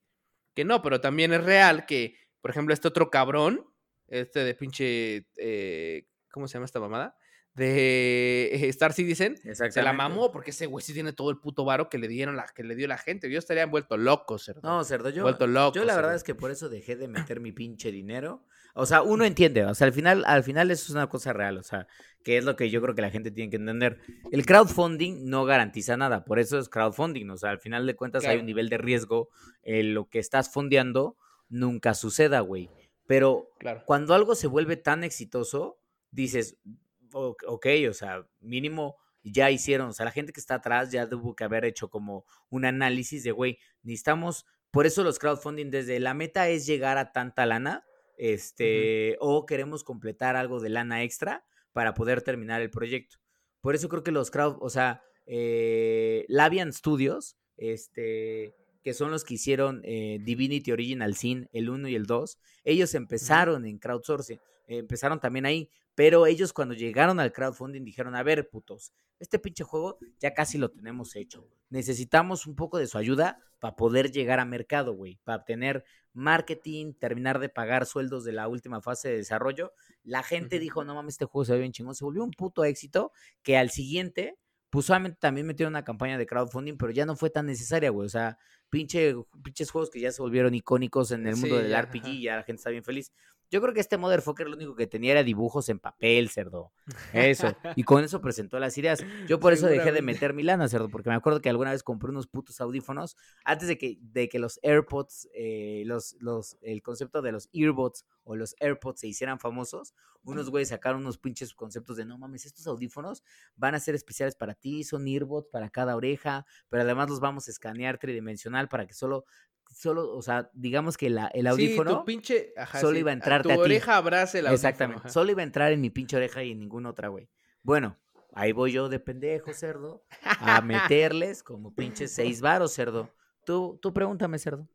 que no, pero también es real que, por ejemplo, este otro cabrón, este de pinche, eh, ¿cómo se llama esta mamada? De eh, Star Citizen, se la mamó porque ese güey sí tiene todo el puto varo que le dieron la, que le dio la gente. Yo estaría vuelto loco, cerdo. No, cerdo, yo, vuelto loco. yo la verdad cerdo. es que por eso dejé de meter mi pinche dinero. O sea, uno entiende, o sea, al final, al final eso es una cosa real, o sea, que es lo que yo creo que la gente tiene que entender. El crowdfunding no garantiza nada, por eso es crowdfunding, o sea, al final de cuentas hay un nivel de riesgo, en lo que estás fondeando nunca suceda, güey. Pero Claro. cuando algo se vuelve tan exitoso, dices, "O- ok, o sea, mínimo ya hicieron, o sea, la gente que está atrás ya tuvo que haber hecho como un análisis de, güey, necesitamos, por eso los crowdfunding desde la meta es llegar a tanta lana, este, o queremos completar algo de lana extra para poder terminar el proyecto. Por eso creo que los crowd, o sea, eh, Labian Studios, este, que son los que hicieron eh, Divinity Original Sin, el 1 y el 2, ellos empezaron en crowdsourcing, eh, empezaron también ahí, pero ellos cuando llegaron al crowdfunding dijeron, a ver, putos, este pinche juego ya casi lo tenemos hecho. Necesitamos un poco de su ayuda para poder llegar a mercado, güey, para obtener marketing, terminar de pagar sueldos de la última fase de desarrollo. La gente dijo, no mames, este juego se ve bien chingón, se volvió un puto éxito que al siguiente pues solamente también metieron una campaña de crowdfunding, pero ya no fue tan necesaria, güey. O sea, pinche, pinches juegos que ya se volvieron icónicos en el mundo del RPG y ya la gente está bien feliz. Yo creo que este Motherfucker lo único que tenía era dibujos en papel, cerdo. Eso. Y con eso presentó las ideas. Yo por eso dejé de meter mi lana, cerdo, porque me acuerdo que alguna vez compré unos putos audífonos antes de que, de que los AirPods, eh, los, los, el concepto de los earbuds o los AirPods se hicieran famosos. Unos güeyes sacaron unos pinches conceptos de no mames, estos audífonos van a ser especiales para ti, son earbuds para cada oreja, pero además los vamos a escanear tridimensional para que solo solo, o sea, digamos que la, el audífono sí, tu pinche, solo iba a entrar tu oreja abrace el audífono. Exactamente, solo iba a entrar en mi pinche oreja y en ninguna otra, güey. Bueno, ahí voy yo de pendejo, cerdo, a meterles como pinches seis varos, cerdo. Tú, tú pregúntame, cerdo.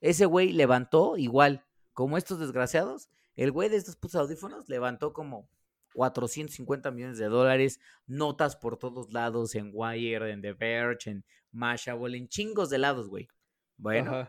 Ese güey levantó igual, como estos desgraciados, el güey de estos putos audífonos levantó como 450 millones de dólares, notas por todos lados, en Wire, en The Verge, en Mashable, en chingos de lados, güey. Bueno,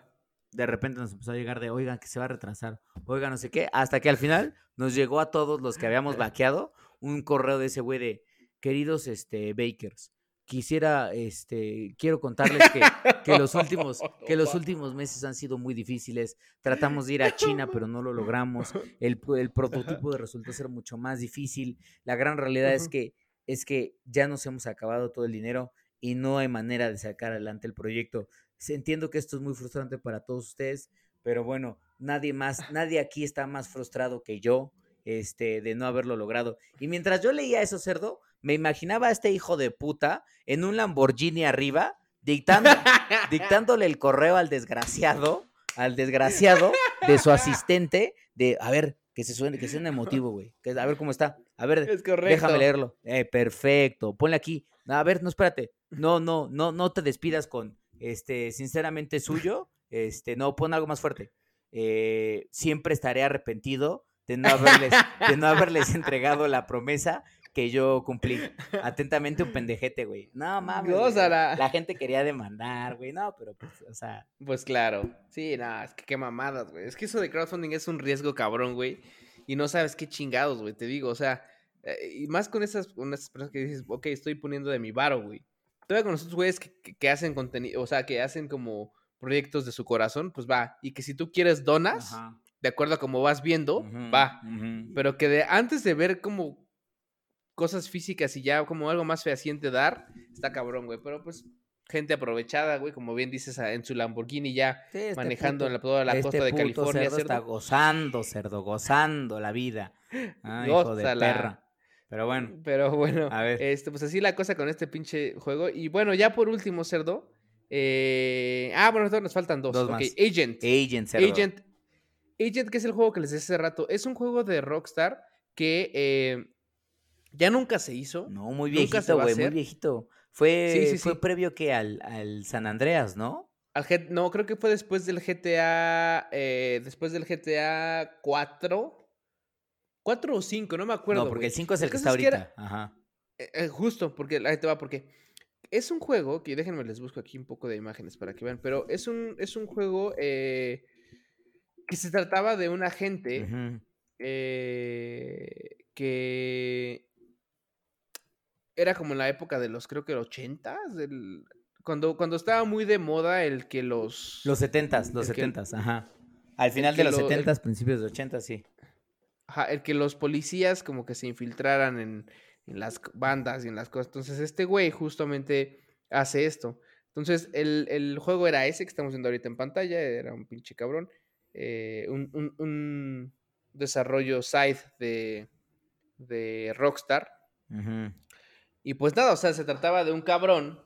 de repente nos empezó a llegar de, oigan, que se va a retrasar, oigan, no sé qué, hasta que al final nos llegó a todos los que habíamos vaqueado un correo de ese güey de, queridos este, Bakers, quisiera, este, quiero contarles que, que los últimos, que los últimos meses han sido muy difíciles. Tratamos de ir a China, pero no lo logramos. El, el prototipo de resultó ser mucho más difícil. La gran realidad es que, es que ya nos hemos acabado todo el dinero y no hay manera de sacar adelante el proyecto. Entiendo que esto es muy frustrante para todos ustedes, pero bueno, nadie más, nadie aquí está más frustrado que yo, este, de no haberlo logrado. Y mientras yo leía eso, cerdo, me imaginaba a este hijo de puta en un Lamborghini arriba, dictando, dictándole el correo al desgraciado, al desgraciado de su asistente, de, a ver, que se suene, que suene emotivo, güey. A ver cómo está. A ver, déjame leerlo. Eh, perfecto. Ponle aquí. A ver, no, espérate. No, no, no, no te despidas con este, sinceramente suyo, este, no, pon algo más fuerte. Eh, siempre estaré arrepentido de no haberles, de no haberles entregado la promesa que yo cumplí. Atentamente un pendejete, güey. No mames. la... gente quería demandar, güey. No, pero pues, o sea. Pues claro. Sí, nada, es que qué mamadas, güey. Es que eso de crowdfunding es un riesgo cabrón, güey. Y no sabes qué chingados, güey. Te digo, o sea. Eh, y más con esas, con esas personas que dices, ok, estoy poniendo de mi varo, güey todavía con los güeyes que, que, hacen contenido, o sea, que hacen como proyectos de su corazón, pues va. Y que si tú quieres donas, de acuerdo a cómo vas viendo, va. Pero que de, antes de ver como cosas físicas y ya como algo más fehaciente dar, está cabrón, güey. Pero pues gente aprovechada, güey, como bien dices, en su Lamborghini ya este manejando en la, toda la este costa de California. Cerdo está gozando, cerdo, gozando la vida. Ah, hijo de perra. Pero bueno. Pero bueno. A ver. Este, pues así la cosa con este pinche juego. Y bueno, ya por último, cerdo. Eh... Ah, bueno, nos faltan dos. dos Agent. Agent, cerdo. Agent. Agent, que es el juego que les decía hace rato. Es un juego de Rockstar que eh, ya nunca se hizo. No, muy viejito, güey, muy viejito. Fue, fue previo que al, al San Andreas, ¿no? Al no, creo que fue después del GTA. Eh, después del GTA 4. ¿Cuatro o cinco? No me acuerdo. No, porque el cinco es el que está ahorita. Ajá. Eh, eh, justo, porque la gente va, porque es un juego que déjenme les busco aquí un poco de imágenes para que vean, pero es un, es un juego eh, que se trataba de un agente que era como en la época de los, creo que 80 del, cuando, cuando estaba muy de moda el que los... Los setentas, los setentas, ajá. Al final de los setentas, principios de 80, sí el que los policías como que se infiltraran en, las bandas y en las cosas. Entonces, este güey justamente hace esto. Entonces, el, juego era ese que estamos viendo ahorita en pantalla, era un pinche cabrón. Eh, un, desarrollo side de, de Rockstar. Y pues nada, o sea, se trataba de un cabrón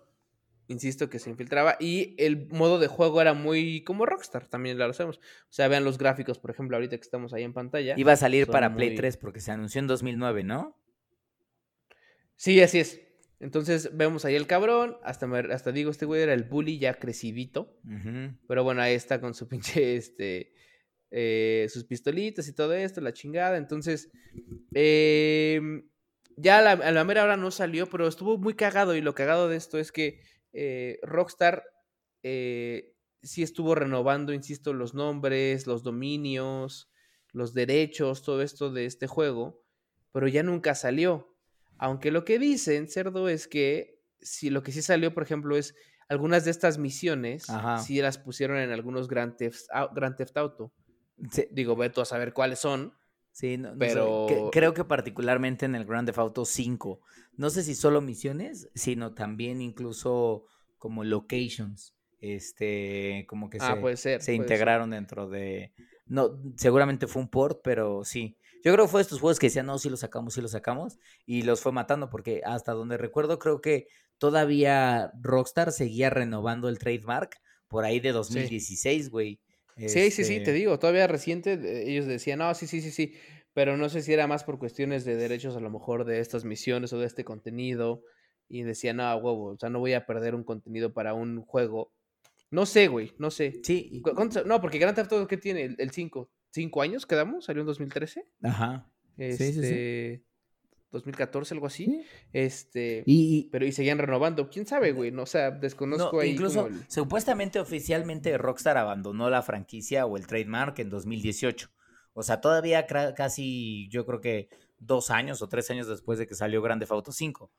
insisto, que se infiltraba. Y el modo de juego era muy como Rockstar, también lo hacemos. O sea, vean los gráficos, por ejemplo, ahorita que estamos ahí en pantalla. Iba a salir para Play 3 porque se anunció en 2009, ¿no? Sí, así es. Entonces vemos ahí el cabrón, hasta, hasta digo, este güey era el bully ya crecidito. Pero bueno, ahí está con su pinche, este, eh, sus pistolitas y todo esto, la chingada. Entonces, em, ya a la, mera hora no salió, pero estuvo muy cagado. Y lo cagado de esto es que eh, Rockstar eh, sí estuvo renovando, insisto, los nombres, los dominios, los derechos, todo esto de este juego, pero ya nunca salió. Aunque lo que dicen, Cerdo, es que si lo que sí salió, por ejemplo, es algunas de estas misiones, sí las pusieron en algunos Grand Theft, Grand Theft Auto. Digo, veto a saber cuáles son. Sí, pero creo que particularmente en el Grand Theft Auto 5, no sé si solo misiones, sino también incluso como locations, este, como que ah, se, se integraron dentro de, no, seguramente fue un port, pero sí. Yo creo que fue estos juegos que decían, no, sí los sacamos, sí los sacamos, y los fue matando, porque hasta donde recuerdo, creo que todavía Rockstar seguía renovando el trademark por ahí de 2016, güey. Sí, sí, sí, te este digo, todavía reciente ellos decían, no, sí, sí, sí, sí, pero no sé si era más por cuestiones de derechos a lo mejor de estas misiones o de este contenido, y decían, no, huevo, o sea, no voy a perder un contenido para un juego. No sé, güey, no sé. Sí. No, porque Grand Theft Auto, ¿qué tiene? El 5. ¿Cinco años quedamos? ¿Salió en 2013? Ajá. Este, sí, sí, sí. 2014, algo así. Este, y, pero y seguían renovando. ¿Quién sabe, güey? No, o sea, desconozco ahí. Incluso, supuestamente, oficialmente, Rockstar abandonó la franquicia o el trademark en 2018. O sea, todavía casi, yo creo que dos años o tres años después de que salió Grande Auto 5.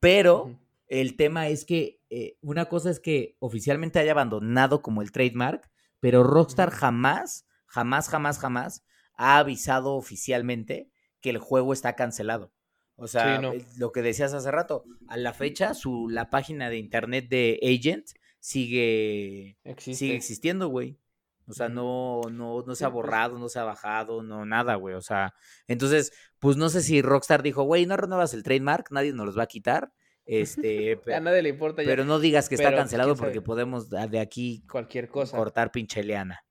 Pero el tema es que eh, una cosa es que oficialmente haya abandonado como el trademark, pero Rockstar jamás, jamás, jamás, jamás ha avisado oficialmente que el juego está cancelado. O sea, eh, lo que decías hace rato, a la fecha su, la página de internet de Agent sigue, sigue existiendo, güey. O sea, no, no, no se ha pues. borrado, no se ha bajado, no, nada, güey. O sea, entonces, pues no sé si Rockstar dijo, güey, no renuevas el trademark, nadie nos los va a quitar. Este, a nadie le importa Pero no digas que está cancelado porque podemos de aquí cualquier cosa cortar pinche leana.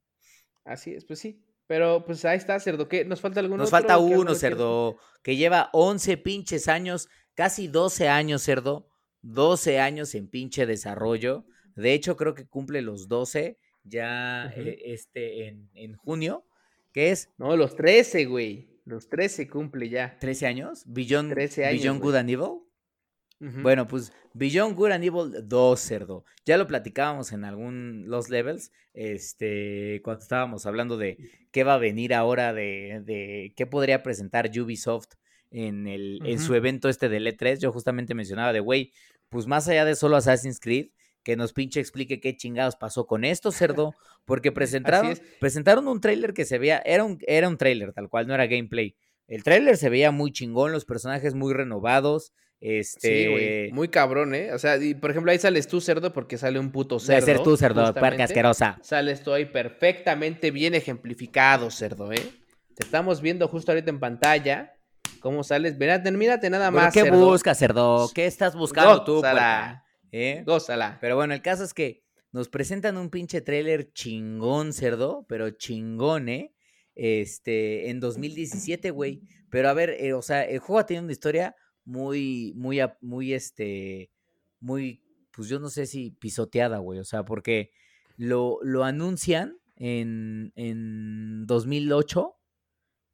Así es, pues sí. Pero pues ahí está, Cerdo. ¿Qué? ¿Nos falta alguno? Nos falta uno, Cerdo, que lleva 11 pinches años, casi 12 años, Cerdo. 12 años en pinche desarrollo. De hecho, creo que cumple los 12 ya eh, este, en, junio. ¿Qué es? No, los 13, güey. Los 13 cumple ya. ¿13 años? ¿Beyond, 13 años, Beyond Good and Evil? Bueno, pues Beyond Good and Evil 2, cerdo. Ya lo platicábamos en algún Los Levels, este, cuando estábamos hablando de qué va a venir ahora, de, de qué podría presentar Ubisoft en, el, en su evento este de E3. Yo justamente mencionaba de, güey, pues más allá de solo Assassin's Creed, que nos pinche explique qué chingados pasó con esto, cerdo, porque presentaron, presentaron un trailer que se veía, era un, era un trailer tal cual, no era gameplay. El trailer se veía muy chingón, los personajes muy renovados, este. Sí, Muy cabrón, ¿eh? O sea, y por ejemplo, ahí sales tú, cerdo, porque sale un puto cerdo. ser tú, cerdo, puerca asquerosa. Sales tú ahí perfectamente bien ejemplificado, cerdo, ¿eh? Te estamos viendo justo ahorita en pantalla. ¿Cómo sales? Mírate, mírate nada más. ¿Qué buscas, cerdo? ¿Qué estás buscando tú, puerca? ¿Eh? Gózala. Pero bueno, el caso es que nos presentan un pinche trailer chingón, cerdo, pero chingón, ¿eh? Este, en 2017, güey. Pero a ver, eh, o sea, el juego ha tenido una historia muy, muy, muy, este, muy, pues yo no sé si pisoteada, güey, o sea, porque lo, lo anuncian en, en 2008,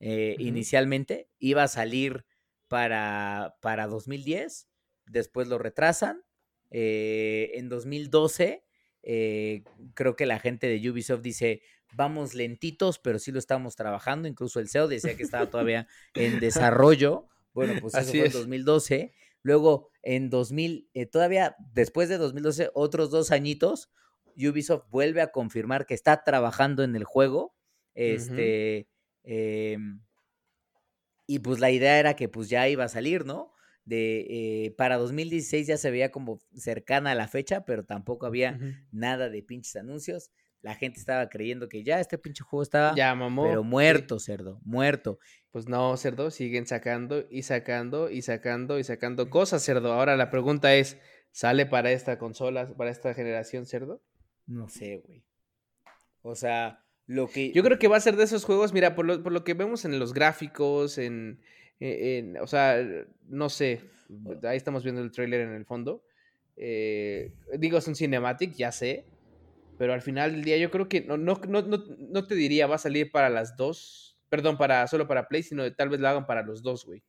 eh, inicialmente, iba a salir para, para 2010, después lo retrasan, eh, en 2012, eh, creo que la gente de Ubisoft dice, vamos lentitos, pero sí lo estamos trabajando, incluso el CEO decía que estaba todavía en desarrollo, bueno, pues eso fue en 2012. Luego, en 2000, eh, todavía después de 2012, otros dos añitos, Ubisoft vuelve a confirmar que está trabajando en el juego. Este. Em, y pues la idea era que pues ya iba a salir, ¿no? De, eh, para 2016 ya se veía como cercana a la fecha, pero tampoco había nada de pinches anuncios la gente estaba creyendo que ya este pinche juego estaba. Ya, mamó. Pero muerto, cerdo, muerto. Pues no, cerdo, siguen sacando y sacando y sacando y sacando cosas, cerdo. Ahora la pregunta es: ¿sale para esta consola, para esta generación, cerdo? No sé, güey. O sea, lo que. Yo creo que va a ser de esos juegos, mira, por lo, por lo que vemos en los gráficos, en, eh, o sea, no sé, ahí estamos viendo el trailer en el fondo. Eh, digo, es un cinematic, ya sé, pero al final del día yo creo que no, no, no, no, te diría va a salir para las dos, perdón, para solo para Play, sino tal vez lo hagan para los dos, güey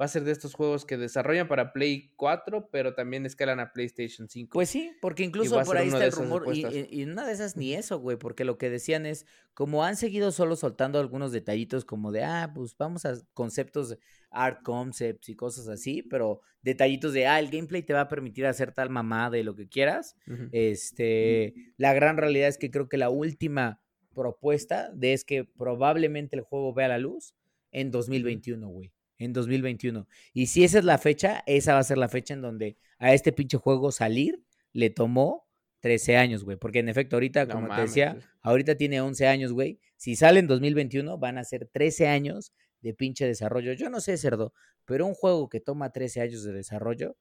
va a ser de estos juegos que desarrollan para Play 4, pero también escalan a PlayStation 5. Pues sí, porque incluso por ahí está el rumor, y, y, una de esas ni eso, güey, porque lo que decían es, como han seguido solo soltando algunos detallitos como de, ah, pues vamos a conceptos, art concepts y cosas así, pero detallitos de, ah, el gameplay te va a permitir hacer tal mamada y lo que quieras. Este, la gran realidad es que creo que la última propuesta de es que probablemente el juego vea la luz en 2021, güey en 2021. Y si esa es la fecha, esa va a ser la fecha en donde a este pinche juego salir le tomó 13 años, güey. Porque en efecto, ahorita, como te decía, ahorita tiene 11 años, güey. Si sale en 2021, van a ser 13 años de pinche desarrollo. Yo no sé, cerdo, pero un juego que toma 13 años de desarrollo,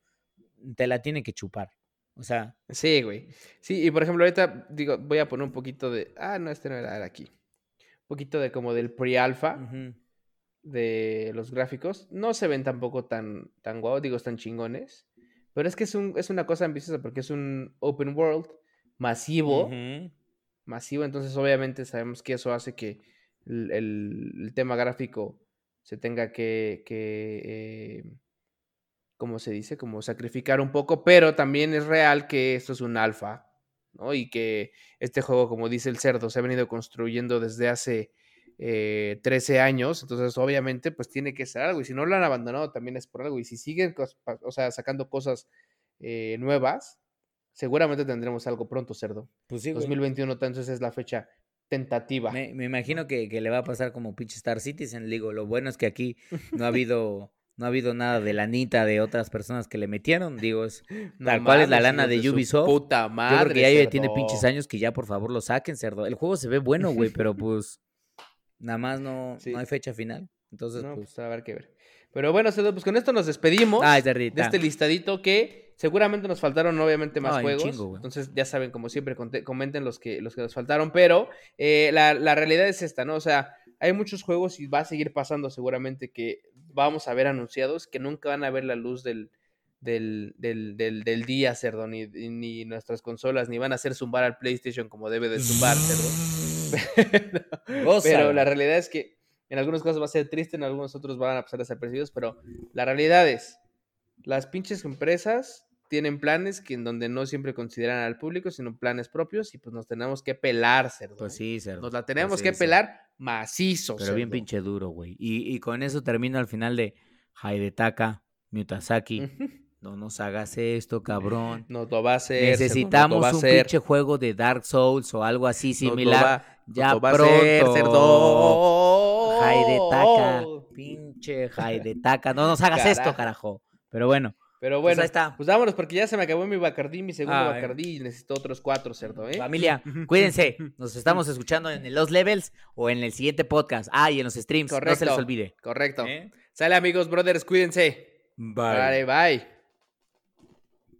te la tiene que chupar. O sea. Sí, güey. Sí, y por ejemplo, ahorita digo, voy a poner un poquito de. Ah, no, este no era aquí. Un poquito de como del pre-alpha de los gráficos. No se ven tampoco tan, tan guau, digo, están chingones. Pero es que es, un, es una cosa ambiciosa porque es un open world masivo. Masivo, entonces obviamente sabemos que eso hace que el, tema gráfico se tenga que, que eh, ¿cómo se dice? Como sacrificar un poco, pero también es real que esto es un alfa, ¿no? Y que este juego, como dice el cerdo, se ha venido construyendo desde hace eh, 13 años, entonces obviamente pues tiene que ser algo y si no lo han abandonado también es por algo y si siguen o sea, sacando cosas eh, nuevas, seguramente tendremos algo pronto, cerdo. Pues sí, 2021 entonces es la fecha tentativa. Me, imagino que, le va a pasar como pinche Star Citizen, digo, lo bueno es que aquí no ha habido... No ha habido nada de lanita de otras personas que le metieron. Digo, es tal cual es la lana de, Ubisoft. Puta madre. Yo creo que ya tiene pinches años que ya por favor lo saquen, cerdo. El juego se ve bueno, güey, pero pues Nada más no, no hay fecha final. Entonces, no, pues... a ver qué ver. Pero bueno, pues con esto nos despedimos de este listadito que seguramente nos faltaron obviamente más juegos. entonces ya saben, como siempre, comenten los que, los que nos faltaron. Pero eh, la, la, realidad es esta, ¿no? O sea, hay muchos juegos y va a seguir pasando seguramente que vamos a ver anunciados que nunca van a ver la luz del, del, del, del, del día, cerdo, ni, ni, nuestras consolas, ni van a hacer zumbar al PlayStation como debe de zumbar, cerdo. pero, la realidad es que en algunos casos va a ser triste, en algunos otros van a pasar desapercibidos, pero la realidad es, las pinches empresas tienen planes que en donde no siempre consideran al público, sino planes propios, y pues nos tenemos que pelar, cerdo. Pues sí, cerdo. Nos la tenemos pues que pelar macizo, Pero bien pinche duro, güey. Y, y, con eso termino al final de Haidetaka, Mutasaki. No nos hagas esto, cabrón. No lo va a hacer. Necesitamos un pinche juego de Dark Souls o algo así similar. ya pronto. cerdo. Haidetaka. Pinche Haidetaka. No nos hagas esto, carajo. Pero bueno. Pero pues bueno, está. pues vámonos porque ya se me acabó mi Bacardí, mi segundo Bacardí y necesito otros cuatro, cerdo, ¿eh? Familia, cuídense. Nos estamos escuchando en los levels o en el siguiente podcast. Ah, y en los streams. Correcto. No se les olvide. Correcto. ¿Eh? Sale amigos, brothers, cuídense. Bye. Bye, bye.